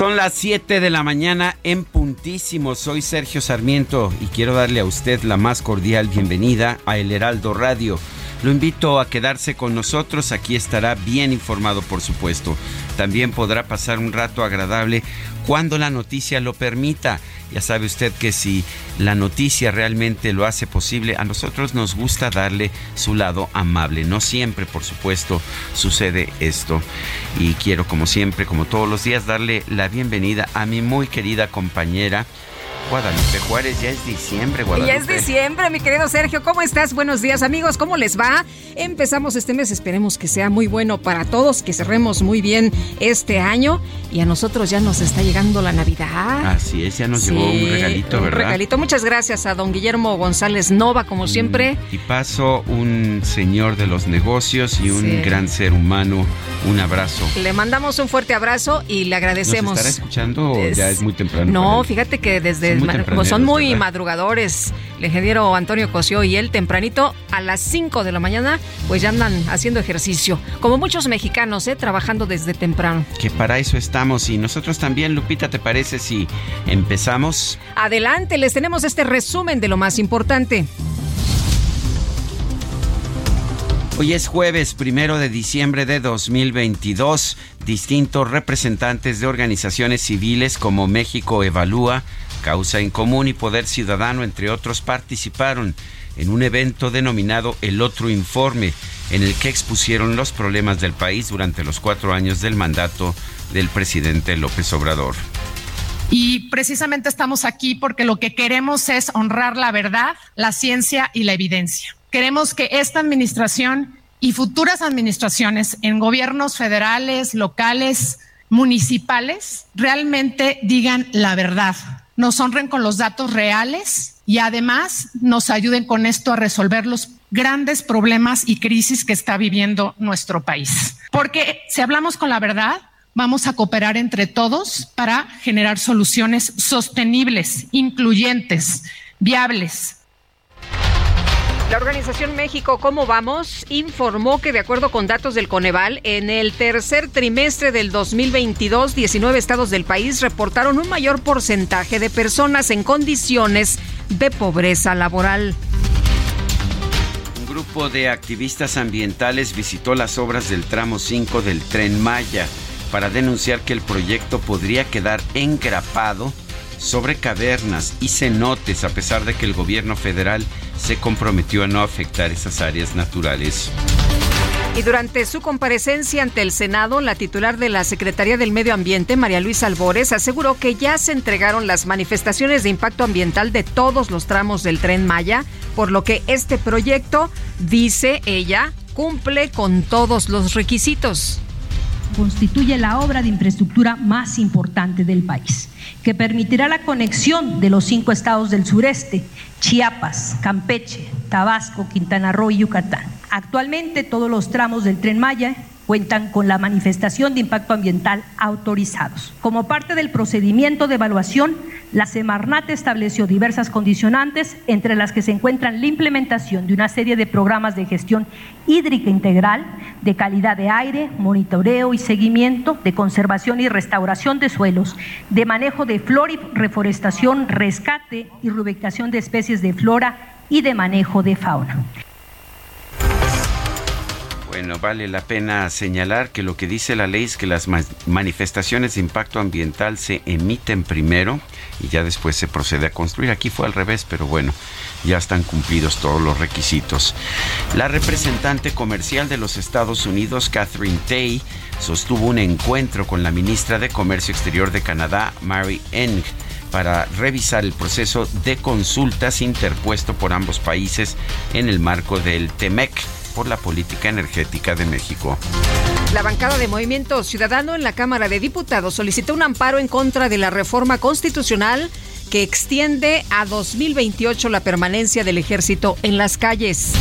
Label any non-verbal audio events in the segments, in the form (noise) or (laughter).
Son las 7 de la mañana en puntísimo. Soy Sergio Sarmiento y quiero darle a usted la más cordial bienvenida a El Heraldo Radio. Lo invito a quedarse con nosotros, aquí estará bien informado por supuesto. También podrá pasar un rato agradable cuando la noticia lo permita. Ya sabe usted que si la noticia realmente lo hace posible, a nosotros nos gusta darle su lado amable. No siempre, por supuesto, sucede esto. Y quiero, como siempre, como todos los días, darle la bienvenida a mi muy querida compañera. Guadalupe Juárez, ya es diciembre, Guadalupe. Ya es diciembre, mi querido Sergio. ¿Cómo estás? Buenos días, amigos. ¿Cómo les va? Empezamos este mes. Esperemos que sea muy bueno para todos, que cerremos muy bien este año. Y a nosotros ya nos está llegando la Navidad. Así es, ya nos Sí, llegó un regalito, un ¿verdad? regalito. Muchas gracias a don Guillermo González Nova, como siempre. Y paso un señor de los negocios y un Sí. gran ser humano. Un abrazo. Le mandamos un fuerte abrazo y le agradecemos. ¿Nos estará escuchando o ya es muy temprano? No, fíjate que desde Son muy ma- tempraneros, son muy ¿verdad? madrugadores. El ingeniero Antonio Cosio y él tempranito a las 5 de la mañana, pues ya andan haciendo ejercicio. Como muchos mexicanos, ¿eh? trabajando desde temprano. Que para eso estamos y nosotros también, Lupita, ¿te parece si empezamos? Adelante, les tenemos este resumen de lo más importante. Hoy es jueves primero de diciembre de 2022. Distintos representantes de organizaciones civiles como México Evalúa, Causa en Común y Poder Ciudadano, entre otros, participaron en un evento denominado El Otro Informe, en el que expusieron los problemas del país durante los cuatro años del mandato del presidente López Obrador. Y precisamente estamos aquí porque lo que queremos es honrar la verdad, la ciencia y la evidencia. Queremos que esta administración y futuras administraciones en gobiernos federales, locales, municipales, realmente digan la verdad, nos honren con los datos reales y además nos ayuden con esto a resolver los grandes problemas y crisis que está viviendo nuestro país. Porque si hablamos con la verdad, vamos a cooperar entre todos para generar soluciones sostenibles, incluyentes, viables, La organización México ¿Cómo vamos? informó que de acuerdo con datos del Coneval, en el tercer trimestre del 2022, 19 estados del país reportaron un mayor porcentaje de personas en condiciones de pobreza laboral. Un grupo de activistas ambientales visitó las obras del tramo 5 del tren Maya para denunciar que el proyecto podría quedar engrapado sobre cavernas y cenotes a pesar de que el gobierno federal se comprometió a no afectar esas áreas naturales. Y durante su comparecencia ante el Senado, la titular de la Secretaría del Medio Ambiente, María Luisa Albores, aseguró que ya se entregaron las manifestaciones de impacto ambiental de todos los tramos del tren Maya, por lo que este proyecto, dice ella, cumple con todos los requisitos. Constituye la obra de infraestructura más importante del país, que permitirá la conexión de los cinco estados del sureste, Chiapas, Campeche, Tabasco, Quintana Roo y Yucatán. Actualmente todos los tramos del tren Maya cuentan con la manifestación de impacto ambiental autorizados. Como parte del procedimiento de evaluación, la Semarnat estableció diversas condicionantes, entre las que se encuentran la implementación de una serie de programas de gestión hídrica integral, de calidad de aire, monitoreo y seguimiento, de conservación y restauración de suelos, de manejo de flora y reforestación, rescate y reubicación de especies de flora y de manejo de fauna. Bueno, vale la pena señalar que lo que dice la ley es que las manifestaciones de impacto ambiental se emiten primero y ya después se procede a construir. Aquí fue al revés, pero bueno, ya están cumplidos todos los requisitos. La representante comercial de los Estados Unidos, Catherine Tay, sostuvo un encuentro con la ministra de Comercio Exterior de Canadá, Mary Eng para revisar el proceso de consultas interpuesto por ambos países en el marco del TEMEC por la política energética de México. La bancada de Movimiento Ciudadano en la Cámara de Diputados solicitó un amparo en contra de la reforma constitucional que extiende a 2028 la permanencia del ejército en las calles.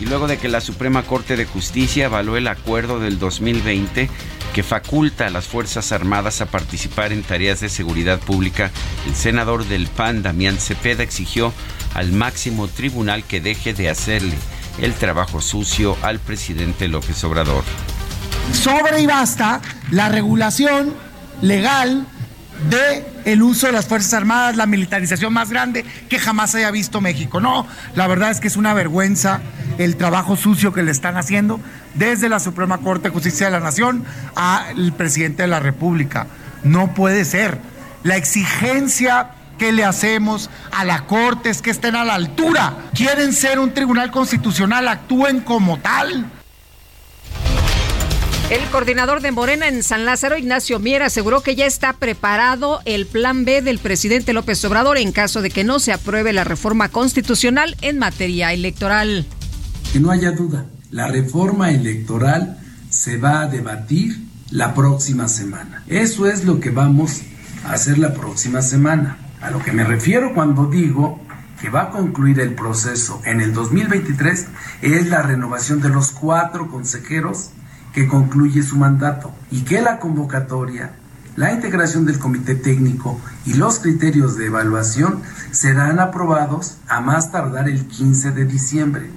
Y luego de que la Suprema Corte de Justicia evaluó el acuerdo del 2020 que faculta a las Fuerzas Armadas a participar en tareas de seguridad pública, el senador del PAN, Damián Cepeda, exigió al máximo tribunal que deje de hacerle el trabajo sucio al presidente López Obrador. Sobre y basta la regulación legal de el uso de las Fuerzas Armadas, la militarización más grande que jamás haya visto México. No, la verdad es que es una vergüenza el trabajo sucio que le están haciendo desde la Suprema Corte de Justicia de la Nación al presidente de la República. No puede ser. La exigencia que le hacemos a la Corte es que estén a la altura. Quieren ser un tribunal constitucional, actúen como tal. El coordinador de Morena en San Lázaro, Ignacio Mier, aseguró que ya está preparado el plan B del presidente López Obrador en caso de que no se apruebe la reforma constitucional en materia electoral. Que no haya duda, la reforma electoral se va a debatir la próxima semana. Eso es lo que vamos a hacer la próxima semana. A lo que me refiero cuando digo que va a concluir el proceso en el 2023 es la renovación de los cuatro consejeros que concluye su mandato y que la convocatoria, la integración del comité técnico y los criterios de evaluación serán aprobados a más tardar el 15 de diciembre.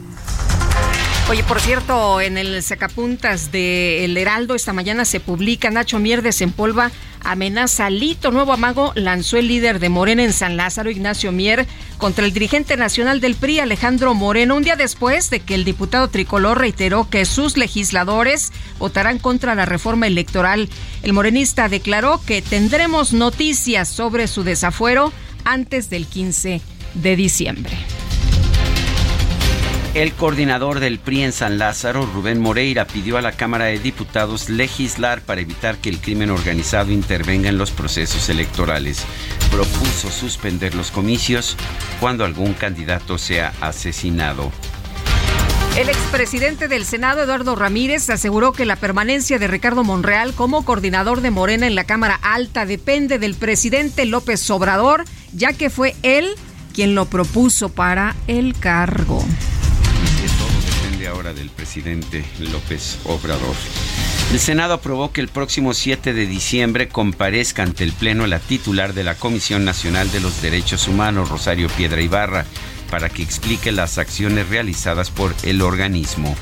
Oye, por cierto, en el sacapuntas de El Heraldo esta mañana se publica Nacho Mier desempolva amenaza Lito. Nuevo amago lanzó el líder de Morena en San Lázaro, Ignacio Mier, contra el dirigente nacional del PRI, Alejandro Moreno, un día después de que el diputado tricolor reiteró que sus legisladores votarán contra la reforma electoral. El morenista declaró que tendremos noticias sobre su desafuero antes del 15 de diciembre. El coordinador del PRI en San Lázaro, Rubén Moreira, pidió a la Cámara de Diputados legislar para evitar que el crimen organizado intervenga en los procesos electorales. Propuso suspender los comicios cuando algún candidato sea asesinado. El expresidente del Senado, Eduardo Ramírez, aseguró que la permanencia de Ricardo Monreal como coordinador de Morena en la Cámara Alta depende del presidente López Obrador, ya que fue él quien lo propuso para el cargo del presidente López Obrador. El Senado aprobó que el próximo 7 de diciembre comparezca ante el Pleno la titular de la Comisión Nacional de los Derechos Humanos, Rosario Piedra Ibarra, para que explique las acciones realizadas por el organismo.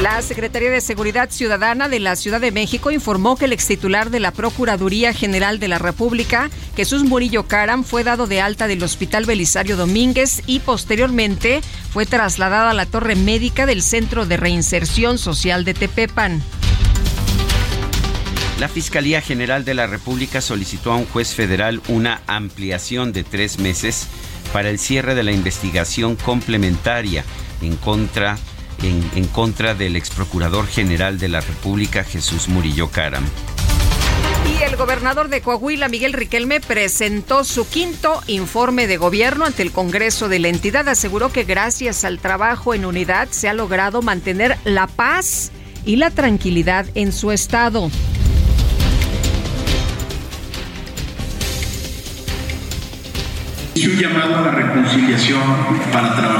La Secretaría de Seguridad Ciudadana de la Ciudad de México informó que el extitular de la Procuraduría General de la República, Jesús Murillo Caram, fue dado de alta del Hospital Belisario Domínguez y posteriormente fue trasladado a la torre médica del Centro de Reinserción Social de Tepepan. La Fiscalía General de la República solicitó a un juez federal una ampliación de tres meses para el cierre de la investigación complementaria en contra de en, contra del ex procurador general de la República, Jesús Murillo Caram. Y el gobernador de Coahuila, Miguel Riquelme, presentó su quinto informe de gobierno ante el Congreso de la entidad. Aseguró que gracias al trabajo en unidad se ha logrado mantener la paz y la tranquilidad en su estado. un llamado a la reconciliación para trabajar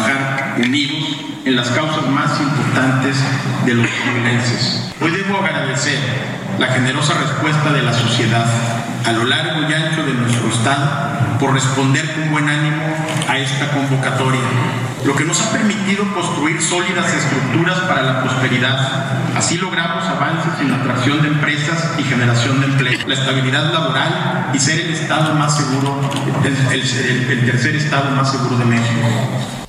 unidos en las causas más importantes de los violencias. Hoy debo agradecer la generosa respuesta de la sociedad a lo largo y ancho de nuestro Estado por responder con buen ánimo a esta convocatoria, lo que nos ha permitido construir sólidas estructuras para la prosperidad. Así logramos avances en la atracción de empresas y generación de empleo, la estabilidad laboral y ser el Estado más seguro, el, el tercer Estado más seguro de México.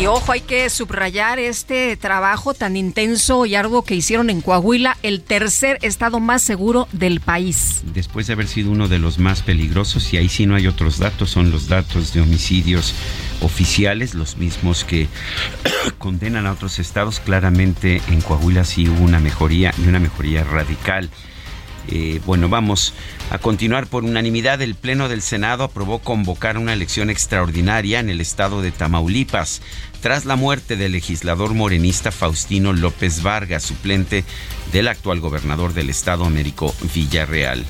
Y ojo, hay que subrayar este trabajo tan intenso y arduo que hicieron en Coahuila, el tercer estado más seguro del país. Después de haber sido uno de los más peligrosos, y ahí sí no hay otros datos, son los datos de homicidios oficiales, los mismos que (coughs) condenan a otros estados. Claramente en Coahuila sí hubo una mejoría y una mejoría radical. Eh, bueno, vamos a continuar por unanimidad. El Pleno del Senado aprobó convocar una elección extraordinaria en el estado de Tamaulipas tras la muerte del legislador morenista Faustino López Vargas, suplente del actual gobernador del estado, Américo Villarreal.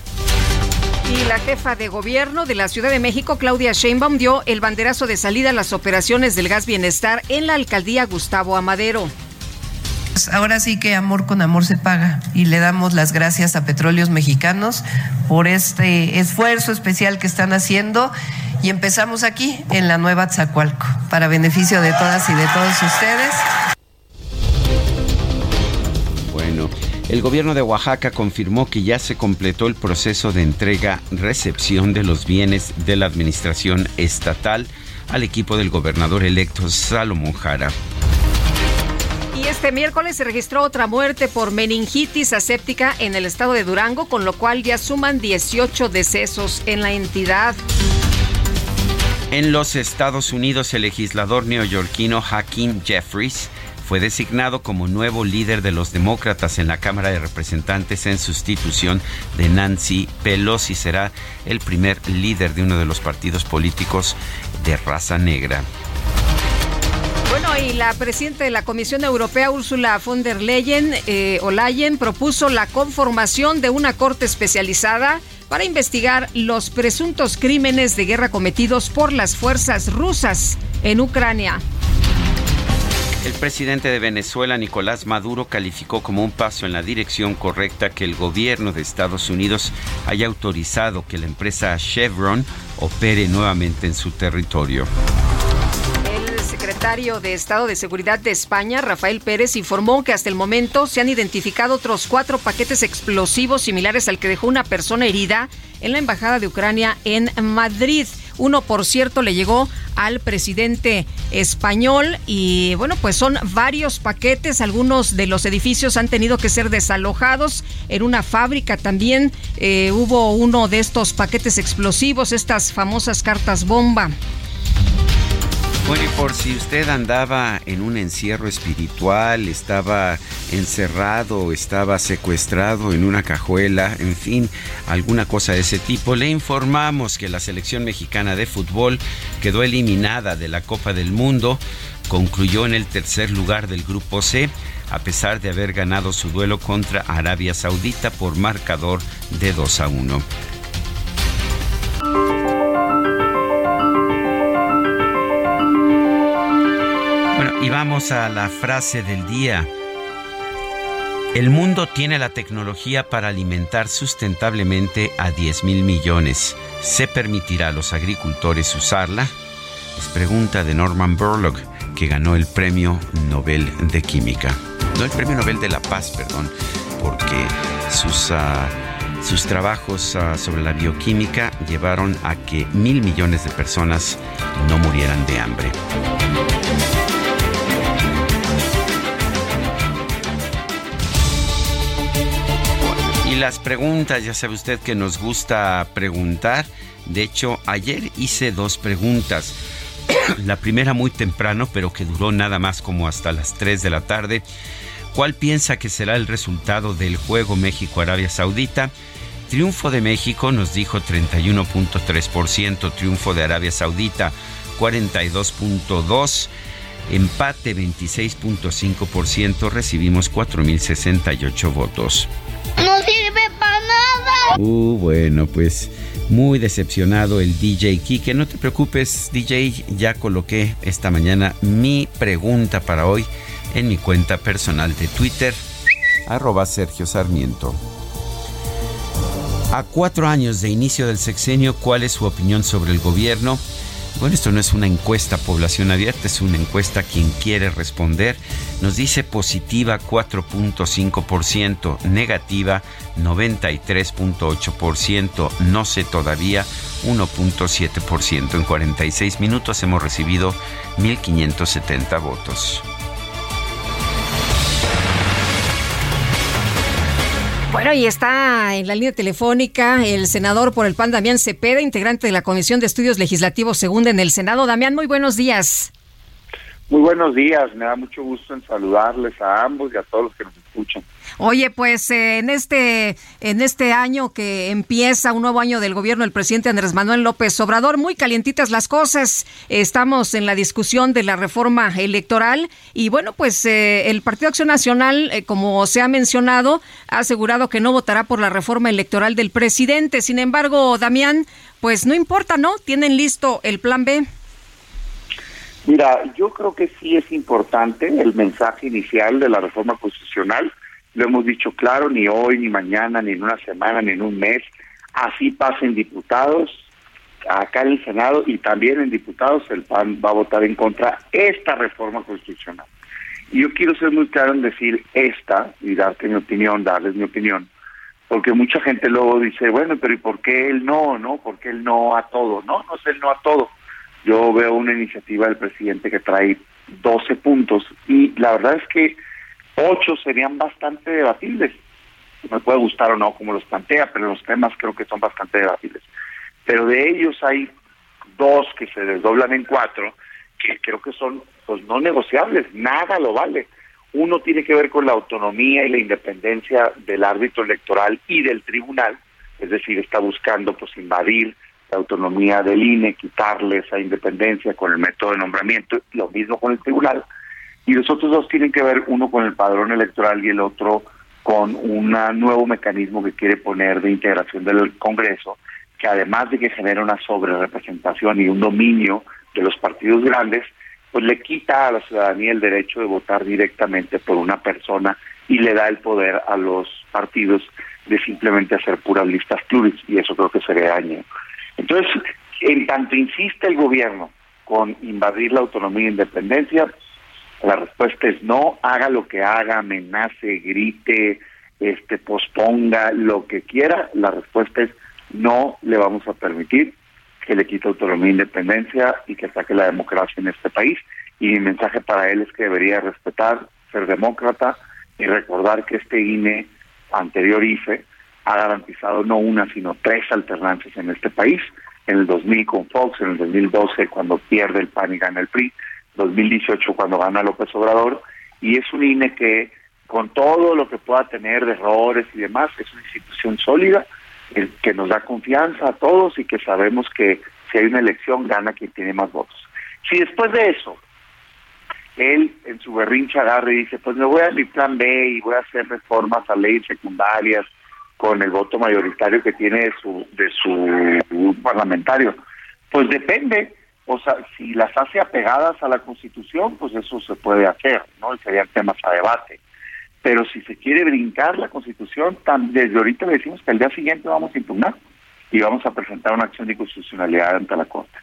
Y la jefa de gobierno de la Ciudad de México, Claudia Sheinbaum, dio el banderazo de salida a las operaciones del gas bienestar en la alcaldía Gustavo Amadero. Pues ahora sí que amor con amor se paga y le damos las gracias a Petróleos Mexicanos por este esfuerzo especial que están haciendo y empezamos aquí en la nueva Tzacualco para beneficio de todas y de todos ustedes. Bueno, el gobierno de Oaxaca confirmó que ya se completó el proceso de entrega-recepción de los bienes de la administración estatal al equipo del gobernador electo Salomón Jara. Este miércoles se registró otra muerte por meningitis aséptica en el estado de Durango, con lo cual ya suman 18 decesos en la entidad. En los Estados Unidos, el legislador neoyorquino Hakeem Jeffries fue designado como nuevo líder de los demócratas en la Cámara de Representantes en sustitución de Nancy Pelosi. Será el primer líder de uno de los partidos políticos de raza negra. Bueno, y la presidenta de la Comisión Europea, Ursula von der Leyen, eh, propuso la conformación de una corte especializada para investigar los presuntos crímenes de guerra cometidos por las fuerzas rusas en Ucrania. El presidente de Venezuela, Nicolás Maduro, calificó como un paso en la dirección correcta que el gobierno de Estados Unidos haya autorizado que la empresa Chevron opere nuevamente en su territorio secretario de Estado de Seguridad de España, Rafael Pérez, informó que hasta el momento se han identificado otros cuatro paquetes explosivos similares al que dejó una persona herida en la Embajada de Ucrania en Madrid. Uno, por cierto, le llegó al presidente español y bueno, pues son varios paquetes. Algunos de los edificios han tenido que ser desalojados. En una fábrica también eh, hubo uno de estos paquetes explosivos, estas famosas cartas bomba. Bueno, y por si usted andaba en un encierro espiritual, estaba encerrado, estaba secuestrado en una cajuela, en fin, alguna cosa de ese tipo, le informamos que la selección mexicana de fútbol quedó eliminada de la Copa del Mundo, concluyó en el tercer lugar del Grupo C, a pesar de haber ganado su duelo contra Arabia Saudita por marcador de 2 a 1. Y vamos a la frase del día. El mundo tiene la tecnología para alimentar sustentablemente a 10 mil millones. ¿Se permitirá a los agricultores usarla? Es pregunta de Norman Burlock, que ganó el Premio Nobel de Química. No el Premio Nobel de la Paz, perdón, porque sus, ah, sus trabajos ah, sobre la bioquímica llevaron a que mil millones de personas no murieran de hambre. Y las preguntas, ya sabe usted que nos gusta preguntar. De hecho, ayer hice dos preguntas. (clears throat) La primera muy temprano, pero que duró nada más como hasta las 3 de la tarde. ¿Cuál piensa que será el resultado del juego México-Arabia Saudita? Triunfo de México nos dijo 31.3%, triunfo de Arabia Saudita 42.2%. Empate 26.5%, recibimos 4.068 votos. Uh, bueno, pues muy decepcionado el DJ Kike. No te preocupes, DJ, ya coloqué esta mañana mi pregunta para hoy en mi cuenta personal de Twitter, arroba Sergio Sarmiento. A cuatro años de inicio del sexenio, ¿cuál es su opinión sobre el gobierno? Bueno, esto no es una encuesta población abierta, es una encuesta quien quiere responder. Nos dice positiva 4.5%, negativa 93.8%, no sé todavía 1.7%. En 46 minutos hemos recibido 1.570 votos. Bueno, y está en la línea telefónica el senador por el PAN, Damián Cepeda, integrante de la Comisión de Estudios Legislativos Segunda en el Senado. Damián, muy buenos días. Muy buenos días, me da mucho gusto en saludarles a ambos y a todos los que nos escuchan. Oye, pues eh, en este en este año que empieza un nuevo año del gobierno del presidente Andrés Manuel López Obrador, muy calientitas las cosas. Estamos en la discusión de la reforma electoral y bueno, pues eh, el Partido Acción Nacional, eh, como se ha mencionado, ha asegurado que no votará por la reforma electoral del presidente. Sin embargo, Damián, pues no importa, ¿no? Tienen listo el plan B. Mira, yo creo que sí es importante el mensaje inicial de la reforma constitucional lo hemos dicho claro, ni hoy, ni mañana, ni en una semana, ni en un mes. Así pasa en diputados, acá en el Senado y también en diputados, el PAN va a votar en contra esta reforma constitucional. Y yo quiero ser muy claro en decir esta y darte mi opinión, darles mi opinión, porque mucha gente luego dice, bueno, pero ¿y por qué él no, no? ¿Por qué él no a todo? No, no es el no a todo. Yo veo una iniciativa del presidente que trae 12 puntos y la verdad es que ocho serían bastante debatibles. Me puede gustar o no como los plantea, pero los temas creo que son bastante debatibles. Pero de ellos hay dos que se desdoblan en cuatro, que creo que son pues no negociables, nada lo vale. Uno tiene que ver con la autonomía y la independencia del árbitro electoral y del tribunal, es decir, está buscando pues invadir la autonomía del INE, quitarle esa independencia con el método de nombramiento, lo mismo con el tribunal y los otros dos tienen que ver uno con el padrón electoral y el otro con un nuevo mecanismo que quiere poner de integración del Congreso, que además de que genera una sobrerepresentación y un dominio de los partidos grandes, pues le quita a la ciudadanía el derecho de votar directamente por una persona y le da el poder a los partidos de simplemente hacer puras listas pluris, y eso creo que sería daño. Entonces, en tanto insiste el gobierno con invadir la autonomía e independencia, la respuesta es no, haga lo que haga, amenace, grite, este, posponga, lo que quiera. La respuesta es no le vamos a permitir que le quite autonomía e independencia y que ataque la democracia en este país. Y mi mensaje para él es que debería respetar, ser demócrata y recordar que este INE anterior IFE ha garantizado no una, sino tres alternancias en este país. En el 2000 con Fox, en el 2012 cuando pierde el PAN y gana el PRI, 2018 cuando gana López Obrador, y es un INE que con todo lo que pueda tener de errores y demás, es una institución sólida, que nos da confianza a todos y que sabemos que si hay una elección gana quien tiene más votos. Si después de eso él en su berrincha agarra y dice, pues me voy a mi plan B y voy a hacer reformas a leyes secundarias con el voto mayoritario que tiene de su, de su parlamentario, pues depende, o sea, si las hace apegadas a la Constitución, pues eso se puede hacer, ¿no? Y serían temas a debate. Pero si se quiere brincar la Constitución, desde ahorita le decimos que el día siguiente vamos a impugnar y vamos a presentar una acción de inconstitucionalidad ante la Corte.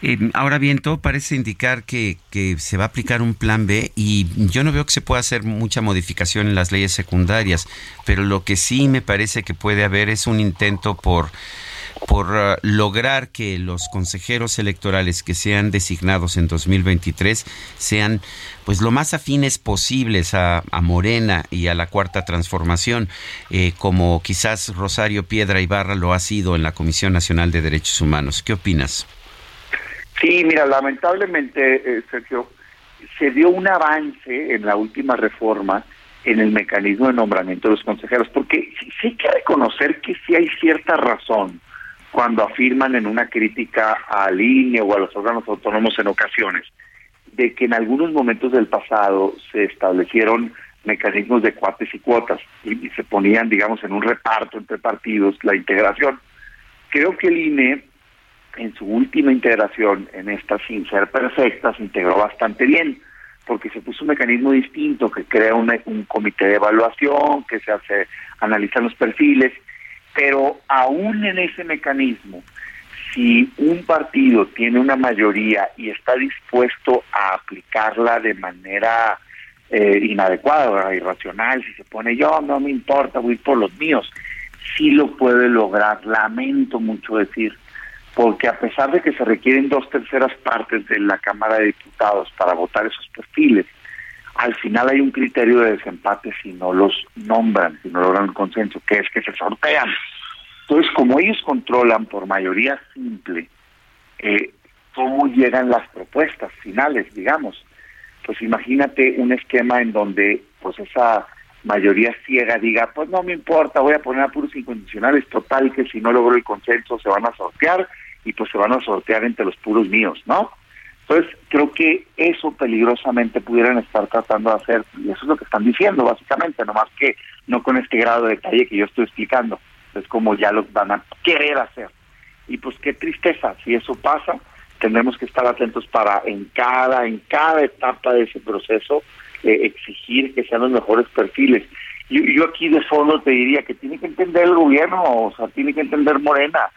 Eh, ahora bien, todo parece indicar que, que, se va a aplicar un plan B y yo no veo que se pueda hacer mucha modificación en las leyes secundarias, pero lo que sí me parece que puede haber es un intento por por uh, lograr que los consejeros electorales que sean designados en 2023 sean pues lo más afines posibles a, Morena y a la cuarta transformación, eh, como quizás Rosario Piedra Ibarra lo ha sido en la Comisión Nacional de Derechos Humanos. ¿Qué opinas? Sí, mira, lamentablemente, eh, Sergio, se dio un avance en la última reforma en el mecanismo de nombramiento de los consejeros, porque sí hay que reconocer que sí hay cierta razón cuando afirman en una crítica al INE o a los órganos autónomos en ocasiones, de que en algunos momentos del pasado se establecieron mecanismos de cuates y cuotas y, se ponían, digamos, en un reparto entre partidos la integración. Creo que el INE en su última integración, en esta sin ser perfecta, se integró bastante bien, porque se puso un mecanismo distinto que crea un comité de evaluación, que se hace, analizan los perfiles, pero aún en ese mecanismo, si un partido tiene una mayoría y está dispuesto a aplicarla de manera eh, inadecuada, irracional, si se pone yo no me importa, voy por los míos, sí lo puede lograr. Lamento mucho decir porque a pesar de que se requieren dos terceras partes de la Cámara de Diputados para votar esos perfiles, al final hay un criterio de desempate si no los nombran, si no logran el consenso, que es que se sortean. Entonces, como ellos controlan por mayoría simple eh, cómo llegan las propuestas finales, digamos, pues imagínate un esquema en donde pues esa mayoría ciega diga, pues no me importa, voy a poner a puros incondicionales, total que si no logro el consenso se van a sortear y pues se van a sortear entre los puros míos, ¿no? Entonces, creo que eso peligrosamente pudieran estar tratando de hacer, y eso es lo que están diciendo, básicamente, nomás que no con este grado de detalle que yo estoy explicando, es como ya lo van a querer hacer. Y pues qué tristeza, si eso pasa, tendremos que estar atentos para en cada, en cada etapa de ese proceso eh, exigir que sean los mejores perfiles. Yo, yo aquí de fondo te diría que tiene que entender el gobierno, o sea, tiene que entender Morena,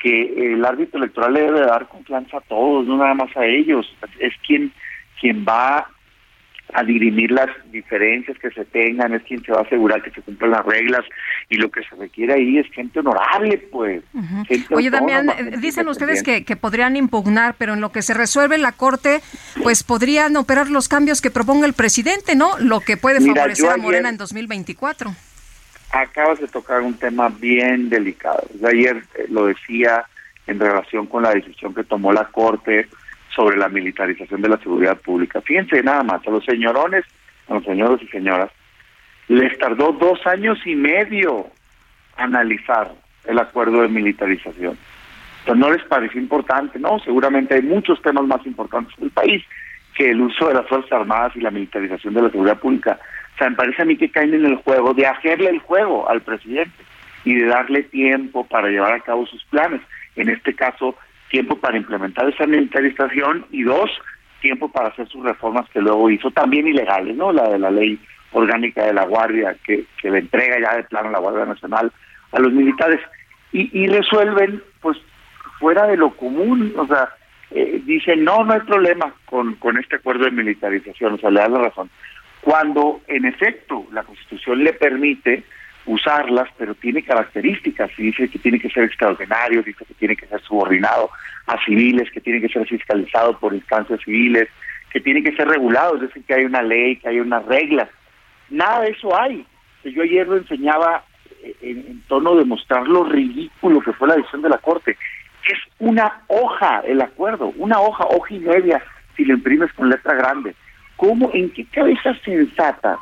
que el árbitro electoral le debe dar confianza a todos, no nada más a ellos. Es quien, quien va a dirimir las diferencias que se tengan, es quien se va a asegurar que se cumplan las reglas y lo que se requiere ahí es gente honorable, pues. Oye, Damián, dicen ustedes que, que, podrían impugnar, pero en lo que se resuelve la Corte, pues podrían operar los cambios que proponga el presidente, ¿no? Lo que puede favorecer a Morena en 2024 acabas de tocar un tema bien delicado. Ayer eh, lo decía en relación con la decisión que tomó la Corte sobre la militarización de la seguridad pública. Fíjense nada más, a los señorones, a los señores y señoras, les tardó dos años y medio analizar el acuerdo de militarización. Entonces no les pareció importante, no, seguramente hay muchos temas más importantes en el país que el uso de las Fuerzas Armadas y la militarización de la seguridad pública sea, me parece a mí que caen en el juego de hacerle el juego al presidente y de darle tiempo para llevar a cabo sus planes. En este caso, tiempo para implementar esa militarización y dos, tiempo para hacer sus reformas que luego hizo también ilegales, ¿no? La de la ley orgánica de la Guardia, que, que le entrega ya de plano a la Guardia Nacional a los militares. Y, y resuelven, pues, fuera de lo común, o sea, eh, dicen, no, no hay problema con, con este acuerdo de militarización, o sea, le dan la razón cuando en efecto la Constitución le permite usarlas, pero tiene características, y dice que tiene que ser extraordinario, dice que tiene que ser subordinado a civiles, que tiene que ser fiscalizado por instancias civiles, que tiene que ser regulado, es decir, que hay una ley, que hay unas reglas. Nada de eso hay. Yo ayer lo enseñaba en, en tono de mostrar lo ridículo que fue la decisión de la Corte. Es una hoja el acuerdo, una hoja, hoja y media, si lo imprimes con letra grande. ¿Cómo, en qué cabeza sensata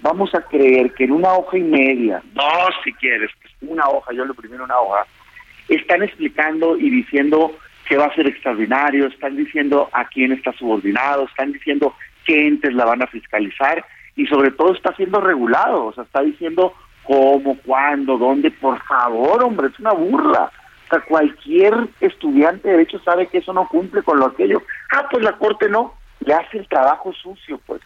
vamos a creer que en una hoja y media, dos si quieres, una hoja, yo lo primero una hoja, están explicando y diciendo que va a ser extraordinario, están diciendo a quién está subordinado, están diciendo qué entes la van a fiscalizar y sobre todo está siendo regulado, o sea, está diciendo cómo, cuándo, dónde, por favor, hombre, es una burla. O sea, cualquier estudiante de derecho sabe que eso no cumple con lo aquello. Ah, pues la Corte no le hace el trabajo sucio, pues.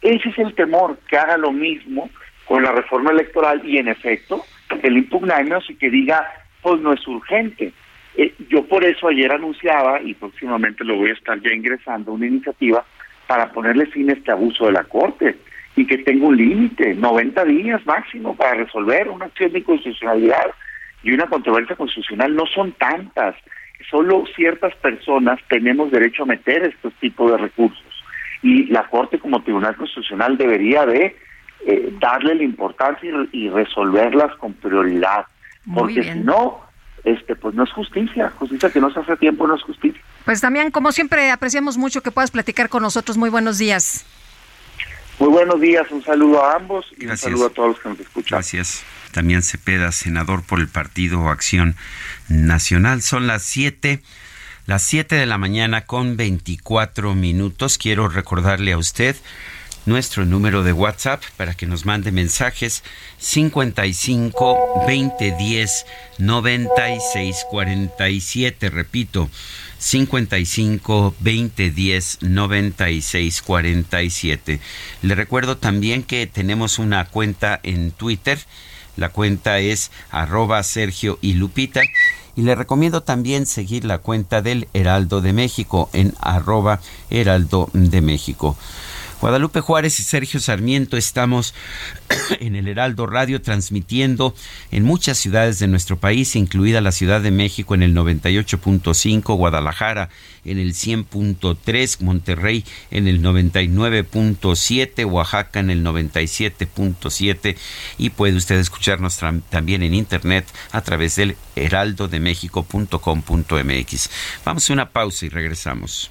Ese es el temor, que haga lo mismo con la reforma electoral y en efecto, el impugnarnos y que diga, pues no es urgente. Eh, yo por eso ayer anunciaba, y próximamente lo voy a estar ya ingresando, una iniciativa para ponerle fin a este abuso de la Corte y que tenga un límite, 90 días máximo para resolver una acción de inconstitucionalidad y una controversia constitucional. No son tantas solo ciertas personas tenemos derecho a meter estos tipos de recursos y la Corte como Tribunal Constitucional debería de eh, darle la importancia y, resolverlas con prioridad, porque si no, este, pues no es justicia, justicia que no se hace tiempo no es justicia. Pues Damián, como siempre apreciamos mucho que puedas platicar con nosotros. Muy buenos días. Muy buenos días, un saludo a ambos y un saludo a todos los que nos escuchan. Gracias. También Cepeda, senador por el Partido Acción Nacional. Son las 7, las 7 de la mañana con 24 minutos. Quiero recordarle a usted nuestro número de WhatsApp para que nos mande mensajes 55 20 10 96 47. Repito, 55 20 10 96 47. Le recuerdo también que tenemos una cuenta en Twitter. La cuenta es arroba Sergio y Lupita. Y le recomiendo también seguir la cuenta del Heraldo de México en arroba Heraldo de México. Guadalupe Juárez y Sergio Sarmiento estamos (clears throat) en el Heraldo Radio transmitiendo en muchas ciudades de nuestro país, incluida la Ciudad de México en el 98.5, Guadalajara en el 100.3, Monterrey en el 99.7, Oaxaca en el 97.7 y puede usted escucharnos también en internet a través del heraldodemexico.com.mx. Vamos a una pausa y regresamos.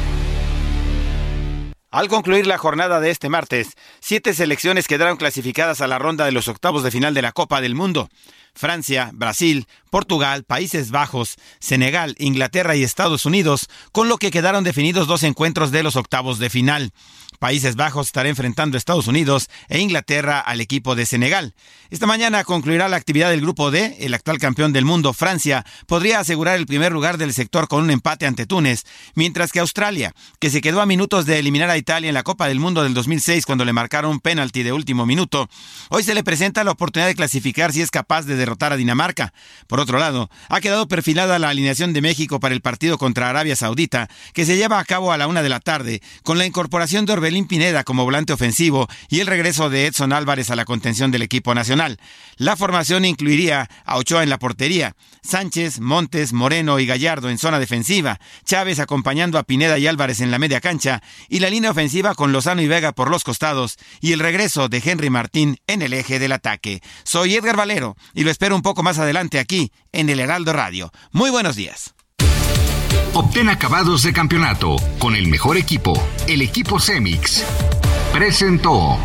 Al concluir la jornada de este martes, siete selecciones quedaron clasificadas a la ronda de los octavos de final de la Copa del Mundo. Francia, Brasil, Portugal, Países Bajos, Senegal, Inglaterra y Estados Unidos, con lo que quedaron definidos dos encuentros de los octavos de final. Países Bajos estará enfrentando a Estados Unidos e Inglaterra al equipo de Senegal. Esta mañana concluirá la actividad del grupo D. El actual campeón del mundo, Francia, podría asegurar el primer lugar del sector con un empate ante Túnez, mientras que Australia, que se quedó a minutos de eliminar a Italia en la Copa del Mundo del 2006 cuando le marcaron un penalti de último minuto, hoy se le presenta la oportunidad de clasificar si es capaz de derrotar a Dinamarca. Por otro lado, ha quedado perfilada la alineación de México para el partido contra Arabia Saudita, que se lleva a cabo a la una de la tarde, con la incorporación de Pineda como volante ofensivo y el regreso de Edson Álvarez a la contención del equipo nacional. La formación incluiría a Ochoa en la portería, Sánchez, Montes, Moreno y Gallardo en zona defensiva, Chávez acompañando a Pineda y Álvarez en la media cancha y la línea ofensiva con Lozano y Vega por los costados y el regreso de Henry Martín en el eje del ataque. Soy Edgar Valero y lo espero un poco más adelante aquí en el Heraldo Radio. Muy buenos días. Obtén acabados de campeonato con el mejor equipo, el equipo Cemix. Presentó.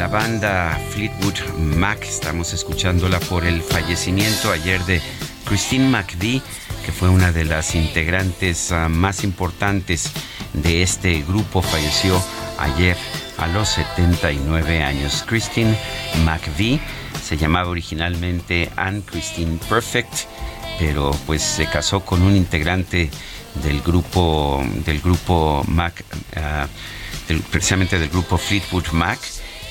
La banda Fleetwood Mac, estamos escuchándola por el fallecimiento ayer de Christine McVie, que fue una de las integrantes uh, más importantes de este grupo, falleció ayer a los 79 años. Christine McVie Se llamaba originalmente Anne Christine Perfect, pero pues se casó con un integrante del grupo del grupo Mac, ah, precisamente del grupo Fleetwood Mac.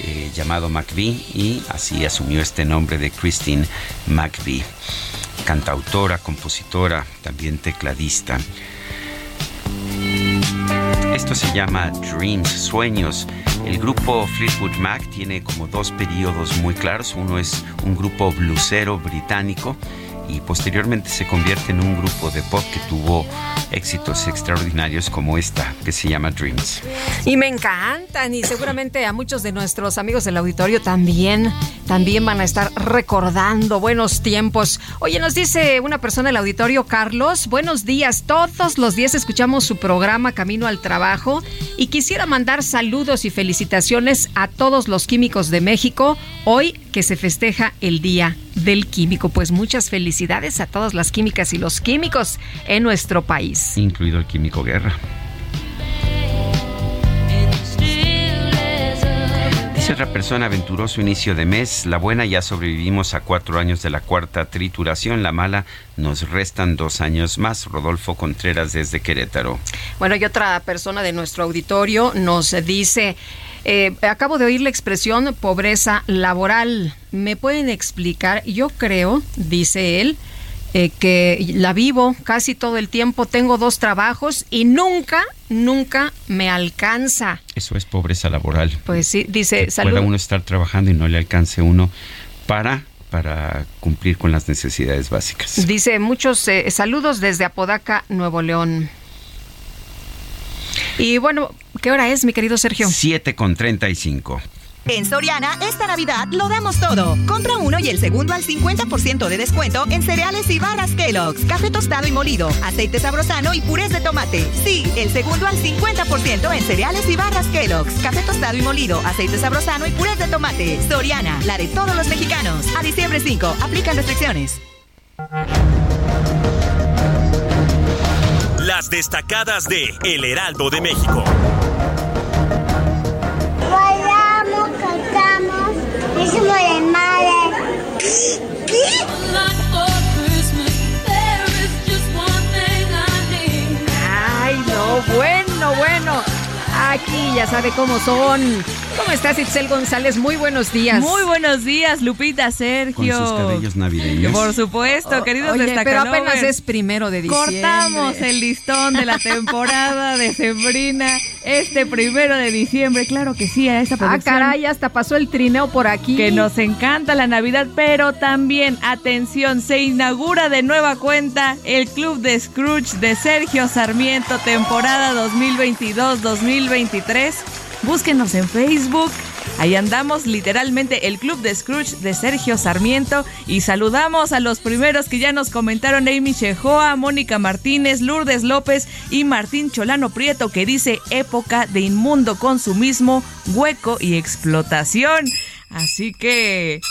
Eh, llamado McVie y así asumió este nombre de Christine McVie, cantautora, compositora, también tecladista. Esto se llama Dreams, Sueños. El grupo Fleetwood Mac tiene como dos periodos muy claros. Uno es un grupo blusero británico y posteriormente se convierte en un grupo de pop que tuvo éxitos extraordinarios como esta que se llama Dreams. Y me encantan y seguramente a muchos de nuestros amigos del auditorio también también van a estar recordando buenos tiempos. Oye, nos dice una persona del auditorio, Carlos, buenos días. Todos los días escuchamos su programa Camino al Trabajo y quisiera mandar saludos y felicitaciones a todos los químicos de México hoy que se festeja el Día del Químico. Pues muchas felicidades a todas las químicas y los químicos en nuestro país. Incluido el Químico Guerra. Dice otra persona, aventuroso inicio de mes. La buena ya sobrevivimos a cuatro años de la cuarta trituración. La mala nos restan dos años más. Rodolfo Contreras desde Querétaro. Bueno, y otra persona de nuestro auditorio nos dice... Eh, acabo de oír la expresión pobreza laboral. ¿Me pueden explicar? Yo creo, dice él, eh, que la vivo casi todo el tiempo, tengo dos trabajos y nunca, nunca me alcanza. Eso es pobreza laboral. Pues sí, dice, salud. Puede uno estar trabajando y no le alcance uno para para cumplir con las necesidades básicas. Dice muchos eh, saludos desde Apodaca, Nuevo León. Y bueno, ¿qué hora es, mi querido Sergio? 7 con 35. En Soriana, esta Navidad lo damos todo. Compra uno y el segundo al 50% de descuento en cereales y barras Kellogg's, café tostado y molido, aceite sabrosano y purés de tomate. Sí, el segundo al 50% en cereales y barras Kellogg's, café tostado y molido, aceite sabrosano y purés de tomate. Soriana, la de todos los mexicanos. A diciembre 5, aplican restricciones. Las destacadas de El Heraldo de México. Hicimos de madre. ¿Qué? Ay, no, bueno, bueno. Aquí ya sabe cómo son. ¿Cómo estás, Itzel González? Muy buenos días. Muy buenos días, Lupita, Sergio. Con sus cabellos navideños. Por supuesto, queridos Oye, Pero apenas es primero de diciembre. Cortamos el listón de la (laughs) temporada de Sembrina este primero de diciembre. Claro que sí, a esta ah, producción. Ah, caray, hasta pasó el trineo por aquí. Que nos encanta la Navidad, pero también, atención, se inaugura de nueva cuenta el Club de Scrooge de Sergio Sarmiento, temporada 2022-2023 Búsquenos en Facebook. Ahí andamos literalmente el Club de Scrooge de Sergio Sarmiento y saludamos a los primeros que ya nos comentaron Amy Shehoa, Mónica Martínez, Lourdes López y Martín Cholano Prieto que dice época de inmundo consumismo, hueco y explotación. Así que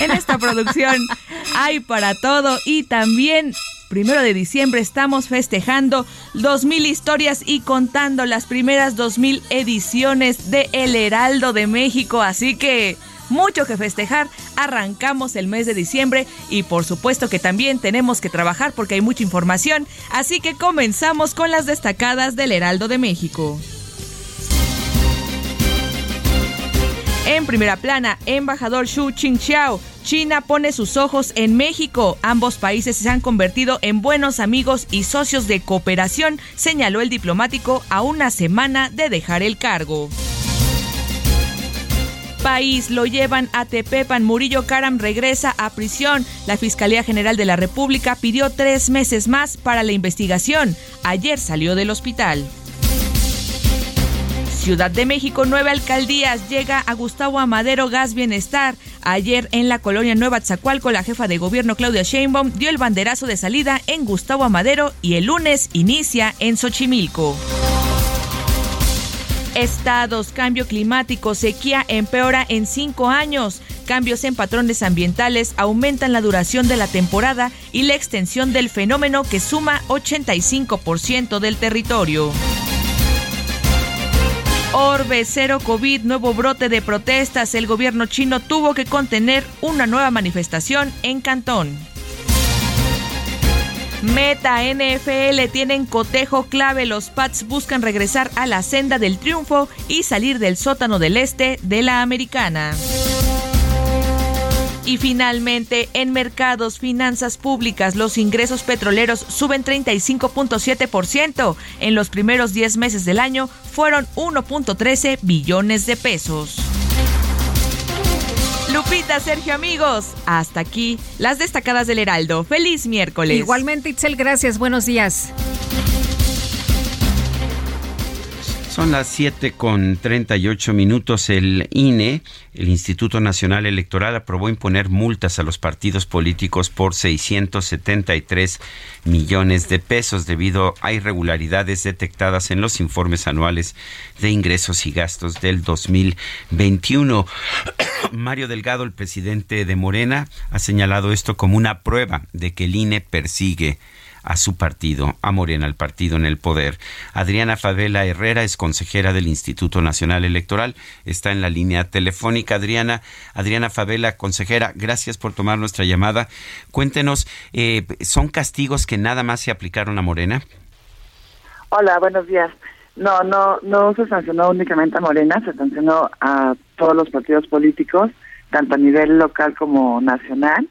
en esta producción (laughs) hay para todo y también primero de diciembre estamos festejando 2000 historias y contando las primeras 2000 ediciones de El Heraldo de México. Así que mucho que festejar. Arrancamos el mes de diciembre y por supuesto que también tenemos que trabajar porque hay mucha información. Así que comenzamos con las destacadas del Heraldo de México. En primera plana, embajador Xu Qingxiao. China pone sus ojos en México. Ambos países se han convertido en buenos amigos y socios de cooperación, señaló el diplomático a una semana de dejar el cargo país lo llevan a Tepepan. Murillo Karam regresa a prisión. La Fiscalía General de la República pidió tres meses más para la investigación. Ayer salió del hospital. Ciudad de México, nueve alcaldías. Llega a Gustavo Amadero Gas Bienestar. Ayer en la colonia Nueva Tzacualco, la jefa de gobierno Claudia Sheinbaum dio el banderazo de salida en Gustavo Amadero y el lunes inicia en Xochimilco. Estados, cambio climático, sequía empeora en cinco años. Cambios en patrones ambientales aumentan la duración de la temporada y la extensión del fenómeno que suma 85% del territorio. Orbe, cero COVID, nuevo brote de protestas. El gobierno chino tuvo que contener una nueva manifestación en Cantón. Meta NFL tienen cotejo clave. Los Pats buscan regresar a la senda del triunfo y salir del sótano del este de la americana. Y finalmente, en mercados, finanzas públicas, los ingresos petroleros suben 35.7%. En los primeros 10 meses del año fueron 1.13 billones de pesos. Lupita, Sergio, amigos, hasta aquí las destacadas del Heraldo. Feliz miércoles. Igualmente, Itzel, gracias. Buenos días. Son las 7 con 38 minutos. El INE, el Instituto Nacional Electoral, aprobó imponer multas a los partidos políticos por 673 millones de pesos debido a irregularidades detectadas en los informes anuales de ingresos y gastos del 2021. (coughs) Mario Delgado, el presidente de Morena, ha señalado esto como una prueba de que el INE persigue a su partido, a Morena, el partido en el poder. Adriana Favela Herrera es consejera del Instituto Nacional Electoral, está en la línea telefónica. Adriana, Adriana Favela, consejera, gracias por tomar nuestra llamada. Cuéntenos, eh, ¿son castigos que nada más se aplicaron a Morena? Hola, buenos días. No, no, no se sancionó únicamente a Morena, se sancionó a todos los partidos políticos, tanto a nivel local como nacional.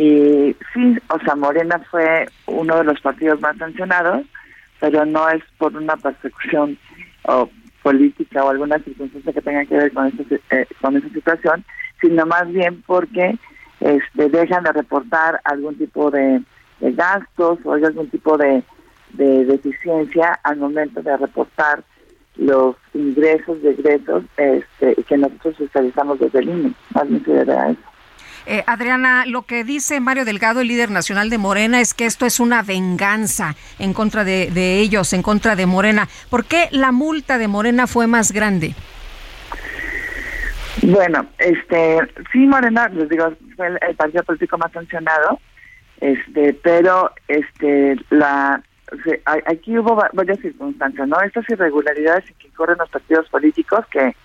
Y sí, o sea, Morena fue uno de los partidos más sancionados, pero no es por una persecución o política o alguna circunstancia que tenga que ver con, eh, con esa situación, sino más bien porque este, dejan de reportar algún tipo de, gastos o algún tipo de, deficiencia al momento de reportar los ingresos y egresos este, que nosotros fiscalizamos desde el INE. Más bien se debe a eso. Eh, Adriana, lo que dice Mario Delgado, el líder nacional de Morena, es que esto es una venganza en contra de, ellos, en contra de Morena. ¿Por qué la multa de Morena fue más grande? Bueno, este, sí, Morena, les digo, fue el, partido político más sancionado, este, pero este, la, aquí hubo varias circunstancias, ¿no? Estas irregularidades que corren los partidos políticos que,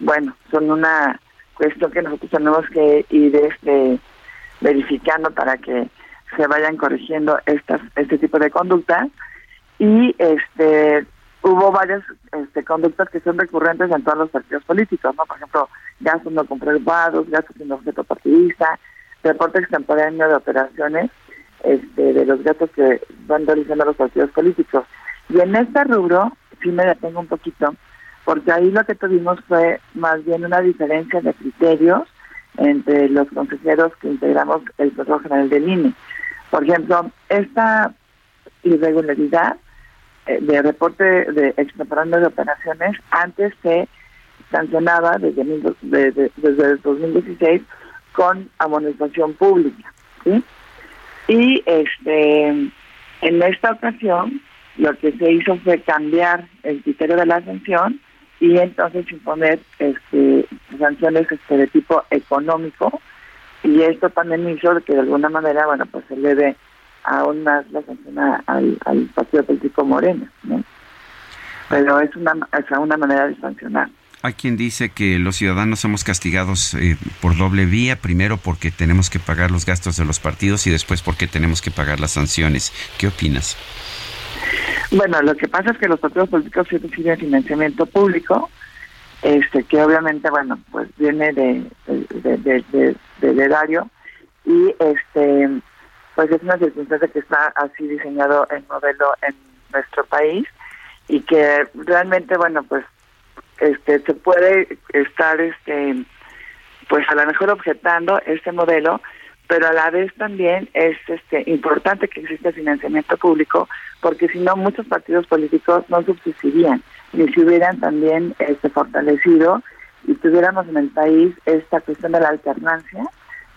bueno, son una cuestión que nosotros tenemos que ir este, verificando para que se vayan corrigiendo estas este tipo de conductas y este hubo varias este, conductas que son recurrentes en todos los partidos políticos, ¿no? Por ejemplo, gastos no comprobados, gastos sin objeto partidista, reporte extemporáneo de operaciones este, de los gastos que van realizando los partidos políticos. Y en este rubro, sí me detengo un poquito, porque ahí lo que tuvimos fue más bien una diferencia de criterios entre los consejeros que integramos el Consejo General del INE. Por ejemplo, esta irregularidad eh, de reporte de extemporáneo de operaciones antes se sancionaba desde, desde, desde el 2016 con amonestación pública. Y este en esta ocasión lo que se hizo fue cambiar el criterio de la sanción y entonces imponer este, sanciones este, de tipo económico y esto también hizo que de alguna manera bueno pues se le dé aún más la sanción al, al partido político Morena ¿no? pero es una es una manera de sancionar hay quien dice que los ciudadanos somos castigados eh, por doble vía, primero porque tenemos que pagar los gastos de los partidos y después porque tenemos que pagar las sanciones. ¿Qué opinas? Bueno, lo que pasa es que los partidos políticos sí reciben financiamiento público, este que obviamente, bueno, pues viene de, de, del erario y este pues es una circunstancia que está así diseñado el modelo en nuestro país y que realmente, bueno, pues este se puede estar este pues a lo mejor objetando este modelo, pero a la vez también es este importante que exista financiamiento público porque si no muchos partidos políticos no subsistirían ni se hubieran también este fortalecido y tuviéramos en el país esta cuestión de la alternancia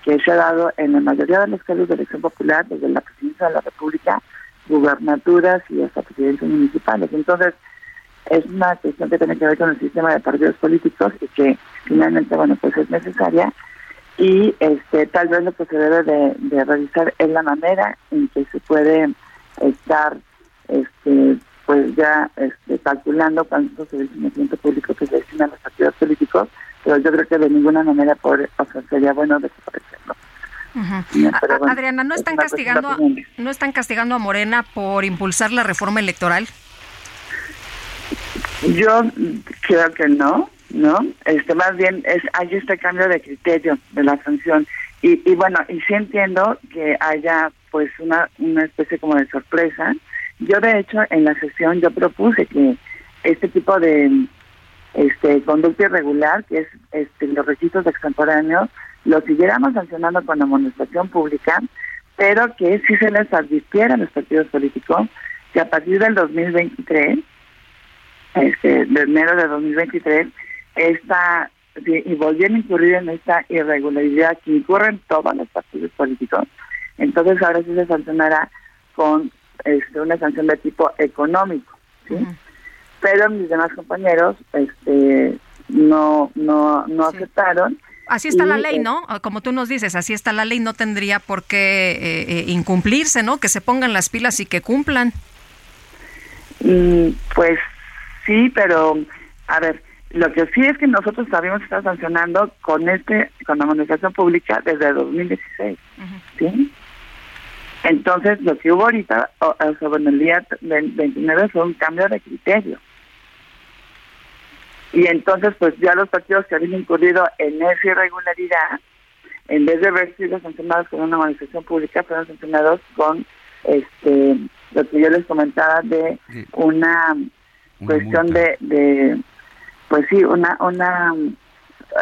que se ha dado en la mayoría de los casos de elección popular desde la presidencia de la República, gubernaturas y hasta presidencias municipales. Entonces, es una cuestión que tiene que ver con el sistema de partidos políticos y que finalmente, bueno, pues es necesaria y este tal vez lo que se debe de, revisar es la manera en que se puede estar este pues ya este calculando cuánto es el financiamiento público que se destina a los partidos políticos, pero yo creo que de ninguna manera por, o sea, sería bueno desaparecerlo. Adriana, ¿no están castigando a, no están castigando a Morena por impulsar la reforma electoral? Yo creo que no, ¿no? Este más bien es hay este cambio de criterio de la sanción y, y bueno, y sí entiendo que haya pues una una especie como de sorpresa. Yo de hecho en la sesión yo propuse que este tipo de este conducta irregular, que es este los registros extemporáneos, lo siguiéramos sancionando con amonestación pública, pero que si se les advirtiera a los partidos políticos que a partir del 2023, este, de enero de 2023, esta, y volvieran a incurrir en esta irregularidad que incurren todos los partidos políticos, entonces ahora sí se sancionará con este, una sanción de tipo económico, ¿sí? Pero mis demás compañeros este, no, no, no aceptaron Así está la ley, ¿no? Como tú nos dices, así está la ley, no tendría por qué eh, eh, incumplirse, ¿no? Que se pongan las pilas y que cumplan. Mm, pues sí, pero a ver, lo que sí es que nosotros habíamos estado sancionando con este, con la administración pública desde 2016, ¿sí? Entonces, lo que hubo ahorita, sobre el día 29, fue un cambio de criterio. Y entonces, pues ya los partidos que habían incurrido en esa irregularidad, en vez de haber sido sancionados con una manifestación pública, fueron sancionados con este lo que yo les comentaba de una, cuestión de, de, pues sí, una una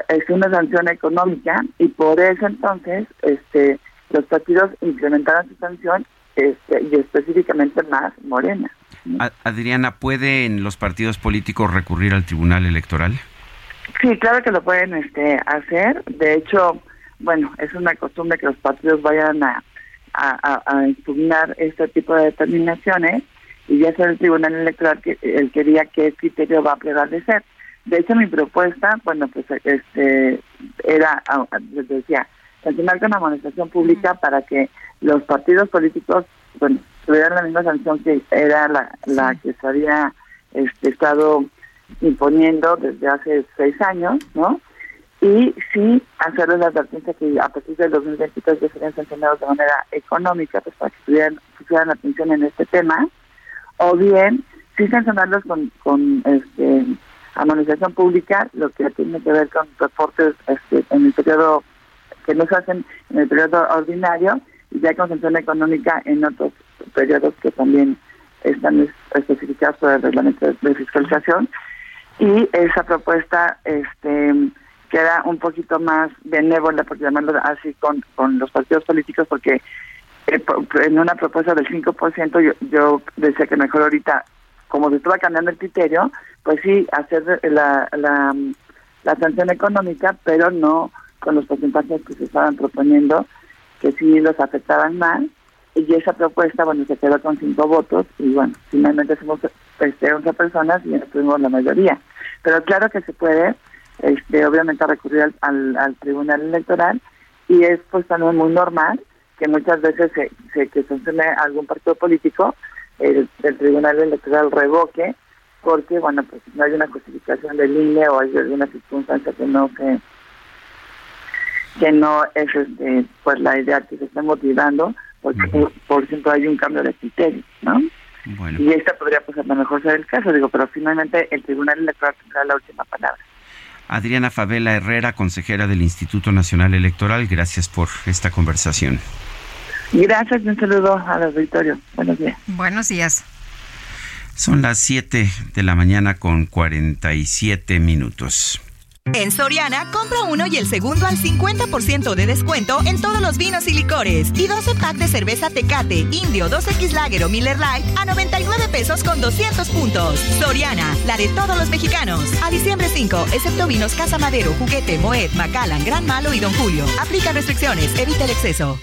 es una sanción económica y por eso entonces este los partidos incrementaron su sanción este, y específicamente más Morena. Adriana, ¿pueden los partidos políticos recurrir al Tribunal Electoral? Sí, claro que lo pueden este, hacer. De hecho, bueno, es una costumbre que los partidos vayan a, a, impugnar este tipo de determinaciones y ya sea el Tribunal Electoral que el que diga qué criterio va a prevalecer. De hecho, mi propuesta, bueno, pues este era, les decía, sancionar con la administración pública para que los partidos políticos, bueno, tuvieran la misma sanción que era la, la que se había este, estado imponiendo desde hace seis años, ¿no? Y sí hacerles la advertencia que a partir del 2023 ya serían sancionados de manera económica, pues para que tuvieran, pusieran atención en este tema, o bien sí sancionarlos con, con este amonestación pública, lo que tiene que ver con reportes este, en el periodo que no se hacen en el periodo ordinario y ya con sanción económica en otros periodos que también están especificados por el reglamento de fiscalización. Y esa propuesta este queda un poquito más benévola, por llamarlo así, con, con los partidos políticos, porque eh, en una propuesta del 5% yo, yo decía que mejor ahorita, como se estaba cambiando el criterio, pues sí, hacer la, la, la sanción económica, pero no con los porcentajes que se estaban proponiendo, que sí los afectaban más y esa propuesta, bueno, se quedó con cinco votos y bueno, finalmente somos este, 11 personas y tuvimos la mayoría. Pero claro que se puede, este, obviamente, recurrir al, al, Tribunal Electoral y es pues también muy normal que muchas veces se, se que sancione algún partido político, el, Tribunal Electoral revoque porque, bueno, pues no hay una justificación del INE o hay alguna circunstancia que no se que no es este, pues la idea que se está motivando porque por, ejemplo hay un cambio de criterio, ¿no? Y esta podría pues a lo mejor ser el caso, digo, pero finalmente el Tribunal Electoral tendrá la última palabra. Adriana Favela Herrera, consejera del Instituto Nacional Electoral, gracias por esta conversación. Gracias y un saludo al auditorio. Buenos días. Buenos días. Son las 7 de la mañana con 47 minutos. En Soriana, compra uno y el segundo al 50% de descuento en todos los vinos y licores. Y 12 pack de cerveza Tecate, Indio, 2X Lager o Miller Lite a 99 pesos con 200 puntos. Soriana, la de todos los mexicanos. A diciembre 5, excepto vinos Casa Madero, Juguete, Moet, Macallan, Gran Malo y Don Julio. Aplica restricciones, evita el exceso.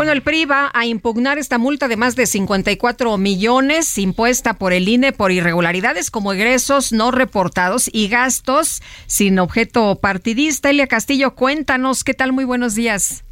Bueno, el PRI va a impugnar esta multa de más de 54 millones impuesta por el INE por irregularidades como egresos no reportados y gastos sin objeto partidista. Elia Castillo, cuéntanos, ¿qué tal? Muy buenos días.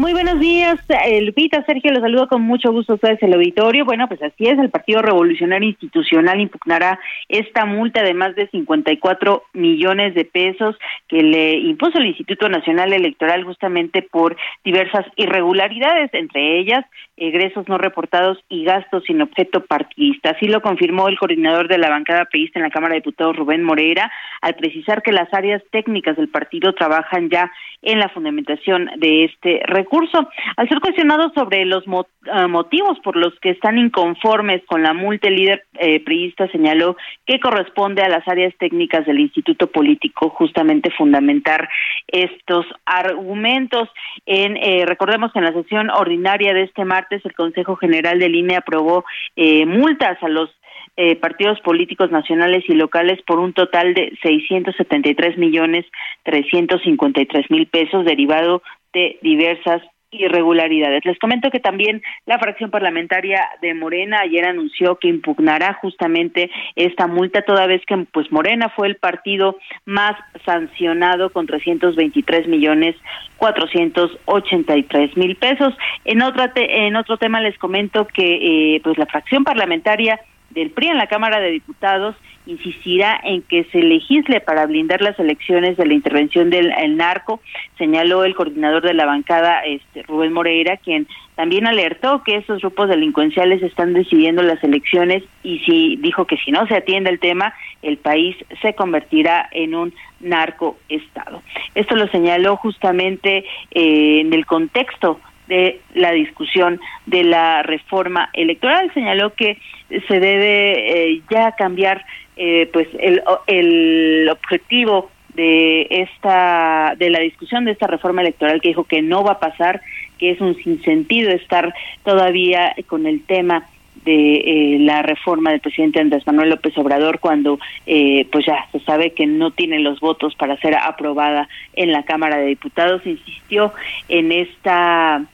Muy buenos días, eh, Lupita, Sergio, los saludo con mucho gusto a ustedes el auditorio. Bueno, pues así es, el Partido Revolucionario Institucional impugnará esta multa de más de 54 millones de pesos que le impuso el Instituto Nacional Electoral justamente por diversas irregularidades, entre ellas egresos no reportados y gastos sin objeto partidista. Así lo confirmó el coordinador de la bancada peísta en la Cámara de Diputados, Rubén Moreira, al precisar que las áreas técnicas del partido trabajan ya en la fundamentación de este recurso. Al ser cuestionado sobre los eh, motivos por los que están inconformes con la multa, el líder eh, priista señaló que corresponde a las áreas técnicas del Instituto Político justamente fundamentar estos argumentos. En eh, recordemos que en la sesión ordinaria de este martes el Consejo General de Línea aprobó eh, multas a los eh, partidos políticos nacionales y locales por un total de 673 millones 353 mil pesos derivado de diversas irregularidades. Les comento que también la fracción parlamentaria de Morena ayer anunció que impugnará justamente esta multa toda vez que pues Morena fue el partido más sancionado con 323 millones 483 mil pesos. En otra en otro tema les comento que eh, pues la fracción parlamentaria del PRI en la Cámara de Diputados insistirá en que se legisle para blindar las elecciones de la intervención del narco, señaló el coordinador de la bancada, este, Rubén Moreira, quien también alertó que esos grupos delincuenciales están decidiendo las elecciones y si dijo que si no se atiende el tema, el país se convertirá en un narcoestado. Esto lo señaló justamente eh, en el contexto de la discusión de la reforma electoral. Señaló que se debe eh, ya cambiar eh, pues el, el objetivo de esta de la discusión de esta reforma electoral que dijo que no va a pasar, que es un sinsentido estar todavía con el tema de eh, la reforma del presidente Andrés Manuel López Obrador cuando pues ya se sabe que no tiene los votos para ser aprobada en la Cámara de Diputados insistió en esta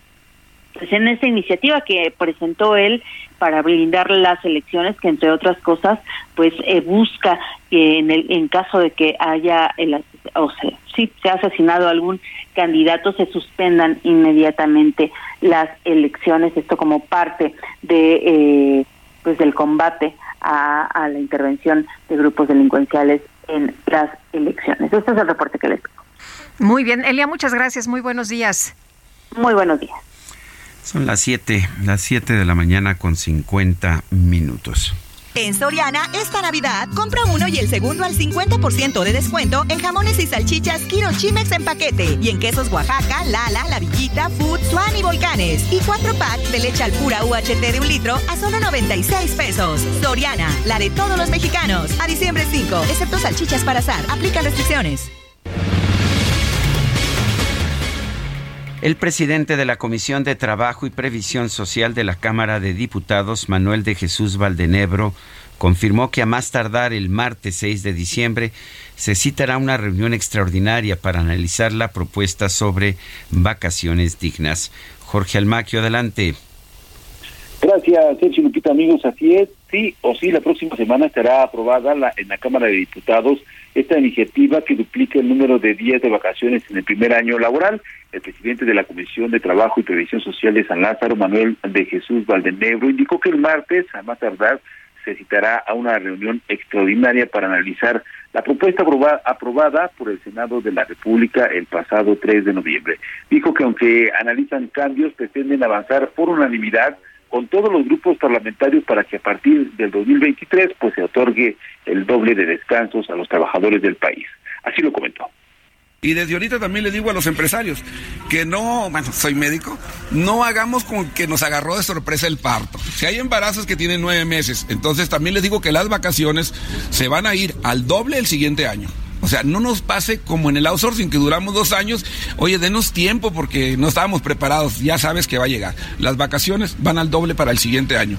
pues en esta iniciativa que presentó él para blindar las elecciones que entre otras cosas pues eh, busca que en el en caso de que haya el o sea si se ha asesinado algún candidato se suspendan inmediatamente las elecciones esto como parte de eh, pues del combate a, a, la intervención de grupos delincuenciales en las elecciones. Este es el reporte que les tengo. Muy bien. Elia muchas gracias. Muy buenos días. Muy buenos días son las 7, las 7 de la mañana con 50 minutos. En Soriana, esta Navidad, compra uno y el segundo al 50% de descuento en jamones y salchichas Kiro Chimex en paquete. Y en quesos Oaxaca, Lala, La Villita, Food, Swan y Volcanes. Y cuatro packs de leche al pura UHT de un litro a solo 96 pesos. Soriana, la de todos los mexicanos. A diciembre 5, excepto salchichas para azar. Aplica restricciones. El presidente de la Comisión de Trabajo y Previsión Social de la Cámara de Diputados, Manuel de Jesús Valdenebro, confirmó que a más tardar el martes 6 de diciembre se citará una reunión extraordinaria para analizar la propuesta sobre vacaciones dignas. Jorge Almaquio, adelante. Gracias, Sergio Lupita, amigos. Así es, sí o sí, la próxima semana estará aprobada en la Cámara de Diputados esta iniciativa que duplica el número de días de vacaciones en el primer año laboral. El presidente de la Comisión de Trabajo y Previsión Social de San Lázaro, Manuel de Jesús Valdenebro, indicó que el martes, a más tardar, se citará a una reunión extraordinaria para analizar la propuesta aprobada por el Senado de la República el pasado 3 de noviembre. Dijo que aunque analizan cambios, pretenden avanzar por unanimidad con todos los grupos parlamentarios para que a partir del 2023 pues se otorgue el doble de descansos a los trabajadores del país. Así lo comentó. Y desde ahorita también le digo a los empresarios que no, bueno, soy médico, no hagamos con que nos agarró de sorpresa el parto. Si hay embarazos que tienen nueve meses, entonces también les digo que las vacaciones se van a ir al doble el siguiente año. O sea, no nos pase como en el outsourcing que duramos dos años. Oye, denos tiempo porque no estábamos preparados. Ya sabes que va a llegar. Las vacaciones van al doble para el siguiente año.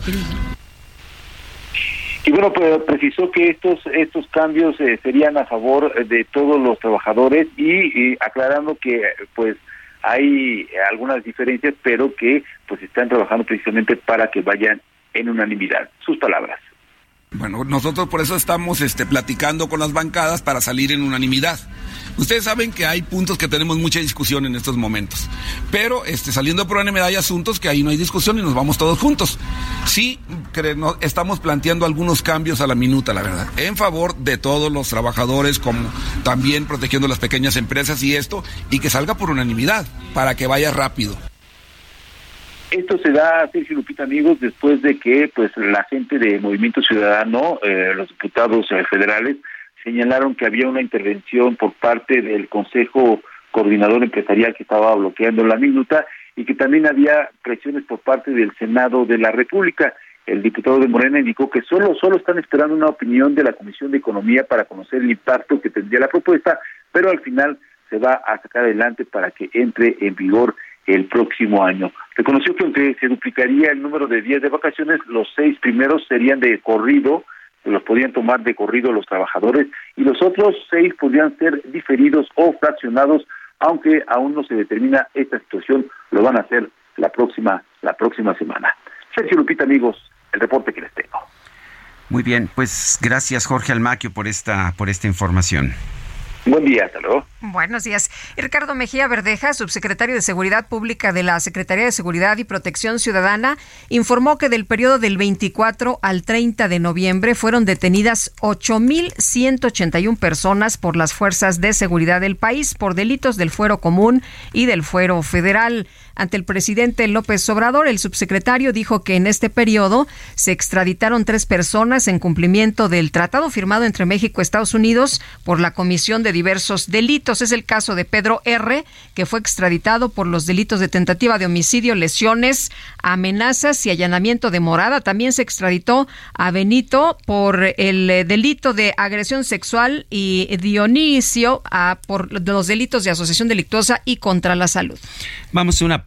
Y bueno, pues precisó que estos estos cambios eh, serían a favor de todos los trabajadores y, y, aclarando que pues hay algunas diferencias, pero que pues están trabajando precisamente para que vayan en unanimidad. Sus palabras. Bueno, nosotros por eso estamos este, platicando con las bancadas para salir en unanimidad. Ustedes saben que hay puntos que tenemos mucha discusión en estos momentos, pero este, saliendo por unanimidad hay asuntos que ahí no hay discusión y nos vamos todos juntos. Sí, estamos planteando algunos cambios a la minuta, la verdad, en favor de todos los trabajadores, como también protegiendo las pequeñas empresas y esto, y que salga por unanimidad, para que vaya rápido. Esto se da, Sergio Lupita, amigos, después de que pues la gente de Movimiento Ciudadano, eh, los diputados eh, federales, señalaron que había una intervención por parte del Consejo Coordinador Empresarial que estaba bloqueando la minuta y que también había presiones por parte del Senado de la República. El diputado de Morena indicó que solo, solo están esperando una opinión de la Comisión de Economía para conocer el impacto que tendría la propuesta, pero al final se va a sacar adelante para que entre en vigor el próximo año. Reconoció que aunque se duplicaría el número de días de vacaciones, los seis primeros serían de corrido, los podían tomar de corrido los trabajadores y los otros seis podrían ser diferidos o fraccionados, aunque aún no se determina esta situación, lo van a hacer la próxima la próxima semana. Sergio Lupita, amigos, el reporte que les tengo. Muy bien, pues gracias Jorge Almaquio por esta por esta información. Buen día, hasta. Buenos días. Ricardo Mejía Verdeja, subsecretario de Seguridad Pública de la Secretaría de Seguridad y Protección Ciudadana, informó que del periodo del 24 al 30 de noviembre fueron detenidas 8.181 personas por las fuerzas de seguridad del país por delitos del fuero común y del fuero federal. Ante el presidente López Obrador, el subsecretario dijo que en este periodo se extraditaron tres personas en cumplimiento del tratado firmado entre México y Estados Unidos por la Comisión de diversos delitos. Es el caso de Pedro R., que fue extraditado por los delitos de tentativa de homicidio, lesiones, amenazas y allanamiento de morada. También se extraditó a Benito por el eh, delito de agresión sexual y Dionisio a, por los delitos de asociación delictuosa y contra la salud. Vamos a una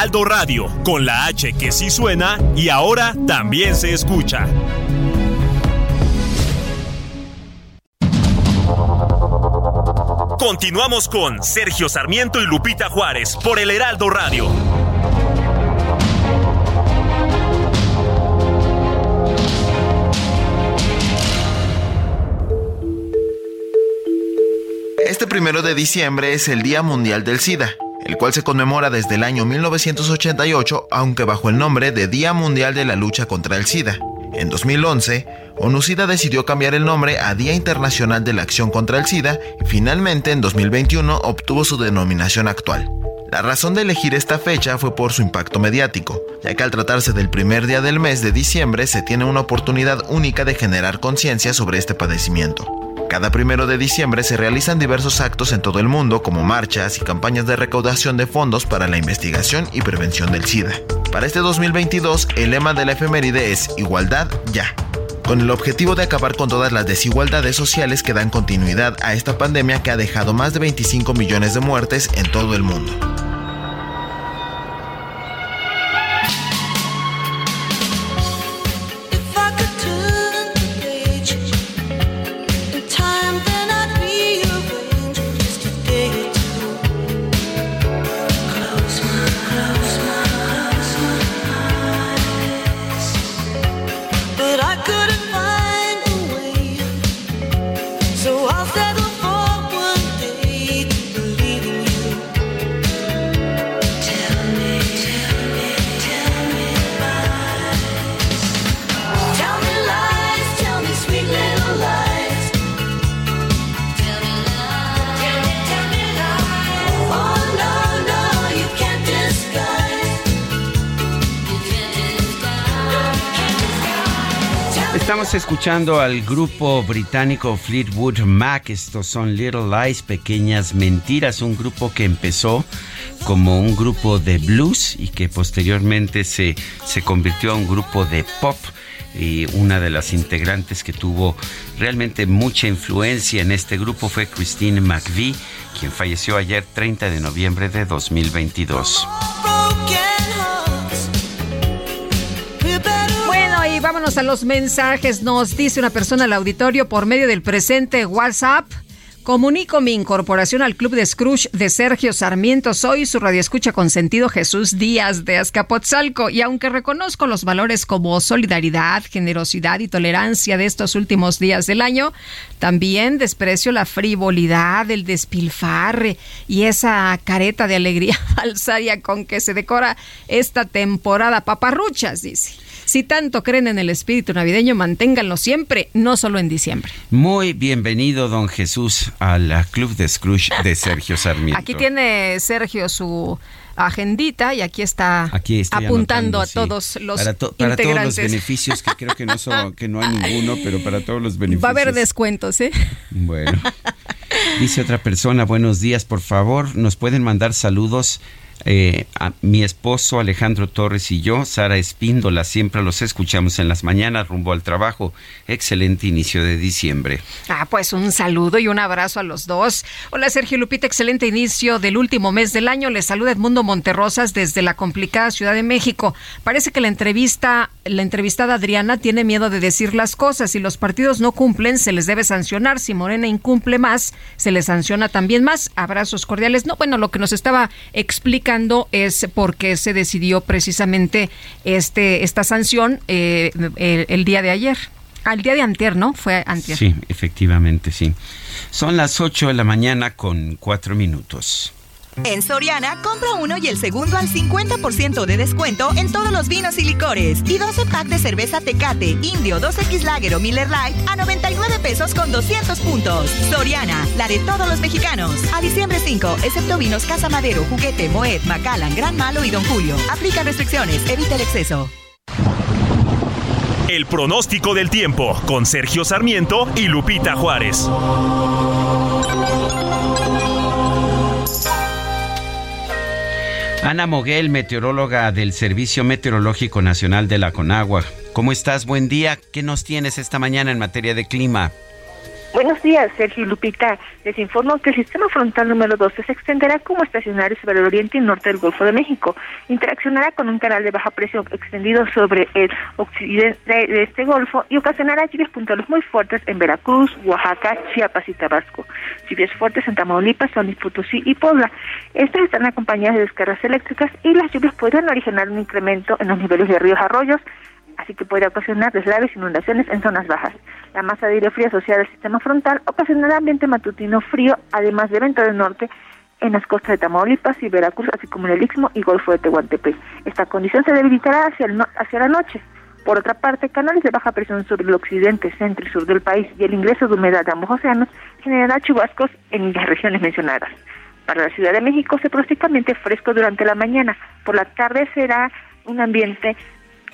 Heraldo Radio, con la H que sí suena y ahora también se escucha. Continuamos con Sergio Sarmiento y Lupita Juárez por el Heraldo Radio. Este primero de diciembre es el Día Mundial del SIDA el cual se conmemora desde el año 1988, aunque bajo el nombre de Día Mundial de la Lucha contra el SIDA. En 2011, ONUSIDA decidió cambiar el nombre a Día Internacional de la Acción contra el SIDA y finalmente en 2021 obtuvo su denominación actual. La razón de elegir esta fecha fue por su impacto mediático, ya que al tratarse del primer día del mes de diciembre se tiene una oportunidad única de generar conciencia sobre este padecimiento. Cada primero de diciembre se realizan diversos actos en todo el mundo, como marchas y campañas de recaudación de fondos para la investigación y prevención del SIDA. Para este 2022, el lema de la efeméride es Igualdad ya con el objetivo de acabar con todas las desigualdades sociales que dan continuidad a esta pandemia que ha dejado más de 25 millones de muertes en todo el mundo. Escuchando al grupo británico Fleetwood Mac. Estos son Little Lies, Pequeñas Mentiras, un grupo que empezó como un grupo de blues y que posteriormente se, se convirtió en un grupo de pop. Y una de las integrantes que tuvo realmente mucha influencia en este grupo fue Christine McVie, quien falleció ayer 30 de noviembre de 2022. Vámonos a los mensajes. Nos dice una persona al auditorio por medio del presente WhatsApp. Comunico mi incorporación al club de Scrooge de Sergio Sarmiento. Soy su radioescucha consentido Jesús Díaz de Azcapotzalco. Y aunque reconozco los valores como solidaridad, generosidad y tolerancia de estos últimos días del año, también desprecio la frivolidad, el despilfarre y esa careta de alegría (laughs) falsaria con que se decora esta temporada. Paparruchas, dice. Si tanto creen en el espíritu navideño, manténganlo siempre, no solo en diciembre. Muy bienvenido, don Jesús, al Club de Scrooge de Sergio Sarmiento. Aquí tiene Sergio su agendita y aquí está apuntando a todos los para, para todos los beneficios que creo que no son, (laughs) que no hay ninguno, pero para todos los beneficios. Va a haber descuentos, ¿eh? Bueno. Dice otra persona, buenos días, por favor, nos pueden mandar saludos eh, mi esposo Alejandro Torres y yo, Sara Espíndola, siempre los escuchamos en las mañanas rumbo al trabajo. Excelente inicio de diciembre. Ah, pues un saludo y un abrazo a los dos. Hola Sergio Lupita, excelente inicio del último mes del año. Les saluda Edmundo Monterrosas desde la complicada Ciudad de México. Parece que la entrevista, la entrevistada Adriana tiene miedo de decir las cosas. Si los partidos no cumplen, se les debe sancionar. Si Morena incumple más, se les sanciona también más. Abrazos cordiales. No, bueno, lo que nos estaba explicando es porque se decidió precisamente este esta sanción eh, el, día de ayer. Al día de antier, ¿no? Fue antier. Sí, efectivamente, sí. Son las 8 de la mañana con 4 minutos. En Soriana, compra uno y el segundo al 50% de descuento en todos los vinos y licores. Y 12 pack de cerveza Tecate, Indio, 2X Lager o Miller Lite a 99 pesos con 200 puntos. Soriana, la de todos los mexicanos. A diciembre 5, excepto vinos Casa Madero, Juguete, Moet, Macallan, Gran Malo y Don Julio. Aplica restricciones, evita el exceso. El pronóstico del tiempo con Sergio Sarmiento y Lupita Juárez. Ana Moguel, meteoróloga del Servicio Meteorológico Nacional de la Conagua. ¿Cómo estás? Buen día. ¿Qué nos tienes esta mañana en materia de clima? Buenos días, Sergio Lupita. Les informo que el sistema frontal número 12 se extenderá como estacionario sobre el oriente y norte del Golfo de México. Interaccionará con un canal de baja presión extendido sobre el occidente de este golfo y ocasionará lluvias puntuales muy fuertes en Veracruz, Oaxaca, Chiapas y Tabasco. Lluvias fuertes en Tamaulipas, San Luis Potosí y Puebla. Estas están acompañadas de descargas eléctricas y las lluvias podrían originar un incremento en los niveles de ríos arroyos, así que puede ocasionar deslaves inundaciones en zonas bajas. La masa de aire fría asociada al sistema frontal ocasionará ambiente matutino frío, además de viento del norte en las costas de Tamaulipas y Veracruz, así como en el Istmo y Golfo de Tehuantepec. Esta condición se debilitará hacia, el hacia la noche. Por otra parte, canales de baja presión sobre el occidente, centro y sur del país y el ingreso de humedad de ambos océanos generará chubascos en las regiones mencionadas. Para la Ciudad de México se pronostica ambiente fresco durante la mañana. Por la tarde será un ambiente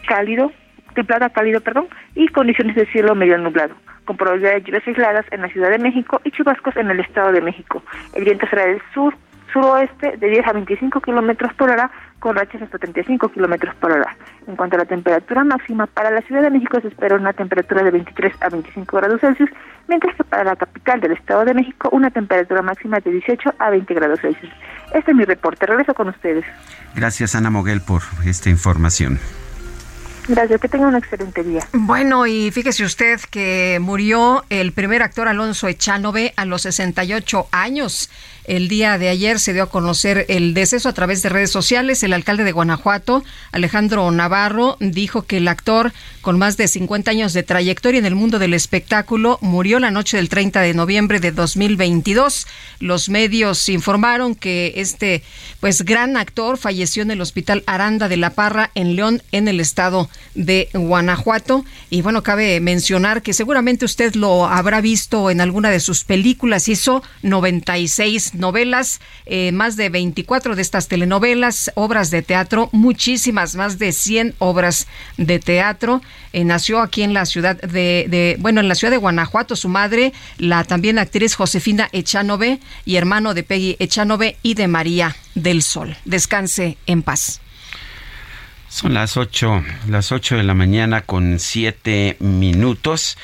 cálido templado a cálido, perdón, y condiciones de cielo medio nublado, con probabilidad de lluvias aisladas en la Ciudad de México y chubascos en el Estado de México. El viento será del sur, suroeste, de 10 a 25 kilómetros por hora, con rachas hasta 35 kilómetros por hora. En cuanto a la temperatura máxima, para la Ciudad de México se espera una temperatura de 23 a 25 grados Celsius, mientras que para la capital del Estado de México una temperatura máxima de 18 a 20 grados Celsius. Este es mi reporte. Regreso con ustedes. Gracias, Ana Moguel, por esta información. Gracias, que tenga un excelente día. Bueno, y fíjese usted que murió el primer actor Alonso Echanove a los 68 años. El día de ayer se dio a conocer el deceso a través de redes sociales. El alcalde de Guanajuato, Alejandro Navarro, dijo que el actor con más de 50 años de trayectoria en el mundo del espectáculo murió la noche del 30 de noviembre de 2022. Los medios informaron que este pues gran actor falleció en el Hospital Aranda de la Parra en León en el estado de Guanajuato. Y bueno, cabe mencionar que seguramente usted lo habrá visto en alguna de sus películas. Hizo 96 novelas, eh, más de 24 de estas telenovelas, obras de teatro, muchísimas, más de 100 obras de teatro. Eh, nació aquí en la ciudad de, de, bueno, en la ciudad de Guanajuato. Su madre, la también actriz Josefina Echanove y hermano de Peggy Echanove y de María del Sol. Descanse en paz. Son las 8, las 8 de la mañana con 7 minutos.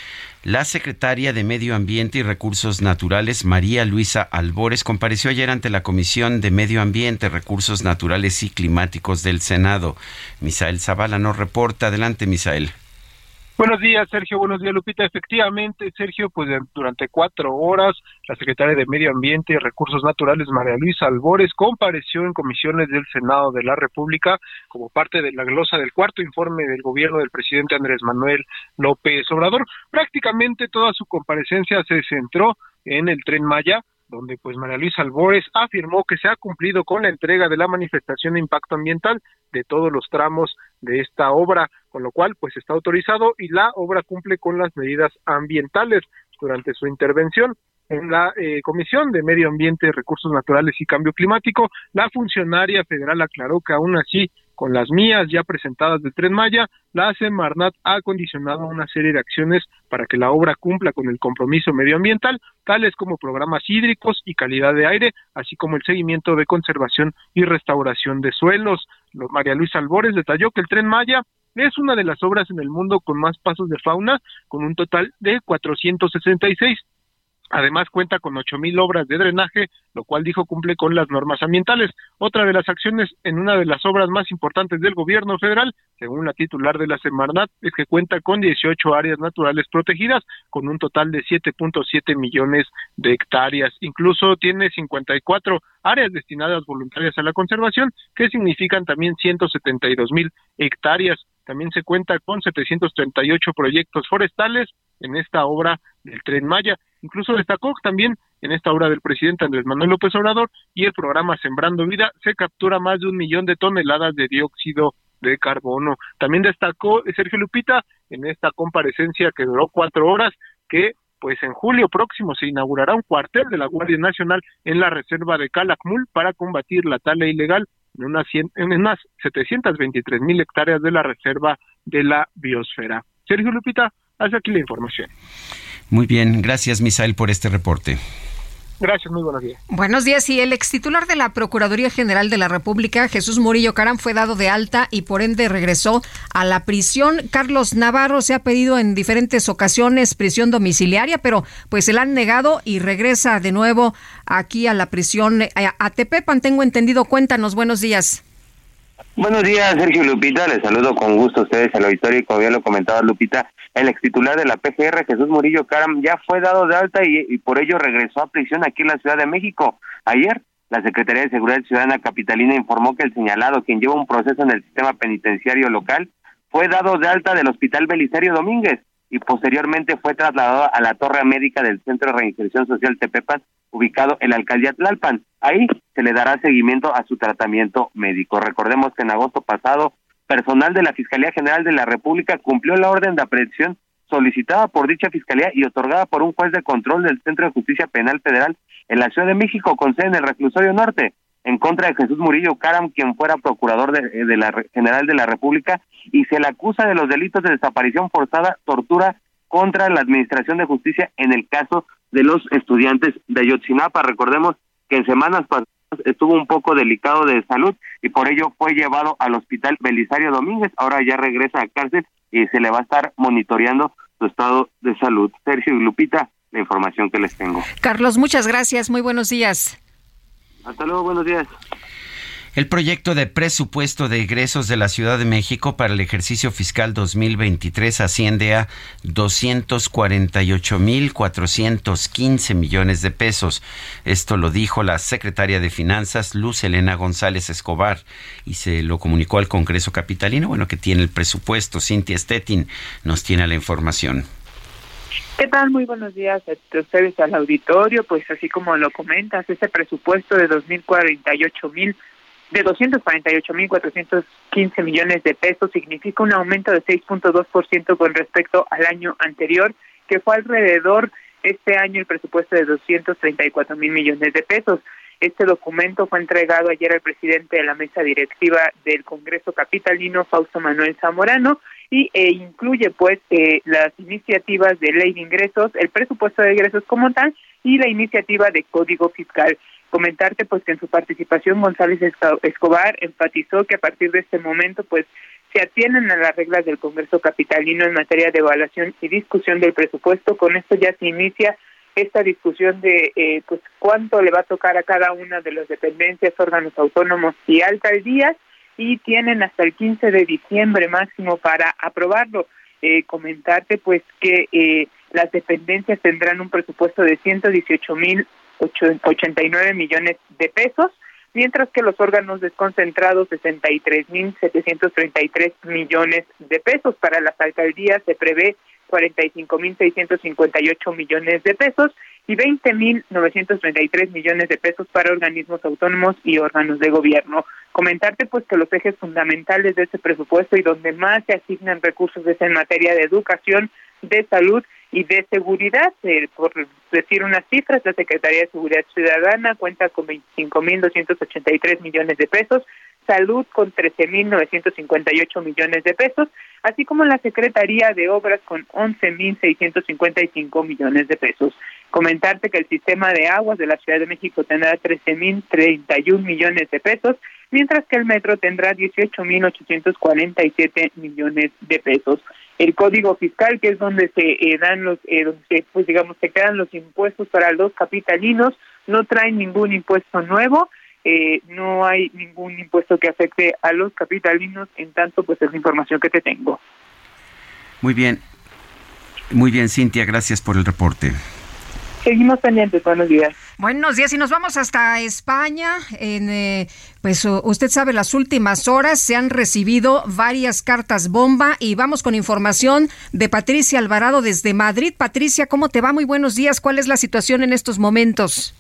La secretaria de Medio Ambiente y Recursos Naturales, María Luisa Albores, compareció ayer ante la Comisión de Medio Ambiente, Recursos Naturales y Climáticos del Senado. Misael Zavala nos reporta. Adelante, Misael. Buenos días, Sergio. Buenos días, Lupita. Efectivamente, Sergio, pues durante cuatro horas, la secretaria de Medio Ambiente y Recursos Naturales, María Luisa Albores, compareció en comisiones del Senado de la República como parte de la glosa del cuarto informe del gobierno del presidente Andrés Manuel López Obrador. Prácticamente toda su comparecencia se centró en el tren Maya, donde pues María Luisa Albores afirmó que se ha cumplido con la entrega de la manifestación de impacto ambiental de todos los tramos de esta obra, con lo cual pues está autorizado y la obra cumple con las medidas ambientales durante su intervención en la eh, Comisión de Medio Ambiente, Recursos Naturales y Cambio Climático, la funcionaria federal aclaró que aún así con las mías ya presentadas de Tren Maya, la Semarnat ha acondicionado una serie de acciones para que la obra cumpla con el compromiso medioambiental, tales como programas hídricos y calidad de aire, así como el seguimiento de conservación y restauración de suelos. María Luisa Albores detalló que el Tren Maya es una de las obras en el mundo con más pasos de fauna, con un total de 466 Además cuenta con 8.000 obras de drenaje, lo cual dijo cumple con las normas ambientales. Otra de las acciones en una de las obras más importantes del gobierno federal, según la titular de la Semarnat, es que cuenta con 18 áreas naturales protegidas, con un total de 7.7 millones de hectáreas. Incluso tiene 54 áreas destinadas voluntarias a la conservación, que significan también 172 mil hectáreas. También se cuenta con 738 proyectos forestales en esta obra del Tren Maya. Incluso destacó también en esta obra del presidente Andrés Manuel López Obrador y el programa Sembrando Vida se captura más de un millón de toneladas de dióxido de carbono. También destacó Sergio Lupita en esta comparecencia que duró cuatro horas que pues en julio próximo se inaugurará un cuartel de la Guardia Nacional en la reserva de Calakmul para combatir la tala ilegal en unas, en unas 723 mil hectáreas de la reserva de la biosfera. Sergio Lupita, hace aquí la información. Muy bien, gracias Misael por este reporte. Gracias, muy buenos días. Buenos días. Y el ex titular de la Procuraduría General de la República, Jesús Murillo Caram, fue dado de alta y por ende regresó a la prisión. Carlos Navarro se ha pedido en diferentes ocasiones prisión domiciliaria, pero pues se la han negado y regresa de nuevo aquí a la prisión a Tepepan. Tengo entendido. Cuéntanos. Buenos días. Buenos días, Sergio Lupita. Les saludo con gusto a ustedes al auditorio y como ya lo comentaba Lupita, el ex titular de la PGR, Jesús Murillo Caram, ya fue dado de alta y, por ello regresó a prisión aquí en la Ciudad de México. Ayer, la Secretaría de Seguridad Ciudadana Capitalina informó que el señalado, quien lleva un proceso en el sistema penitenciario local, fue dado de alta del Hospital Belisario Domínguez y posteriormente fue trasladado a la torre médica del Centro de Reinserción Social Tepepan, ubicado en la alcaldía Tlalpan. Ahí se le dará seguimiento a su tratamiento médico. Recordemos que en agosto pasado personal de la Fiscalía General de la República cumplió la orden de aprehensión solicitada por dicha fiscalía y otorgada por un juez de control del Centro de Justicia Penal Federal en la Ciudad de México con sede en el Reclusorio Norte en contra de Jesús Murillo Caram, quien fuera procurador de, de, la General de la República y se le acusa de los delitos de desaparición forzada, tortura contra la Administración de Justicia en el caso de los estudiantes de Ayotzinapa. Recordemos que en semanas pasadas estuvo un poco delicado de salud y por ello fue llevado al hospital Belisario Domínguez. Ahora ya regresa a cárcel y se le va a estar monitoreando su estado de salud. Sergio y Lupita, la información que les tengo. Carlos, muchas gracias. Muy buenos días. Hasta luego, buenos días. El proyecto de presupuesto de egresos de la Ciudad de México para el ejercicio fiscal 2023 asciende a 248.415 millones de pesos. Esto lo dijo la secretaria de Finanzas, Luz Elena González Escobar, y se lo comunicó al Congreso Capitalino, bueno, que tiene el presupuesto. Cintia Stettin nos tiene la información. ¿Qué tal? Muy buenos días a ustedes al auditorio. Pues así como lo comentas, ese presupuesto de 2.048.000 de 248.415 millones de pesos, significa un aumento de 6.2% con respecto al año anterior, que fue alrededor este año el presupuesto de 234 mil millones de pesos. Este documento fue entregado ayer al presidente de la mesa directiva del Congreso Capitalino, Fausto Manuel Zamorano, y e incluye pues eh, las iniciativas de ley de ingresos, el presupuesto de ingresos como tal y la iniciativa de código fiscal. Comentarte pues que en su participación González Escobar enfatizó que a partir de este momento pues se atienden a las reglas del Congreso Capitalino en materia de evaluación y discusión del presupuesto. Con esto ya se inicia esta discusión de eh, pues cuánto le va a tocar a cada una de las dependencias, órganos autónomos y alcaldías y tienen hasta el 15 de diciembre máximo para aprobarlo. Eh, comentarte pues que eh, las dependencias tendrán un presupuesto de 118 mil 89 millones de pesos, mientras que los órganos desconcentrados 63 mil 733 millones de pesos. Para las alcaldías se prevé 45 mil 658 millones de pesos y 20 mil 933 millones de pesos para organismos autónomos y órganos de gobierno. Comentarte pues que los ejes fundamentales de este presupuesto y donde más se asignan recursos es en materia de educación, de salud y de seguridad. Eh, por decir unas cifras, la Secretaría de Seguridad Ciudadana cuenta con 25.283 millones de pesos, salud con 13.958 millones de pesos, así como la Secretaría de Obras con 11.655 millones de pesos. Comentarte que el sistema de aguas de la Ciudad de México tendrá 13.031 millones de pesos, mientras que el metro tendrá 18.847 millones de pesos. El código fiscal, que es donde se eh, dan los, eh, donde pues digamos, se quedan los impuestos para los capitalinos, no trae ningún impuesto nuevo, eh, no hay ningún impuesto que afecte a los capitalinos, en tanto, pues es la información que te tengo. Muy bien, muy bien, Cintia, gracias por el reporte. Seguimos pendientes, buenos días. Buenos días y nos vamos hasta España. En, eh, pues usted sabe, las últimas horas se han recibido varias cartas bomba y vamos con información de Patricia Alvarado desde Madrid. Patricia, ¿cómo te va? Muy buenos días. ¿Cuál es la situación en estos momentos?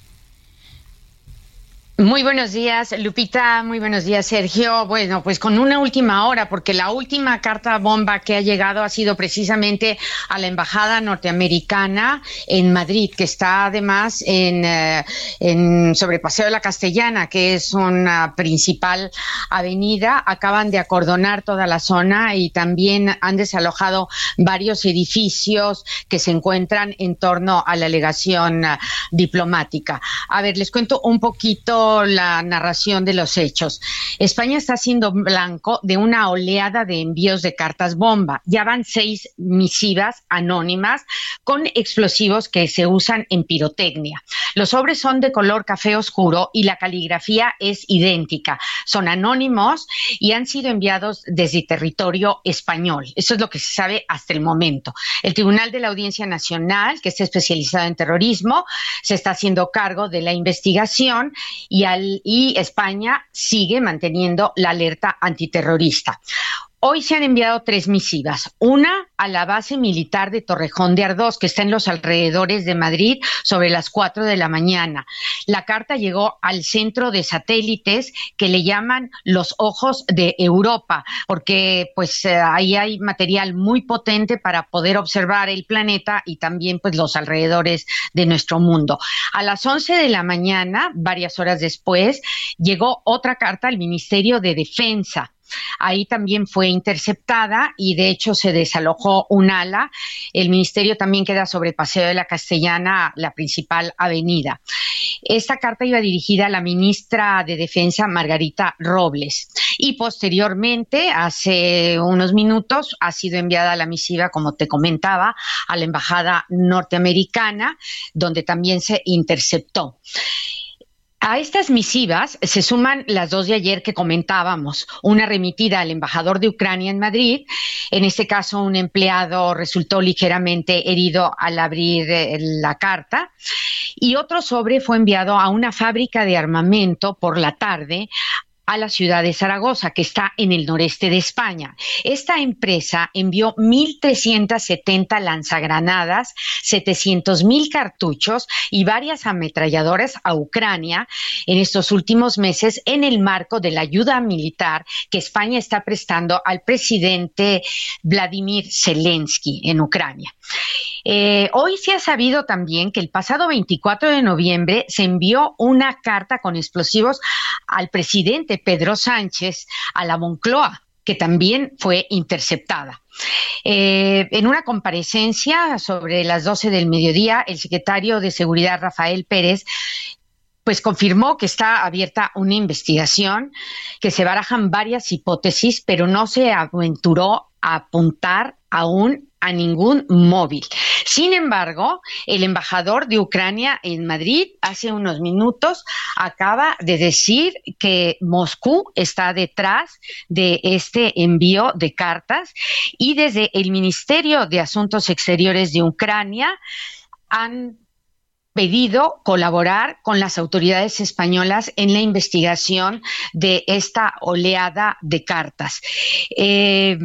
Muy buenos días, Lupita. Muy buenos días, Sergio. Bueno, pues con una última hora, porque la última carta bomba que ha llegado ha sido precisamente a la embajada norteamericana en Madrid, que está además en, eh, en sobre Paseo de la Castellana, que es una principal avenida. Acaban de acordonar toda la zona y también han desalojado varios edificios que se encuentran en torno a la legación eh, diplomática. A ver, les cuento un poquito la narración de los hechos. España está siendo blanco de una oleada de envíos de cartas bomba. Ya van seis misivas anónimas con explosivos que se usan en pirotecnia. Los sobres son de color café oscuro y la caligrafía es idéntica. Son anónimos y han sido enviados desde territorio español. Eso es lo que se sabe hasta el momento. El Tribunal de la Audiencia Nacional, que está especializado en terrorismo, se está haciendo cargo de la investigación y, al, y España sigue manteniendo la alerta antiterrorista. Hoy se han enviado tres misivas. Una a la base militar de Torrejón de Ardós, que está en los alrededores de Madrid, sobre las cuatro de la mañana. La carta llegó al centro de satélites que le llaman los ojos de Europa, porque pues eh, ahí hay material muy potente para poder observar el planeta y también pues los alrededores de nuestro mundo. A las once de la mañana, varias horas después, llegó otra carta al Ministerio de Defensa Ahí también fue interceptada y de hecho se desalojó un ala. El ministerio también queda sobre Paseo de la Castellana, la principal avenida. Esta carta iba dirigida a la ministra de Defensa, Margarita Robles. Y posteriormente, hace unos minutos, ha sido enviada la misiva, como te comentaba, a la Embajada norteamericana, donde también se interceptó. A estas misivas se suman las dos de ayer que comentábamos, una remitida al embajador de Ucrania en Madrid, en este caso un empleado resultó ligeramente herido al abrir eh, la carta, y otro sobre fue enviado a una fábrica de armamento por la tarde a la ciudad de Zaragoza, que está en el noreste de España. Esta empresa envió 1.370 lanzagranadas, 700.000 cartuchos y varias ametralladoras a Ucrania en estos últimos meses en el marco de la ayuda militar que España está prestando al presidente Vladimir Zelensky en Ucrania. Eh, hoy se ha sabido también que el pasado 24 de noviembre se envió una carta con explosivos al presidente Pedro Sánchez a la Moncloa que también fue interceptada. Eh, en una comparecencia sobre las 12 del mediodía, el secretario de Seguridad, Rafael Pérez, pues confirmó que está abierta una investigación, que se barajan varias hipótesis, pero no se aventuró a apuntar aún a ningún móvil. Sin embargo, el embajador de Ucrania en Madrid hace unos minutos acaba de decir que Moscú está detrás de este envío de cartas y desde el Ministerio de Asuntos Exteriores de Ucrania han pedido colaborar con las autoridades españolas en la investigación de esta oleada de cartas. Eh,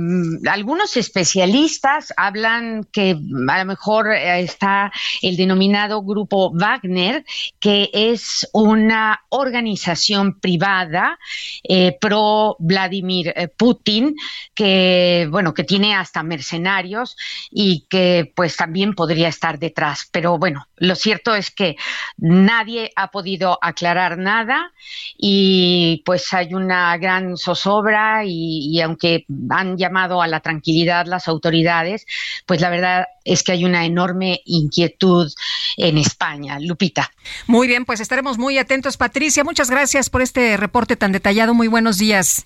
algunos especialistas hablan que a lo mejor eh, está el denominado grupo Wagner, que es una organización privada eh, pro Vladimir Putin, que bueno, que tiene hasta mercenarios y que pues también podría estar detrás. Pero bueno, lo cierto es que nadie ha podido aclarar nada y pues hay una gran zozobra y, aunque han llamado a la tranquilidad las autoridades, pues la verdad es que hay una enorme inquietud en España. Lupita. Muy bien, pues estaremos muy atentos. Patricia, muchas gracias por este reporte tan detallado. Muy buenos días.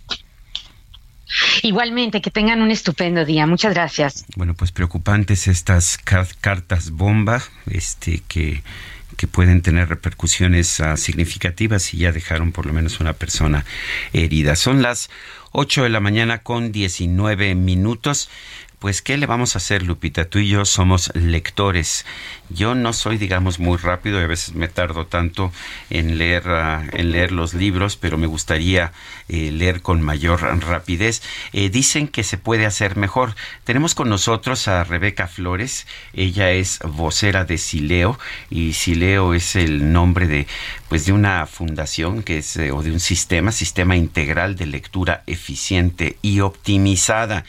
Igualmente, que tengan un estupendo día. Muchas gracias. Bueno, pues preocupantes estas cartas bomba, este que que pueden tener repercusiones uh, significativas y ya dejaron por lo menos una persona herida. Son las 8 de la mañana con 19 minutos. Pues, ¿qué le vamos a hacer, Lupita? Tú y yo somos lectores. Yo no soy, digamos, muy rápido y a veces me tardo tanto en leer, ah, en leer los libros, pero me gustaría eh, leer con mayor rapidez. Eh, dicen que se puede hacer mejor. Tenemos con nosotros a Rebeca Flores. Ella es vocera de Sileo y Sileo es el nombre de, pues, de una fundación que es, eh, o de un sistema, sistema integral de lectura eficiente y optimizada.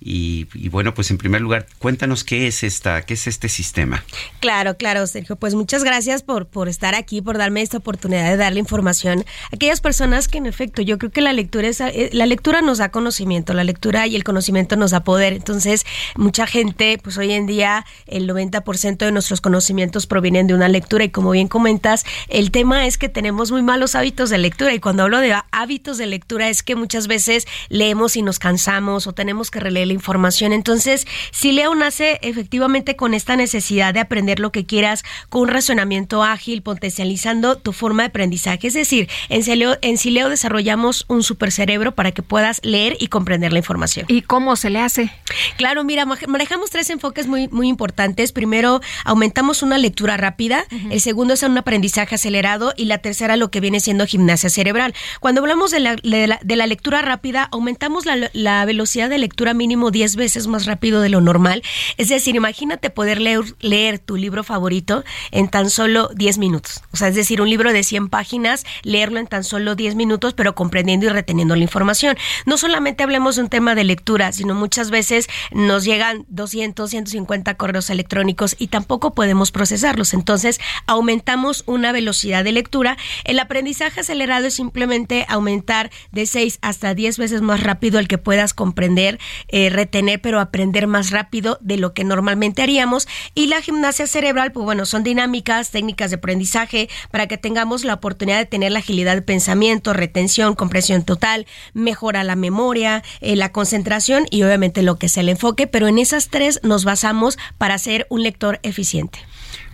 Y, bueno, pues en primer lugar, cuéntanos qué es esta, qué es este sistema. Claro, claro, Sergio. Pues muchas gracias por, por estar aquí, por darme esta oportunidad de darle información a aquellas personas que en efecto, yo creo que la lectura es, eh, la lectura nos da conocimiento, la lectura y el conocimiento nos da poder. Entonces, mucha gente, pues hoy en día, el 90% de nuestros conocimientos provienen de una lectura y como bien comentas, el tema es que tenemos muy malos hábitos de lectura y cuando hablo de hábitos de lectura es que muchas veces leemos y nos cansamos o tenemos que releer la información. Entonces, si Leo nace efectivamente con esta necesidad de aprender lo que quieras, con un razonamiento ágil, potencializando tu forma de aprendizaje. Es decir, en Sileo, en Sileo desarrollamos un supercerebro para que puedas leer y comprender la información. ¿Y cómo se le hace? Claro, mira, manejamos tres enfoques muy, muy importantes. Primero, aumentamos una lectura rápida. El segundo es un aprendizaje acelerado. Y la tercera, lo que viene siendo gimnasia cerebral. Cuando hablamos de la, de la, lectura rápida, aumentamos la, la velocidad de lectura mínima 10 veces más rápido de lo normal. Es decir, imagínate poder leer, leer tu libro favorito en tan solo 10 minutos. O sea, es decir, un libro de 100 páginas, leerlo en tan solo 10 minutos, pero comprendiendo y reteniendo la información. No solamente hablemos de un tema de lectura, sino muchas veces nos llegan 200, 150 correos electrónicos y tampoco podemos procesarlos. Entonces, aumentamos una velocidad de lectura. El aprendizaje acelerado es simplemente aumentar de 6 hasta 10 veces más rápido el que puedas comprender eh, retener, pero aprender más rápido de lo que normalmente haríamos. Y la gimnasia cerebral, pues bueno, son dinámicas, técnicas de aprendizaje para que tengamos la oportunidad de tener la agilidad de pensamiento, retención, compresión total, mejora la memoria, eh, la concentración y obviamente lo que es el enfoque, pero en esas tres nos basamos para ser un lector eficiente.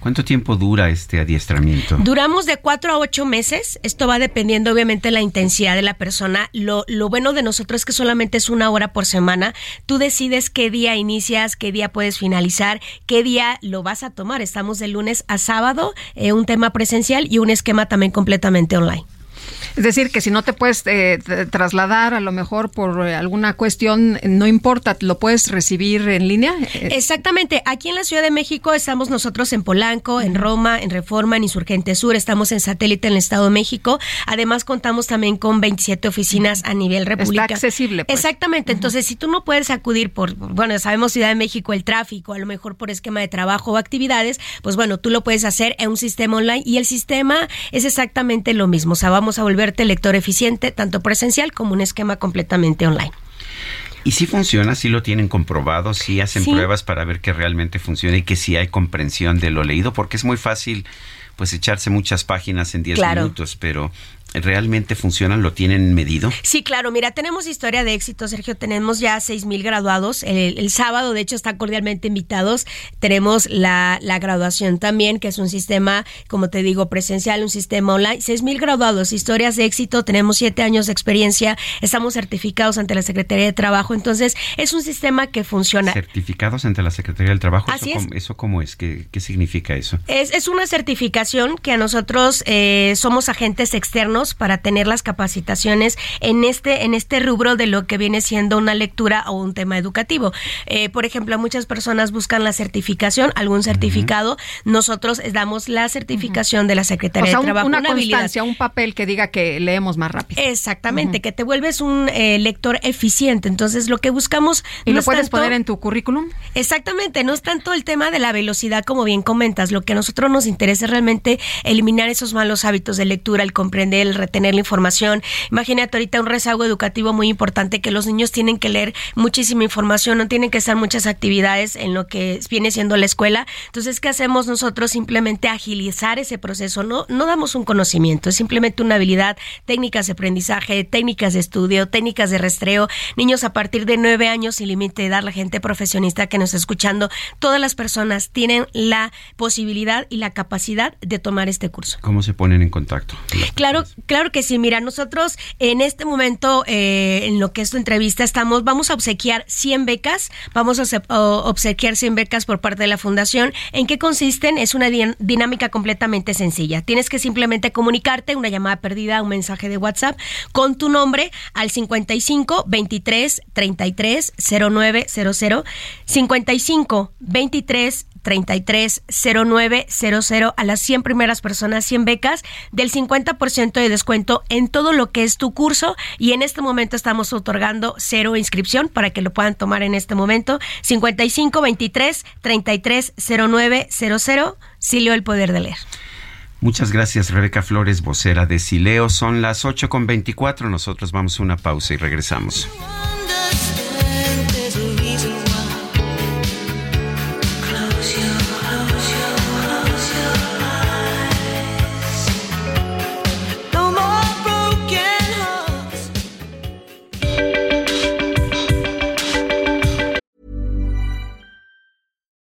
¿Cuánto tiempo dura este adiestramiento? Duramos de cuatro a ocho meses. Esto va dependiendo obviamente de la intensidad de la persona. Lo, lo bueno de nosotros es que solamente es una hora por semana. Tú decides qué día inicias, qué día puedes finalizar, qué día lo vas a tomar. Estamos de lunes a sábado, eh, un tema presencial y un esquema también completamente online. Es decir, que si no te puedes eh, trasladar a lo mejor por eh, alguna cuestión, no importa, lo puedes recibir en línea. Exactamente. Aquí en la Ciudad de México estamos nosotros en Polanco, en Roma, en Reforma, en Insurgente Sur, estamos en satélite en el Estado de México. Además, contamos también con 27 oficinas a nivel república. Está accesible. Pues. Exactamente. Entonces, si tú no puedes acudir por, bueno, sabemos Ciudad de México, el tráfico, a lo mejor por esquema de trabajo o actividades, pues bueno, tú lo puedes hacer en un sistema online y el sistema es exactamente lo mismo. O sea, vamos a volverte lector eficiente, tanto presencial como un esquema completamente online. ¿Y si funciona? ¿Si lo tienen comprobado? ¿Si hacen pruebas para ver que realmente funciona y que si hay comprensión de lo leído? Porque es muy fácil pues echarse muchas páginas en 10 minutos, pero realmente funcionan? ¿Lo tienen medido? Sí, claro. Mira, tenemos historia de éxito, Sergio. Tenemos ya seis mil graduados. El, sábado, de hecho, están cordialmente invitados. Tenemos la, la, graduación también, que es un sistema, como te digo, presencial, un sistema online. Seis mil graduados, historias de éxito. Tenemos siete años de experiencia. Estamos certificados ante la Secretaría de Trabajo. Entonces, es un sistema que funciona. ¿Certificados ante la Secretaría del Trabajo? Así ¿Eso, es. Cómo, ¿Eso cómo es? ¿Qué, qué significa eso? Es, es, una certificación que a nosotros eh, somos agentes externos para tener las capacitaciones en este, en este rubro de lo que viene siendo una lectura o un tema educativo. Eh, por ejemplo, muchas personas buscan la certificación, algún certificado. Nosotros damos la certificación de la Secretaría o sea, de Trabajo. Una, una constancia, un papel que diga que leemos más rápido. Exactamente, que te vuelves un eh, lector eficiente. Entonces, lo que buscamos... ¿Y no lo puedes tanto, poner en tu currículum? Exactamente, no es tanto el tema de la velocidad como bien comentas. Lo que a nosotros nos interesa es realmente eliminar esos malos hábitos de lectura, el comprender, el retener la información. Imagínate ahorita un rezago educativo muy importante que los niños tienen que leer muchísima información, no tienen que estar muchas actividades en lo que viene siendo la escuela. Entonces, ¿qué hacemos nosotros? Simplemente agilizar ese proceso. No, no damos un conocimiento, es simplemente una habilidad, técnicas de aprendizaje, técnicas de estudio, técnicas de rastreo. Niños a partir de nueve años sin límite de edad, la gente profesionista que nos está escuchando, todas las personas tienen la posibilidad y la capacidad de tomar este curso. ¿Cómo se ponen en contacto? Claro, claro que sí. Mira, nosotros en este momento, eh, en lo que es tu entrevista, estamos, vamos a obsequiar 100 becas, vamos a obsequiar 100 becas por parte de la fundación. ¿En qué consisten? Es una dinámica completamente sencilla. Tienes que simplemente comunicarte, una llamada perdida, un mensaje de WhatsApp, con tu nombre al 55 23 33 0900 55 23 330900 a las 100 primeras personas, 100 becas del 50% de descuento en todo lo que es tu curso y en este momento estamos otorgando cero inscripción para que lo puedan tomar en este momento 5523 330900 Silio el poder de leer. Muchas gracias, Rebeca Flores, vocera de Sileo. Son las 8 con 24. Nosotros vamos a una pausa y regresamos.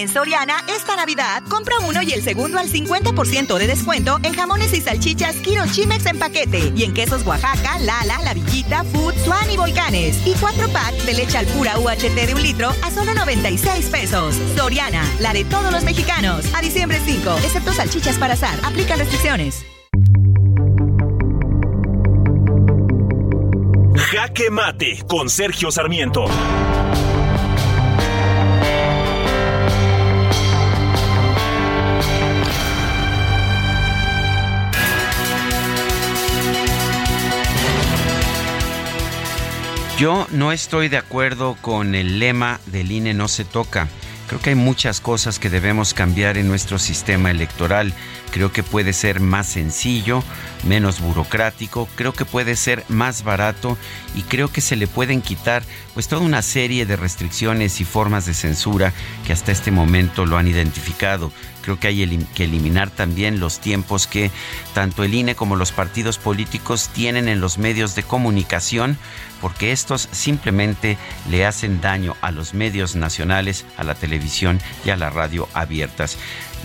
En Soriana, esta Navidad, compra uno y el segundo al 50% de descuento en jamones y salchichas Kiro Chimex en paquete. Y en quesos Oaxaca, Lala, La Villita, Food, Swan y Volcanes. Y cuatro packs de leche al pura UHT de un litro a solo 96 pesos. Soriana, la de todos los mexicanos. A diciembre 5, excepto salchichas para azar. Aplica restricciones. Jaque Mate con Sergio Sarmiento. Yo no estoy de acuerdo con el lema del INE no se toca. Creo que hay muchas cosas que debemos cambiar en nuestro sistema electoral. Creo que puede ser más sencillo, menos burocrático, creo que puede ser más barato y creo que se le pueden quitar pues toda una serie de restricciones y formas de censura que hasta este momento lo han identificado. Creo que hay que eliminar también los tiempos que tanto el INE como los partidos políticos tienen en los medios de comunicación porque estos simplemente le hacen daño a los medios nacionales, a la televisión y a la radio abiertas.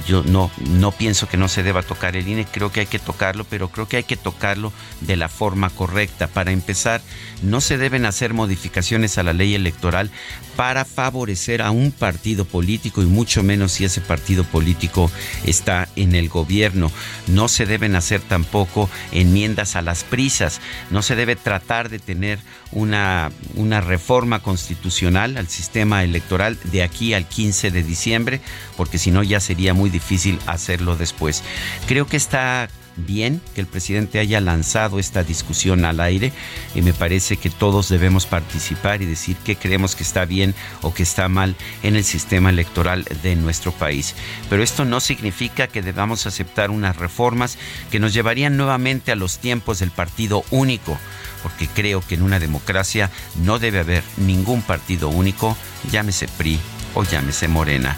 Yo no, no pienso que no se deba tocar el INE, creo que hay que tocarlo, pero creo que hay que tocarlo de la forma correcta. Para empezar, no se deben hacer modificaciones a la ley electoral para favorecer a un partido político y mucho menos si ese partido político está en el gobierno. No se deben hacer tampoco enmiendas a las prisas, no se debe tratar de tener una, una reforma constitucional al sistema electoral de aquí al 15 de diciembre, porque si no ya sería muy difícil hacerlo después. Creo que está bien que el presidente haya lanzado esta discusión al aire y me parece que todos debemos participar y decir qué creemos que está bien o que está mal en el sistema electoral de nuestro país. Pero esto no significa que debamos aceptar unas reformas que nos llevarían nuevamente a los tiempos del partido único porque creo que en una democracia no debe haber ningún partido único, llámese PRI o llámese Morena.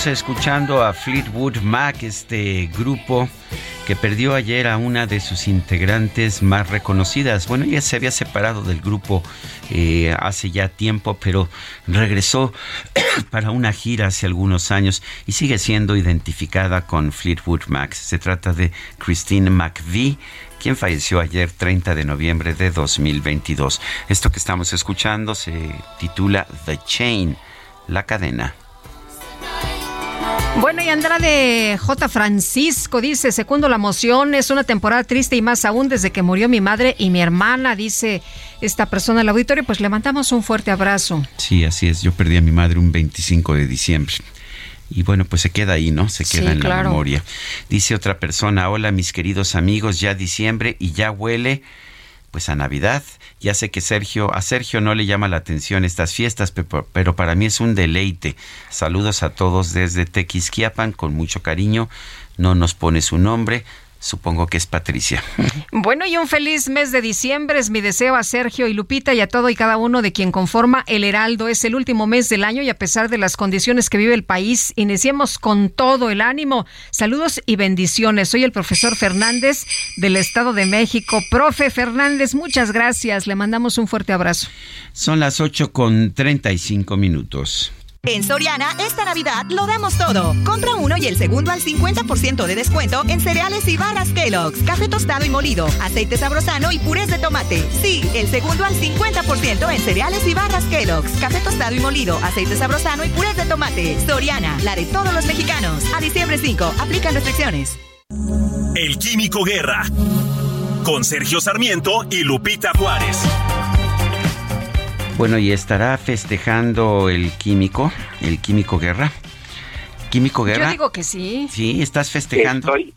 Seguimos escuchando a Fleetwood Mac, este grupo que perdió ayer a una de sus integrantes más reconocidas. Bueno, ella se había separado del grupo eh, hace ya tiempo, pero regresó (coughs) para una gira hace algunos años y sigue siendo identificada con Fleetwood Mac. Se trata de Christine McVie quien falleció ayer 30 de noviembre de 2022. Esto que estamos escuchando se titula The Chain, la cadena. Bueno, y Andrade J. Francisco dice, segundo la moción, es una temporada triste y más aún desde que murió mi madre y mi hermana, dice esta persona el auditorio, pues le mandamos un fuerte abrazo. Sí, así es, yo perdí a mi madre un 25 de diciembre. Y bueno, pues se queda ahí, ¿no? Se queda en la memoria. Dice otra persona, hola mis queridos amigos, ya diciembre y ya huele pues a Navidad. Ya sé que Sergio, a Sergio no le llama la atención estas fiestas, pero para mí es un deleite. Saludos a todos desde Tequisquiapan con mucho cariño. No nos pone su nombre, Supongo que es Patricia. Bueno, y un feliz mes de diciembre es mi deseo a Sergio y Lupita y a todo y cada uno de quien conforma El Heraldo. Es el último mes del año y a pesar de las condiciones que vive el país, iniciemos con todo el ánimo. Saludos y bendiciones. Soy el profesor Fernández del Estado de México. Profe Fernández, muchas gracias. Le mandamos un fuerte abrazo. Son las 8 con 35 minutos. En Soriana, esta Navidad lo damos todo. Compra uno y el segundo al 50% de descuento en cereales y barras Kellogg's, café tostado y molido, aceite sabrosano y purés de tomate. Sí, el segundo al 50% en cereales y barras Kellogg's, café tostado y molido, aceite sabrosano y purés de tomate. Soriana, la de todos los mexicanos. A diciembre 5, aplican restricciones. El Químico Guerra. Con Sergio Sarmiento y Lupita Juárez. Bueno, y estará festejando el químico, el químico guerra. Químico guerra. Yo digo que sí. Sí, estás festejando. Estoy,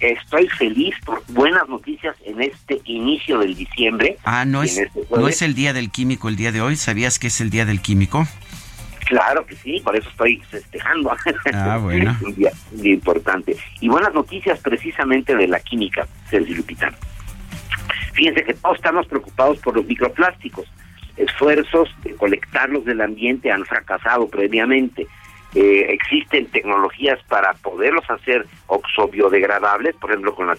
estoy feliz por buenas noticias en este inicio del diciembre. Ah, no es, este no es el día del químico el día de hoy. ¿Sabías que es el día del químico? Claro que sí, por eso estoy festejando. Ah, (laughs) bueno. un día muy importante. Y buenas noticias precisamente de la química, Sergio Lupitán. Fíjense que todos estamos preocupados por los microplásticos esfuerzos de colectarlos del ambiente han fracasado previamente. Eh, existen tecnologías para poderlos hacer oxobiodegradables, por ejemplo con la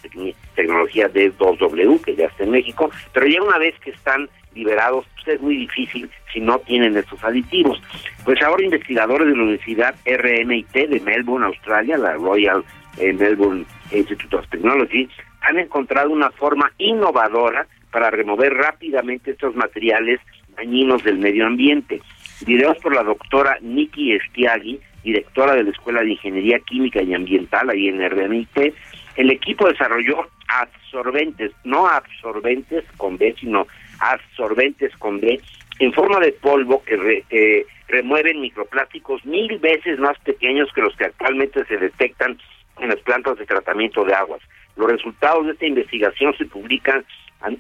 tecnología de 2W, que ya está en México, pero ya una vez que están liberados, pues es muy difícil si no tienen estos aditivos. Pues ahora investigadores de la Universidad RMIT de Melbourne, Australia, la Royal eh, Melbourne Institute of Technology, han encontrado una forma innovadora para remover rápidamente estos materiales dañinos del medio ambiente. Videos por la doctora Nikki Estiagui, directora de la Escuela de Ingeniería Química y Ambiental ahí en RMIT. El equipo desarrolló absorbentes, no absorbentes con B, sino absorbentes con B, en forma de polvo que remueven microplásticos mil veces más pequeños que los que actualmente se detectan en las plantas de tratamiento de aguas. Los resultados de esta investigación se publican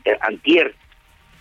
eh, antier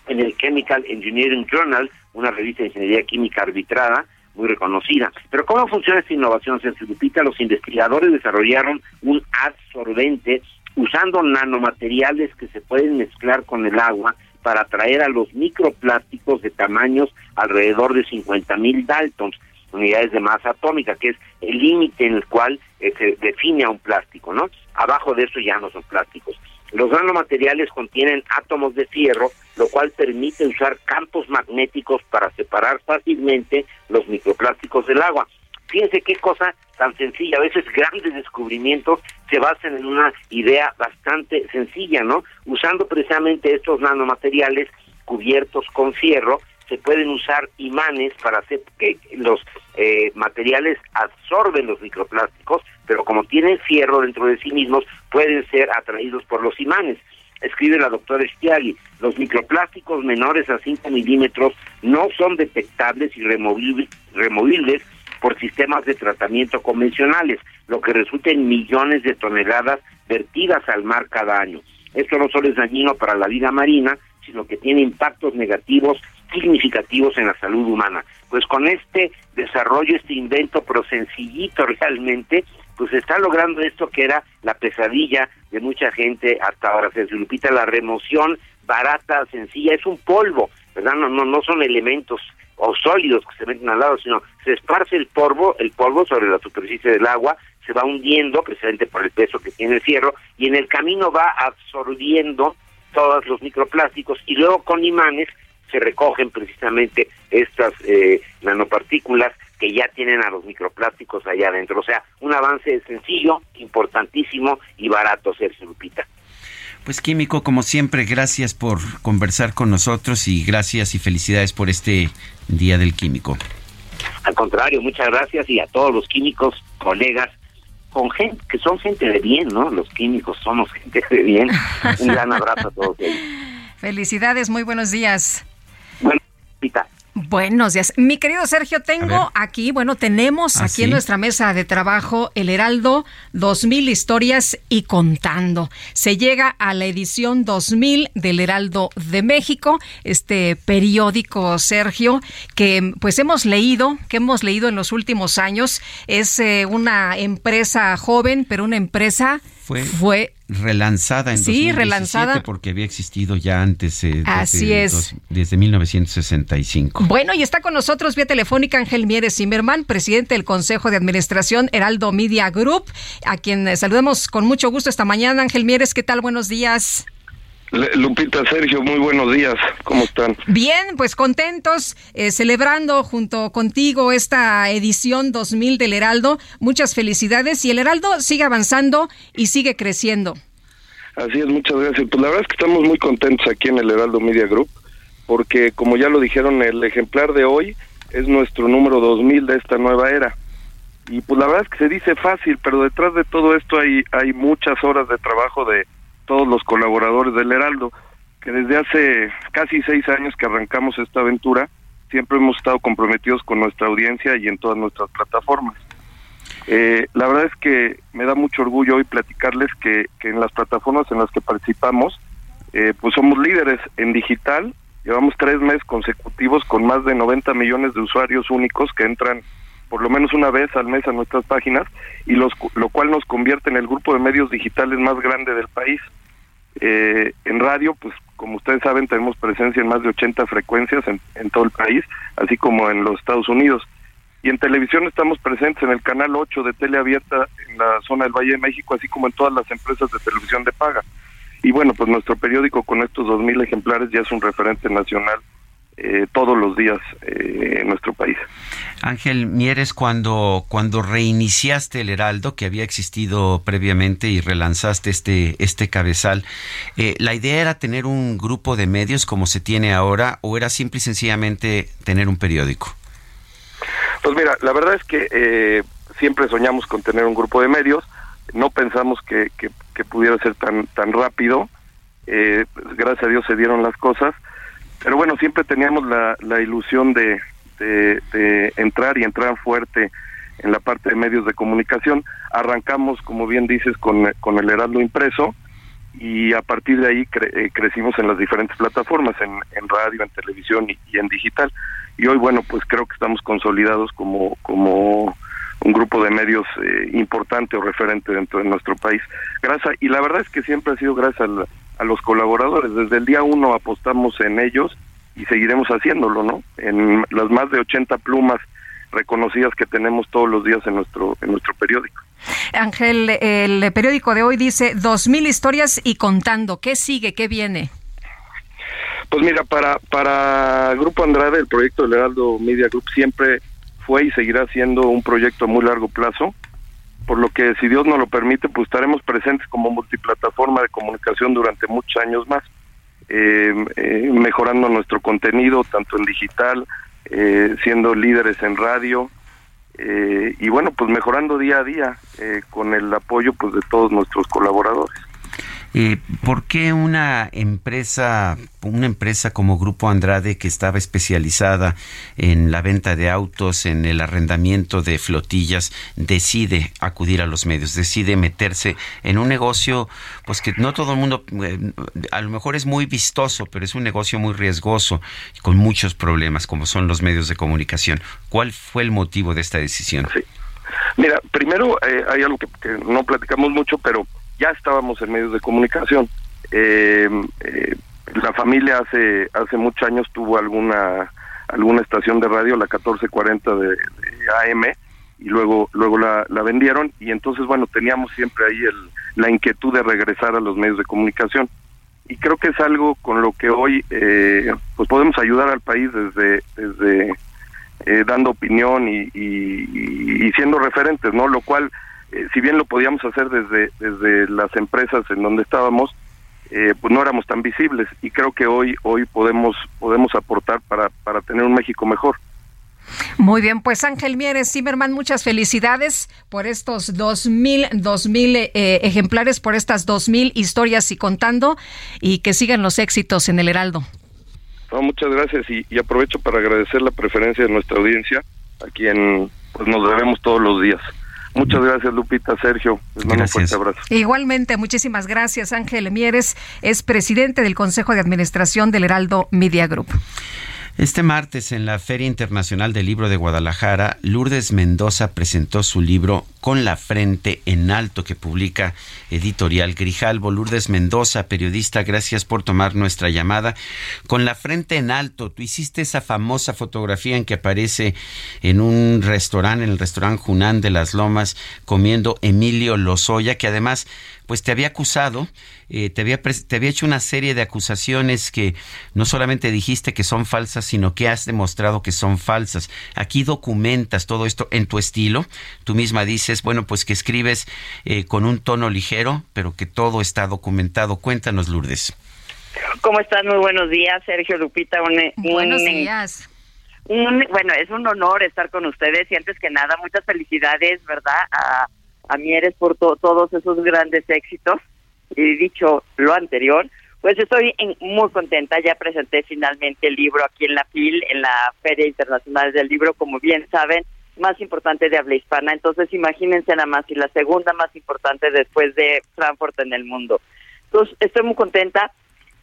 en el Chemical Engineering Journal, una revista de ingeniería química arbitrada, muy reconocida. Pero ¿cómo funciona esta innovación, Lupita? Los investigadores desarrollaron un absorbente usando nanomateriales que se pueden mezclar con el agua para atraer a los microplásticos de tamaños alrededor de 50 mil daltons, unidades de masa atómica, que es el límite en el cual eh, se define a un plástico, ¿no? Abajo de eso ya no son plásticos. Los nanomateriales contienen átomos de fierro, lo cual permite usar campos magnéticos para separar fácilmente los microplásticos del agua. Fíjense qué cosa tan sencilla, a veces grandes descubrimientos se basan en una idea bastante sencilla, ¿no? Usando precisamente estos nanomateriales cubiertos con fierro, se pueden usar imanes para hacer que los eh, materiales absorben los microplásticos, pero como tienen fierro dentro de sí mismos, pueden ser atraídos por los imanes. Escribe la doctora Stiagui, los microplásticos menores a 5 milímetros no son detectables y removibles por sistemas de tratamiento convencionales, lo que resulta en millones de toneladas vertidas al mar cada año. Esto no solo es dañino para la vida marina, sino que tiene impactos negativos significativos en la salud humana. Pues con este desarrollo, este invento, pero sencillito realmente, pues está logrando esto que era la pesadilla de mucha gente hasta ahora. Se Lupita, la remoción barata, sencilla, es un polvo, ¿verdad? No, no, no son elementos o sólidos que se meten al lado, sino se esparce el polvo, el polvo sobre la superficie del agua, se va hundiendo precisamente por el peso que tiene el fierro y en el camino va absorbiendo todos los microplásticos y luego con imanes se recogen precisamente estas eh, nanopartículas que ya tienen a los microplásticos allá adentro. O sea, un avance sencillo, importantísimo y barato, Sergio Lupita. Pues Químico, como siempre, gracias por conversar con nosotros y gracias y felicidades por este Día del Químico. Al contrario, muchas gracias y a todos los químicos, colegas, con gente que son gente de bien, ¿no? Los químicos somos (laughs) gente de bien. Un gran abrazo a todos ellos. Felicidades, muy buenos días. Bueno. Buenos días. Mi querido Sergio, tengo aquí, bueno, tenemos ¿Ah, aquí en nuestra mesa de trabajo el Heraldo 2000 historias y contando. Se llega a la edición 2000 del Heraldo de México, este periódico, Sergio, que pues hemos leído, que hemos leído en los últimos años. Es eh, una empresa joven, pero una empresa fue, fue relanzada en Sí, 2017 relanzada. porque había existido ya antes eh, desde, Así es. dos- desde 1965. Bueno, y está con nosotros vía telefónica Ángel Mieres Zimmerman, presidente del Consejo de Administración Heraldo Media Group, a quien eh, saludamos con mucho gusto esta mañana. Ángel Mieres, ¿qué tal? Buenos días. Lupita, Sergio, muy buenos días. ¿Cómo están? Bien, pues contentos, eh, celebrando junto contigo esta edición 2000 del Heraldo. Muchas felicidades y el Heraldo sigue avanzando y sigue creciendo. Así es, muchas gracias. Pues la verdad es que estamos muy contentos aquí en el Heraldo Media Group, porque como ya lo dijeron, el ejemplar de hoy es nuestro número 2000 de esta nueva era. Y pues la verdad es que se dice fácil, pero detrás de todo esto hay, hay muchas horas de trabajo de todos los colaboradores del Heraldo, que desde hace casi seis años que arrancamos esta aventura, siempre hemos estado comprometidos con nuestra audiencia y en todas nuestras plataformas. Eh, la verdad es que me da mucho orgullo hoy platicarles que, que en las plataformas en las que participamos, eh, pues somos líderes en digital, llevamos tres meses consecutivos con más de 90 millones de usuarios únicos que entran por lo menos una vez al mes a nuestras páginas y los, lo cual nos convierte en el grupo de medios digitales más grande del país. Eh, en radio, pues como ustedes saben, tenemos presencia en más de 80 frecuencias en, en, todo el país, así como en los Estados Unidos. Y en televisión estamos presentes en el canal 8 de Teleabierta en la zona del Valle de México, así como en todas las empresas de televisión de paga. Y bueno, pues nuestro periódico con estos 2.000 ejemplares ya es un referente nacional eh, todos los días eh, en nuestro país. Ángel Mieres, cuando, cuando reiniciaste el Heraldo, que había existido previamente y relanzaste este, este cabezal, eh, ¿la idea era tener un grupo de medios como se tiene ahora o era simple y sencillamente tener un periódico? Pues mira, la verdad es que siempre soñamos con tener un grupo de medios, no pensamos que, que, pudiera ser tan, tan rápido, gracias a Dios se dieron las cosas, pero bueno, siempre teníamos la, la ilusión de, de, entrar y entrar fuerte en la parte de medios de comunicación. Arrancamos, como bien dices, con, con el Heraldo impreso y a partir de ahí eh, crecimos en las diferentes plataformas, en, en radio, en televisión y, en digital. Y hoy, bueno, pues creo que estamos consolidados como, como un grupo de medios eh, importante o referente dentro de nuestro país. Gracias, y la verdad es que siempre ha sido gracias al a los colaboradores. Desde el día uno apostamos en ellos y seguiremos haciéndolo, ¿no? En las más de 80 plumas reconocidas que tenemos todos los días en nuestro en nuestro periódico. Ángel, el periódico de hoy dice dos mil historias y contando. ¿Qué sigue? ¿Qué viene? Pues mira, para para Grupo Andrade, el proyecto del Heraldo Media Group siempre fue y seguirá siendo un proyecto a muy largo plazo por lo que si Dios nos lo permite, pues estaremos presentes como multiplataforma de comunicación durante muchos años más, eh, eh, mejorando nuestro contenido tanto en digital, eh, siendo líderes en radio y bueno, pues mejorando día a día con el apoyo pues de todos nuestros colaboradores. Eh, ¿Por qué una empresa, una empresa como Grupo Andrade que estaba especializada en la venta de autos, en el arrendamiento de flotillas, decide acudir a los medios, decide meterse en un negocio, pues que no todo el mundo, eh, a lo mejor es muy vistoso, pero es un negocio muy riesgoso con muchos problemas, como son los medios de comunicación. ¿Cuál fue el motivo de esta decisión? Mira, primero eh, hay algo que no platicamos mucho, pero ya estábamos en medios de comunicación. Eh, eh, la familia hace hace muchos años tuvo alguna alguna estación de radio, la 1440 de, de AM, y luego luego la, la, vendieron y entonces bueno teníamos siempre ahí el, la inquietud de regresar a los medios de comunicación y creo que es algo con lo que hoy eh, pues podemos ayudar al país desde desde eh, dando opinión y, y, y, siendo referentes no lo cual eh, si bien lo podíamos hacer desde, desde las empresas en donde estábamos, eh, pues no éramos tan visibles y creo que hoy hoy podemos podemos aportar para, para tener un México mejor. Muy bien, pues Ángel Mieres Zimmerman, muchas felicidades por estos dos mil, dos mil eh, ejemplares, por estas dos mil historias y contando, y que sigan los éxitos en el Heraldo. muchas gracias y, y, aprovecho para agradecer la preferencia de nuestra audiencia, a quien pues, nos debemos todos los días. Muchas gracias, Lupita, Sergio. Les mando un fuerte abrazo. Igualmente, muchísimas gracias. Ángel Mieres es presidente del Consejo de Administración del Heraldo Media Group. Este martes en la Feria Internacional del Libro de Guadalajara, Lourdes Mendoza presentó su libro con la frente en alto que publica Editorial Grijalbo. Lourdes Mendoza, periodista, gracias por tomar nuestra llamada. Con la frente en alto, tú hiciste esa famosa fotografía en que aparece en un restaurante, en el restaurante Junán de las Lomas, comiendo Emilio Lozoya, que además pues te había acusado, eh, te, había, te había hecho una serie de acusaciones que no solamente dijiste que son falsas, sino que has demostrado que son falsas. Aquí documentas todo esto en tu estilo. Tú misma dices, bueno, pues que escribes eh, con un tono ligero, pero que todo está documentado. Cuéntanos, Lourdes. ¿Cómo estás? Muy buenos días, Sergio Lupita. buenos días. bueno, es un honor estar con ustedes y antes que nada, muchas felicidades, ¿verdad? A, a Mieres por todos esos grandes éxitos. Y dicho lo anterior, pues estoy muy contenta. Ya presenté finalmente el libro aquí en la FIL, en la Feria Internacional del Libro, como bien saben, más importante de habla hispana. Entonces, imagínense nada más, y la segunda más importante después de Frankfurt en el mundo. Entonces, estoy muy contenta.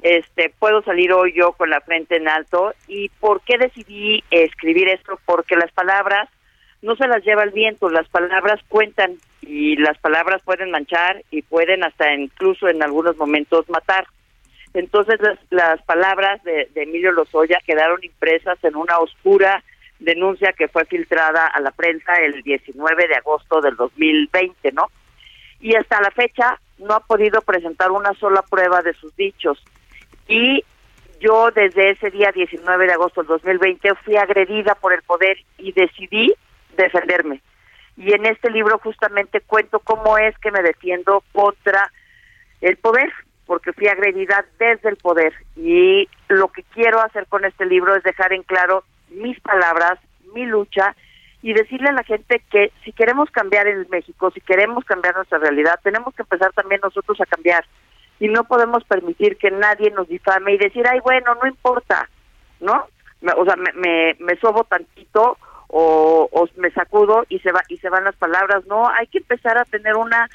Este, puedo salir hoy yo con la frente en alto. ¿Y por qué decidí escribir esto? Porque las palabras no se las lleva el viento, las palabras cuentan y las palabras pueden manchar y pueden hasta incluso en algunos momentos matar. Entonces las, palabras de, Emilio Lozoya quedaron impresas en una oscura denuncia que fue filtrada a la prensa el 19 de agosto del 2020, ¿no? Y hasta la fecha no ha podido presentar una sola prueba de sus dichos. Y yo desde ese día 19 de agosto del 2020 fui agredida por el poder y decidí defenderme. Y en este libro justamente cuento cómo es que me defiendo contra el poder, porque fui agredida desde el poder. Y lo que quiero hacer con este libro es dejar en claro mis palabras, mi lucha y decirle a la gente que si queremos cambiar en México, si queremos cambiar nuestra realidad, tenemos que empezar también nosotros a cambiar. Y no podemos permitir que nadie nos difame y decir, ay, bueno, no importa, ¿no? o sea, me, me, me sobo tantito o, me sacudo y se va y se van las palabras no hay que empezar a tener una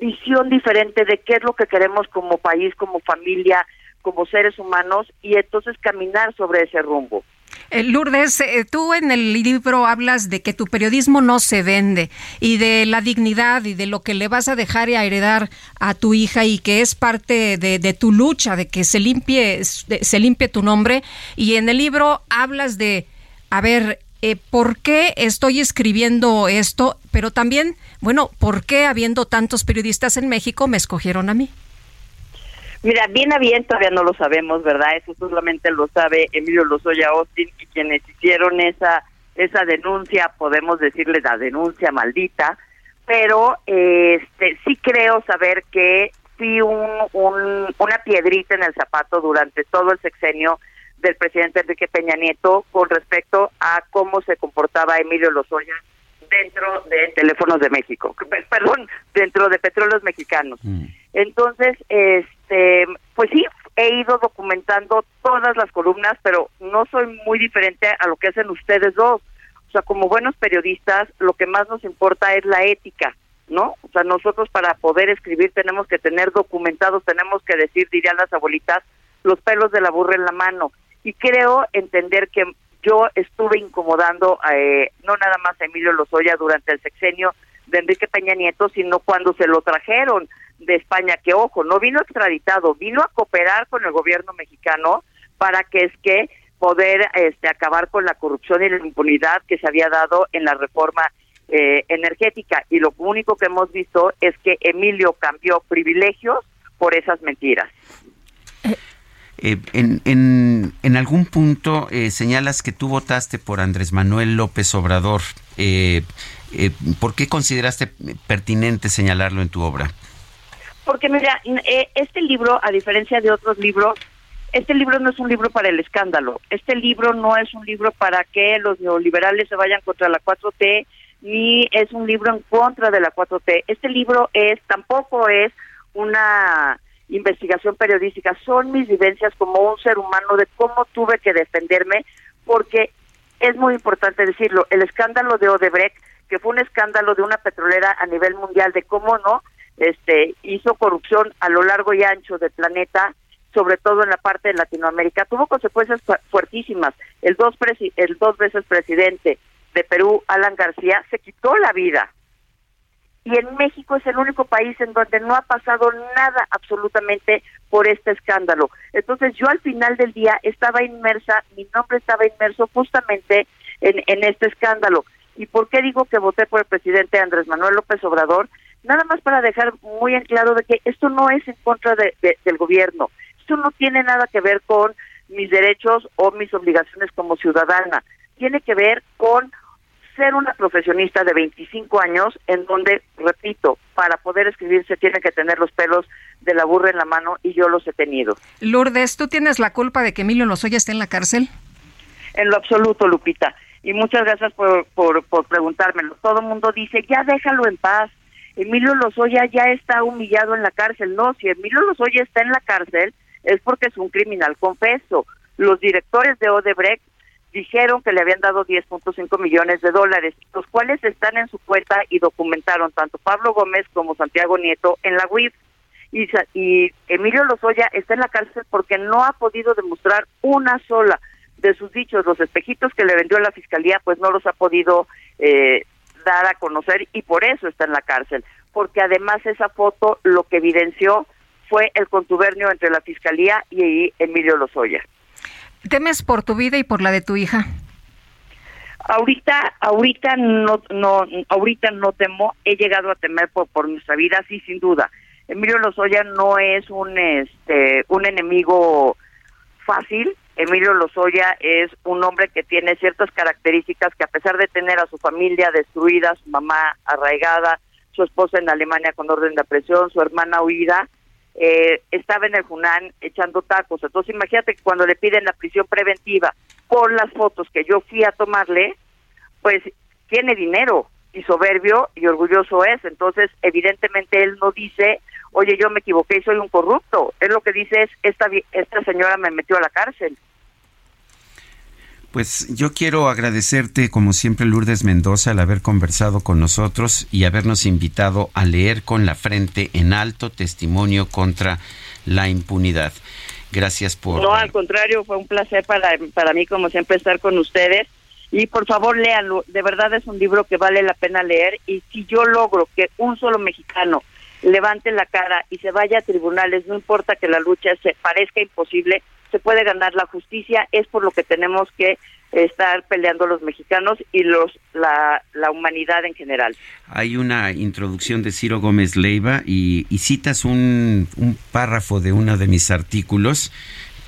visión diferente de qué es lo que queremos como país como familia como seres humanos y entonces caminar sobre ese rumbo eh, Lourdes, eh, tú en el libro hablas de que tu periodismo no se vende y de la dignidad y de lo que le vas a dejar y a heredar a tu hija y que es parte de, de tu lucha, de que se limpie, se limpie tu nombre. Y en el libro hablas de a ver, eh, ¿por qué estoy escribiendo esto? Pero también, bueno, ¿por qué habiendo tantos periodistas en México me escogieron a mí? Mira, bien a bien todavía no lo sabemos, ¿verdad? Eso solamente lo sabe Emilio Lozoya Austin y quienes hicieron esa esa denuncia, podemos decirle la denuncia maldita, pero este sí creo saber que fui un, una piedrita en el zapato durante todo el sexenio del presidente Enrique Peña Nieto con respecto a cómo se comportaba Emilio Lozoya dentro de Teléfonos de México, perdón, dentro de Petróleos Mexicanos. Mm. Entonces, este, pues sí, he ido documentando todas las columnas, pero no soy muy diferente a lo que hacen ustedes dos. O sea, como buenos periodistas, lo que más nos importa es la ética, ¿no? O sea, nosotros para poder escribir tenemos que tener documentados, tenemos que decir, dirían las abuelitas, los pelos de la burra en la mano y creo entender que yo estuve incomodando eh, no nada más a Emilio Lozoya durante el sexenio de Enrique Peña Nieto, sino cuando se lo trajeron de España, que ojo, no vino extraditado, vino a cooperar con el gobierno mexicano para que es que poder este, acabar con la corrupción y la impunidad que se había dado en la reforma eh, energética. Y lo único que hemos visto es que Emilio cambió privilegios por esas mentiras. Eh, en, en, algún punto eh, señalas que tú votaste por Andrés Manuel López Obrador. Eh, ¿Por qué consideraste pertinente señalarlo en tu obra? Porque mira, este libro, a diferencia de otros libros, este libro no es un libro para el escándalo. Este libro no es un libro para que los neoliberales se vayan contra la 4T, ni es un libro en contra de la 4T. Este libro es, tampoco es una investigación periodística, son mis vivencias como un ser humano de cómo tuve que defenderme, porque es muy importante decirlo, el escándalo de Odebrecht, que fue un escándalo de una petrolera a nivel mundial de cómo no este hizo corrupción a lo largo y ancho del planeta, sobre todo en la parte de Latinoamérica, tuvo consecuencias fuertísimas. El dos el dos veces presidente de Perú, Alan García, se quitó la vida. Y en México es el único país en donde no ha pasado nada absolutamente por este escándalo. Entonces yo al final del día estaba inmersa, mi nombre estaba inmerso justamente en, en este escándalo. ¿Y por qué digo que voté por el presidente Andrés Manuel López Obrador? Nada más para dejar muy en claro de que esto no es en contra de, del gobierno, esto no tiene nada que ver con mis derechos o mis obligaciones como ciudadana, tiene que ver con ser una profesionista de 25 años en donde, repito, para poder escribir se tiene que tener los pelos de la burra en la mano y yo los he tenido. Lourdes, ¿tú tienes la culpa de que Emilio Lozoya esté en la cárcel? En lo absoluto, Lupita. Y muchas gracias por, por, por preguntármelo. Todo el mundo dice, ya déjalo en paz. Emilio Lozoya ya está humillado en la cárcel. No, si Emilio Lozoya está en la cárcel es porque es un criminal confeso. Los directores de Odebrecht dijeron que le habían dado 10.5 millones de dólares, los cuales están en su cuenta y documentaron tanto Pablo Gómez como Santiago Nieto en la UIF. Y, Emilio Lozoya está en la cárcel porque no ha podido demostrar una sola de sus dichos. Los espejitos que le vendió la fiscalía, pues no los ha podido eh, dar a conocer y por eso está en la cárcel. Porque además esa foto lo que evidenció fue el contubernio entre la fiscalía y Emilio Lozoya. ¿Temes por tu vida y por la de tu hija? Ahorita, ahorita no, no, ahorita no temo. He llegado a temer por, por nuestra vida, sí, sin duda. Emilio Lozoya no es un, este, un enemigo fácil. Emilio Lozoya es un hombre que tiene ciertas características que a pesar de tener a su familia destruida, su mamá arraigada, su esposa en Alemania con orden de presión, su hermana huida, eh, estaba en el Junán echando tacos. Entonces imagínate que cuando le piden la prisión preventiva por las fotos que yo fui a tomarle, pues tiene dinero y soberbio y orgulloso es. Entonces evidentemente él no dice, oye, yo me equivoqué y soy un corrupto. Él lo que dice es, esta, esta señora me metió a la cárcel. Pues yo quiero agradecerte, como siempre, Lourdes Mendoza, al haber conversado con nosotros y habernos invitado a leer con la frente en alto testimonio contra la impunidad. Gracias por... No, al contrario, fue un placer para, para mí, como siempre, estar con ustedes. Y por favor, léanlo. De verdad es un libro que vale la pena leer. Y si yo logro que un solo mexicano levante la cara y se vaya a tribunales, no importa que la lucha se parezca imposible, se puede ganar la justicia, es por lo que tenemos que estar peleando los mexicanos y los la, la humanidad en general. Hay una introducción de Ciro Gómez Leiva y, y citas un, un párrafo de uno de mis artículos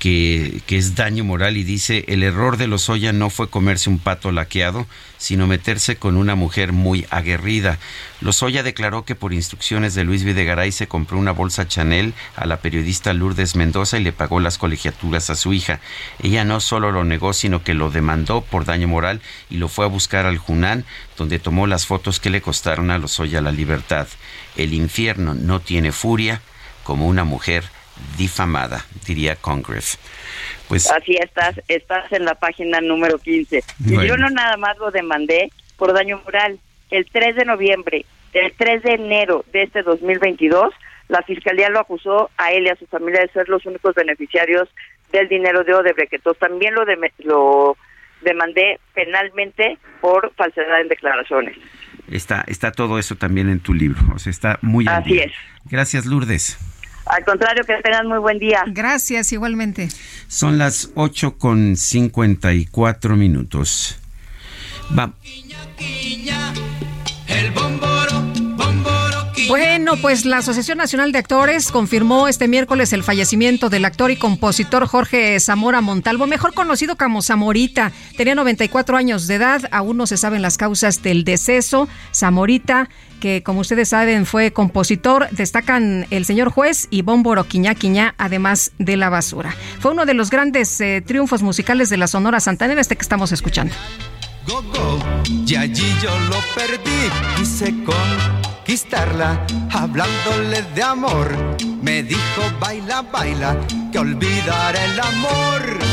que, es daño moral y dice, el error de Lozoya no fue comerse un pato laqueado, sino meterse con una mujer muy aguerrida. Lozoya declaró que por instrucciones de Luis Videgaray se compró una bolsa Chanel a la periodista Lourdes Mendoza y le pagó las colegiaturas a su hija. Ella no solo lo negó, sino que lo demandó por daño moral y lo fue a buscar al Junán, donde tomó las fotos que le costaron a Lozoya la libertad. El infierno no tiene furia como una mujer difamada, diría Congress. Pues así estás, estás en la página número 15. Y yo no nada más lo demandé por daño moral. El 3 de noviembre, el 3 de enero de este 2022, la fiscalía lo acusó a él y a su familia de ser los únicos beneficiarios del dinero de Odebrecht. Entonces también lo, lo demandé penalmente por falsedad en declaraciones. Está, está todo eso también en tu libro, o sea, está muy Así es. Gracias, Lourdes. Al contrario, que tengan muy buen día. Gracias, igualmente. Son las 8 con 54 minutos. Va. Bueno, pues la Asociación Nacional de Actores confirmó este miércoles el fallecimiento del actor y compositor Jorge Zamora Montalvo, mejor conocido como Zamorita. Tenía 94 años de edad, aún no se saben las causas del deceso. Zamorita, que como ustedes saben fue compositor, destacan el señor juez y Bómboro Quiñá Quiñá, además de La Basura. Fue uno de los grandes eh, triunfos musicales de la Sonora Santanera, este que estamos escuchando. Go, go, y allí yo lo perdí, quise conquistarla, hablándole de amor. Me dijo, baila, baila, que olvidar el amor.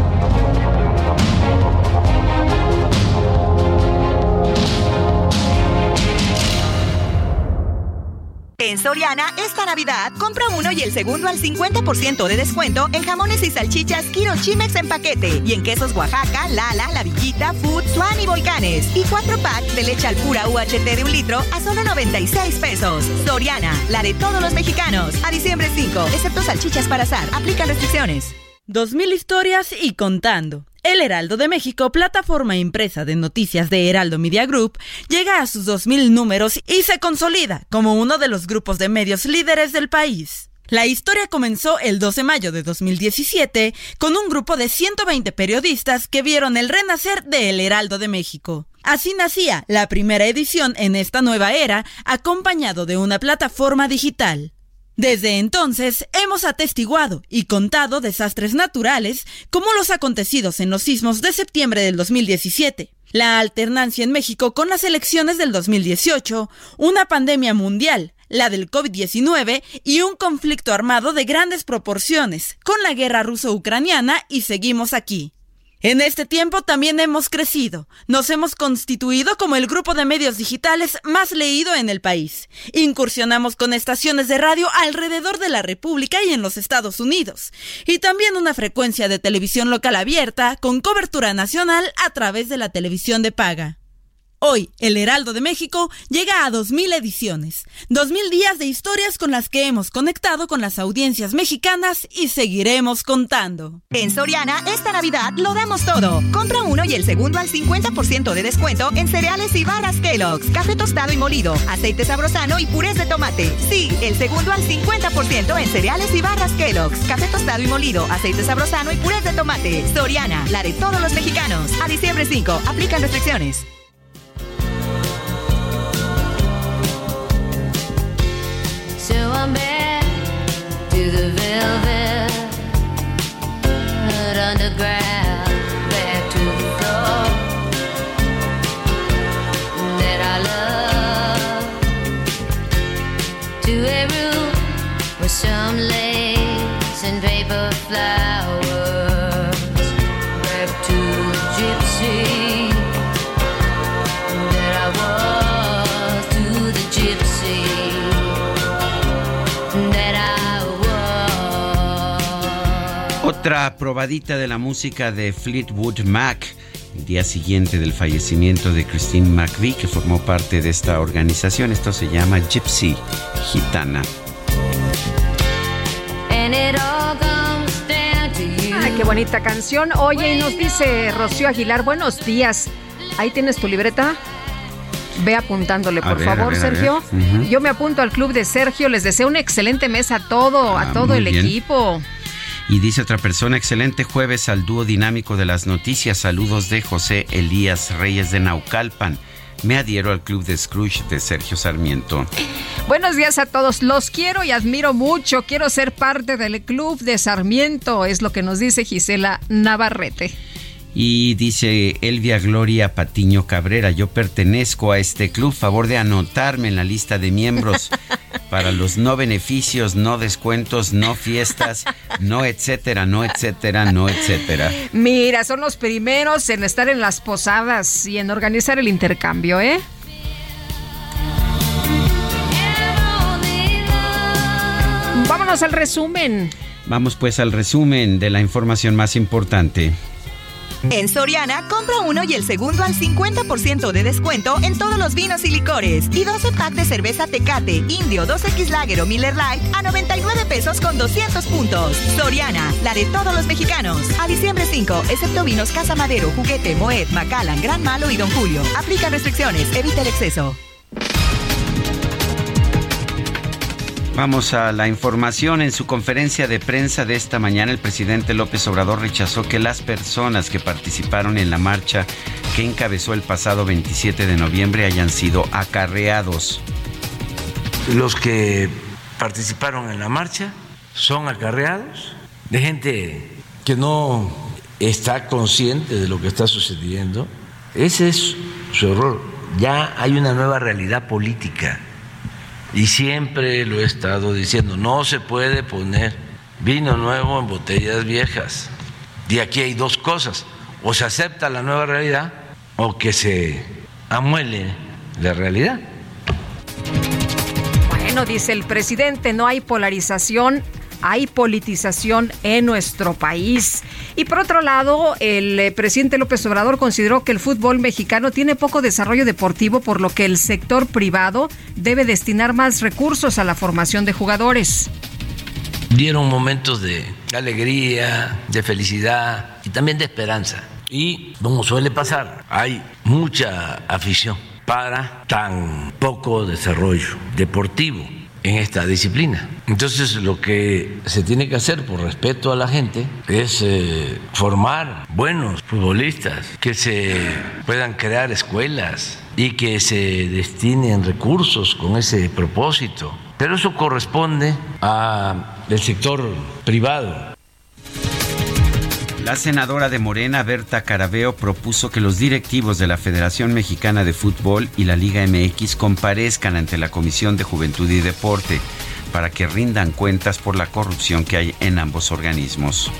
En Soriana, esta Navidad, compra uno y el segundo al 50% de descuento en jamones y salchichas Kiro Chimex en paquete. Y en quesos Oaxaca, Lala, La Villita, Food, Swan y Volcanes. Y cuatro packs de leche al pura UHT de un litro a solo 96 pesos. Soriana, la de todos los mexicanos. A diciembre 5, excepto salchichas para azar. Aplican restricciones. 2000 historias y contando. El Heraldo de México, plataforma impresa de noticias de Heraldo Media Group, llega a sus 2.000 números y se consolida como uno de los grupos de medios líderes del país. La historia comenzó el 12 de mayo de 2017 con un grupo de 120 periodistas que vieron el renacer de El Heraldo de México. Así nacía la primera edición en esta nueva era, acompañado de una plataforma digital. Desde entonces hemos atestiguado y contado desastres naturales como los acontecidos en los sismos de septiembre del 2017, la alternancia en México con las elecciones del 2018, una pandemia mundial, la del COVID-19 y un conflicto armado de grandes proporciones, con la guerra ruso-ucraniana y seguimos aquí. En este tiempo también hemos crecido. Nos hemos constituido como el grupo de medios digitales más leído en el país. Incursionamos con estaciones de radio alrededor de la República y en los Estados Unidos. Y también una frecuencia de televisión local abierta con cobertura nacional a través de la televisión de paga. Hoy, el Heraldo de México llega a 2.000 ediciones, 2.000 días de historias con las que hemos conectado con las audiencias mexicanas y seguiremos contando. En Soriana, esta Navidad lo damos todo. Compra uno y el segundo al 50% de descuento en cereales y barras Kellogg's, café tostado y molido, aceite sabrosano y purés de tomate. Sí, el segundo al 50% en cereales y barras Kellogg's, café tostado y molido, aceite sabrosano y purés de tomate. Soriana, la de todos los mexicanos. A diciembre 5, aplican restricciones. Flowers, back to the gypsy Otra probadita de la música de Fleetwood Mac, el día siguiente del fallecimiento de Christine McVie, que formó parte de esta organización. Esto se llama Gypsy Gitana. Ay, qué bonita canción. Oye, y nos dice Rocío Aguilar, buenos días. Ahí tienes tu libreta. Ve apuntándole, por ver, a favor, ver, a ver. Sergio. Yo me apunto al club de Sergio. Les deseo un excelente mes a todo, Ah, a todo muy el bien. equipo. Y dice otra persona, excelente jueves al dúo dinámico de las noticias. Saludos de José Elías Reyes de Naucalpan. Me adhiero al club de Scrooge de Sergio Sarmiento. Buenos días a todos. Los quiero y admiro mucho. Quiero ser parte del club de Sarmiento. Es lo que nos dice Gisela Navarrete. Y dice Elvia Gloria Patiño Cabrera, yo pertenezco a este club, favor de anotarme en la lista de miembros (laughs) para los no beneficios, no descuentos, no fiestas, no etcétera, no etcétera, no etcétera. Mira, son los primeros en estar en las posadas y en organizar el intercambio, ¿eh? Vámonos al resumen. Vamos pues al resumen de la información más importante. En Soriana, compra uno y el segundo al 50% de descuento en todos los vinos y licores. Y 12 pack de cerveza Tecate, Indio, 2X Lager o Miller Lite a 99 pesos con 200 puntos. Soriana, la de todos los mexicanos. A diciembre 5, excepto vinos Casa Madero, Juguete, Moet, Macallan, Gran Malo y Don Julio. Aplica restricciones, evita el exceso. Vamos a la información. En su conferencia de prensa de esta mañana, el presidente López Obrador rechazó que las personas que participaron en la marcha que encabezó el pasado 27 de noviembre hayan sido acarreados. Los que participaron en la marcha son acarreados de gente que no está consciente de lo que está sucediendo. Ese es su error. Ya hay una nueva realidad política y siempre lo he estado diciendo, no se puede poner vino nuevo en botellas viejas. Y aquí hay dos cosas, o se acepta la nueva realidad o que se amuele la realidad. Bueno, dice el presidente, no hay polarización hay politización en nuestro país. Y por otro lado, el eh, presidente López Obrador consideró que el fútbol mexicano tiene poco desarrollo deportivo, por lo que el sector privado debe destinar más recursos a la formación de jugadores. Dieron momentos de alegría, de felicidad y también de esperanza. Y como suele pasar, hay mucha afición para tan poco desarrollo deportivo en esta disciplina. Entonces lo que se tiene que hacer por respeto a la gente es eh, formar buenos futbolistas, que se puedan crear escuelas y que se destinen recursos con ese propósito. Pero eso corresponde al sector privado. La senadora de Morena, Berta Carabeo, propuso que los directivos de la Federación Mexicana de Fútbol y la Liga MX comparezcan ante la Comisión de Juventud y Deporte para que rindan cuentas por la corrupción que hay en ambos organismos.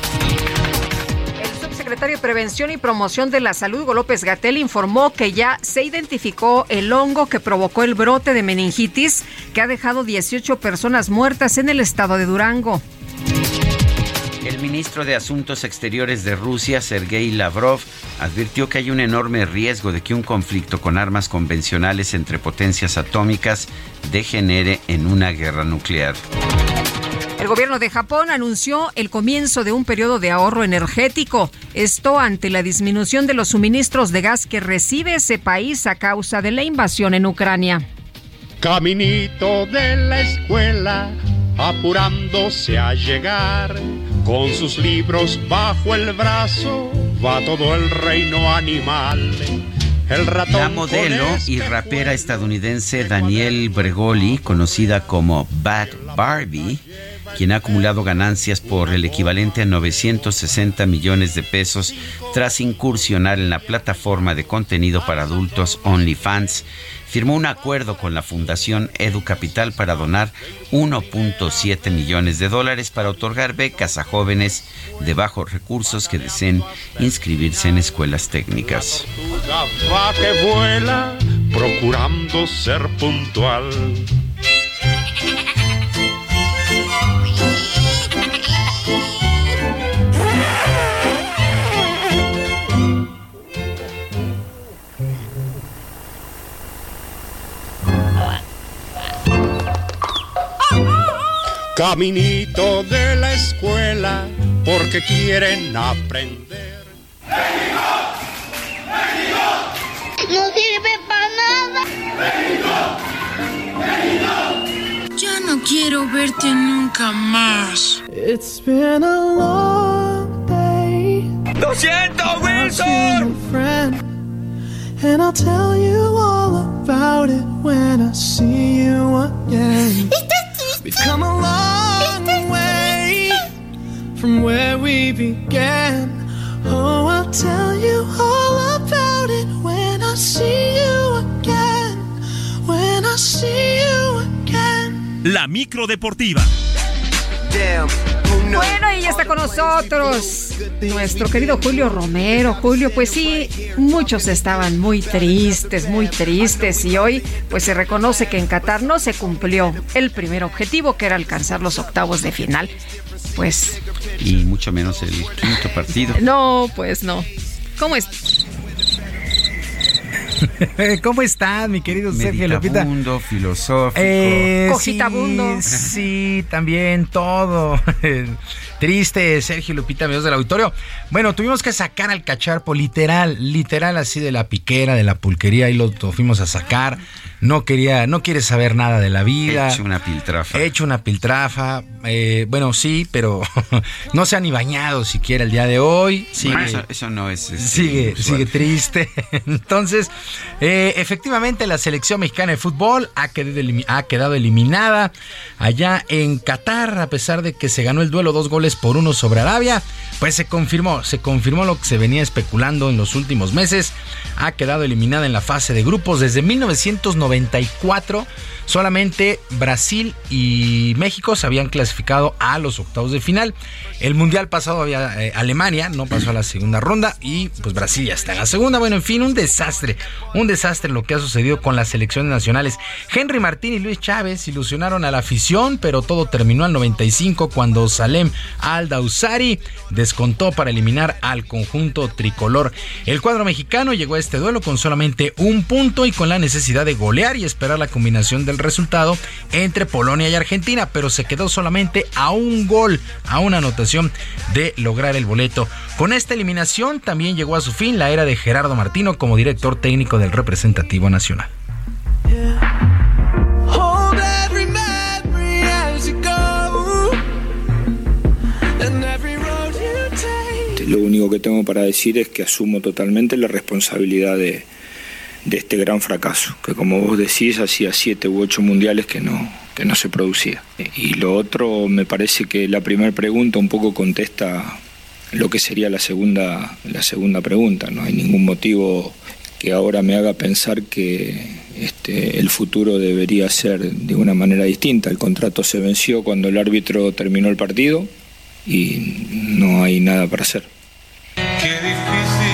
El subsecretario de Prevención y Promoción de la Salud, Hugo López Gatel, informó que ya se identificó el hongo que provocó el brote de meningitis que ha dejado 18 personas muertas en el estado de Durango. El ministro de Asuntos Exteriores de Rusia, Sergei Lavrov, advirtió que hay un enorme riesgo de que un conflicto con armas convencionales entre potencias atómicas degenere en una guerra nuclear. El gobierno de Japón anunció el comienzo de un periodo de ahorro energético. Esto ante la disminución de los suministros de gas que recibe ese país a causa de la invasión en Ucrania. Caminito de la escuela, apurándose a llegar con sus libros bajo el brazo va todo el reino animal. El ratón La modelo y rapera estadounidense Danielle Bregoli, conocida como Bad Barbie, quien ha acumulado ganancias por el equivalente a 960 millones de pesos tras incursionar en la plataforma de contenido para adultos OnlyFans, firmó un acuerdo con la Fundación Educapital para donar 1.7 millones de dólares para otorgar becas a jóvenes de bajos recursos que deseen inscribirse en escuelas técnicas. Procurando ser puntual. Caminito de la escuela, porque quieren aprender. No sirve para nada. Ya no quiero verte nunca más. It's been a long day. ¡Lo siento, Wilson! And I'll tell you all about it when I see you again. We've come a long way from where we began. Oh, I'll tell you all about it when I see you again. When I see you again. La micro deportiva. Bueno, y ya está con nosotros nuestro querido Julio Romero. Julio, pues sí, muchos estaban muy tristes, muy tristes y hoy pues se reconoce que en Qatar no se cumplió el primer objetivo que era alcanzar los octavos de final. Pues Y mucho menos el quinto partido. no, pues no. ¿Cómo es? (laughs) ¿Cómo estás, mi querido Sergio Lupita? Meditabundo, filosófico. Eh, Cogitabundo. Sí, sí, también todo. (laughs) Triste, Sergio Lupita, amigos del auditorio. Bueno, tuvimos que sacar al cacharpo, literal, literal así de la piquera, de la pulquería, y lo, lo fuimos a sacar. No quería, no quiere saber nada de la vida. Hecho una piltrafa. Hecho una piltrafa. Eh, bueno, sí, pero (laughs) no se ha ni bañado siquiera el día de hoy. Sigue, Bueno, eso, eso no es. este, sigue, usual. sigue triste. (laughs) Entonces, eh, efectivamente, la selección mexicana de fútbol ha quedado, ha quedado eliminada allá en Qatar, a pesar de que se ganó el duelo dos goles por uno sobre Arabia. Pues se confirmó, se confirmó lo que se venía especulando en los últimos meses. Ha quedado eliminada en la fase de grupos desde 1994. Solamente Brasil y México se habían clasificado a los octavos de final. El mundial pasado había eh, Alemania, no pasó a la segunda ronda y pues Brasil ya está en la segunda. Bueno, en fin, un desastre, un desastre lo que ha sucedido con las selecciones nacionales. Henry Martín y Luis Chávez ilusionaron a la afición, pero todo terminó al 95 cuando Salem Al-Dausari descontó para eliminar al conjunto tricolor. El cuadro mexicano llegó a este duelo con solamente un punto y con la necesidad de golear y esperar la combinación del resultado entre Polonia y Argentina, pero se quedó solamente a un gol, a una anotación de lograr el boleto. Con esta eliminación también llegó a su fin la era de Gerardo Martino como director técnico del representativo nacional. Lo único que tengo para decir es que asumo totalmente la responsabilidad de, este gran fracaso, que como vos decís, hacía siete u ocho mundiales que no, que no se producía. Y lo otro, me parece que la primera pregunta un poco contesta lo que sería la segunda, la segunda pregunta. No hay ningún motivo que ahora me haga pensar que este, el futuro debería ser de una manera distinta. El contrato se venció cuando el árbitro terminó el partido y no hay nada para hacer. Qué difícil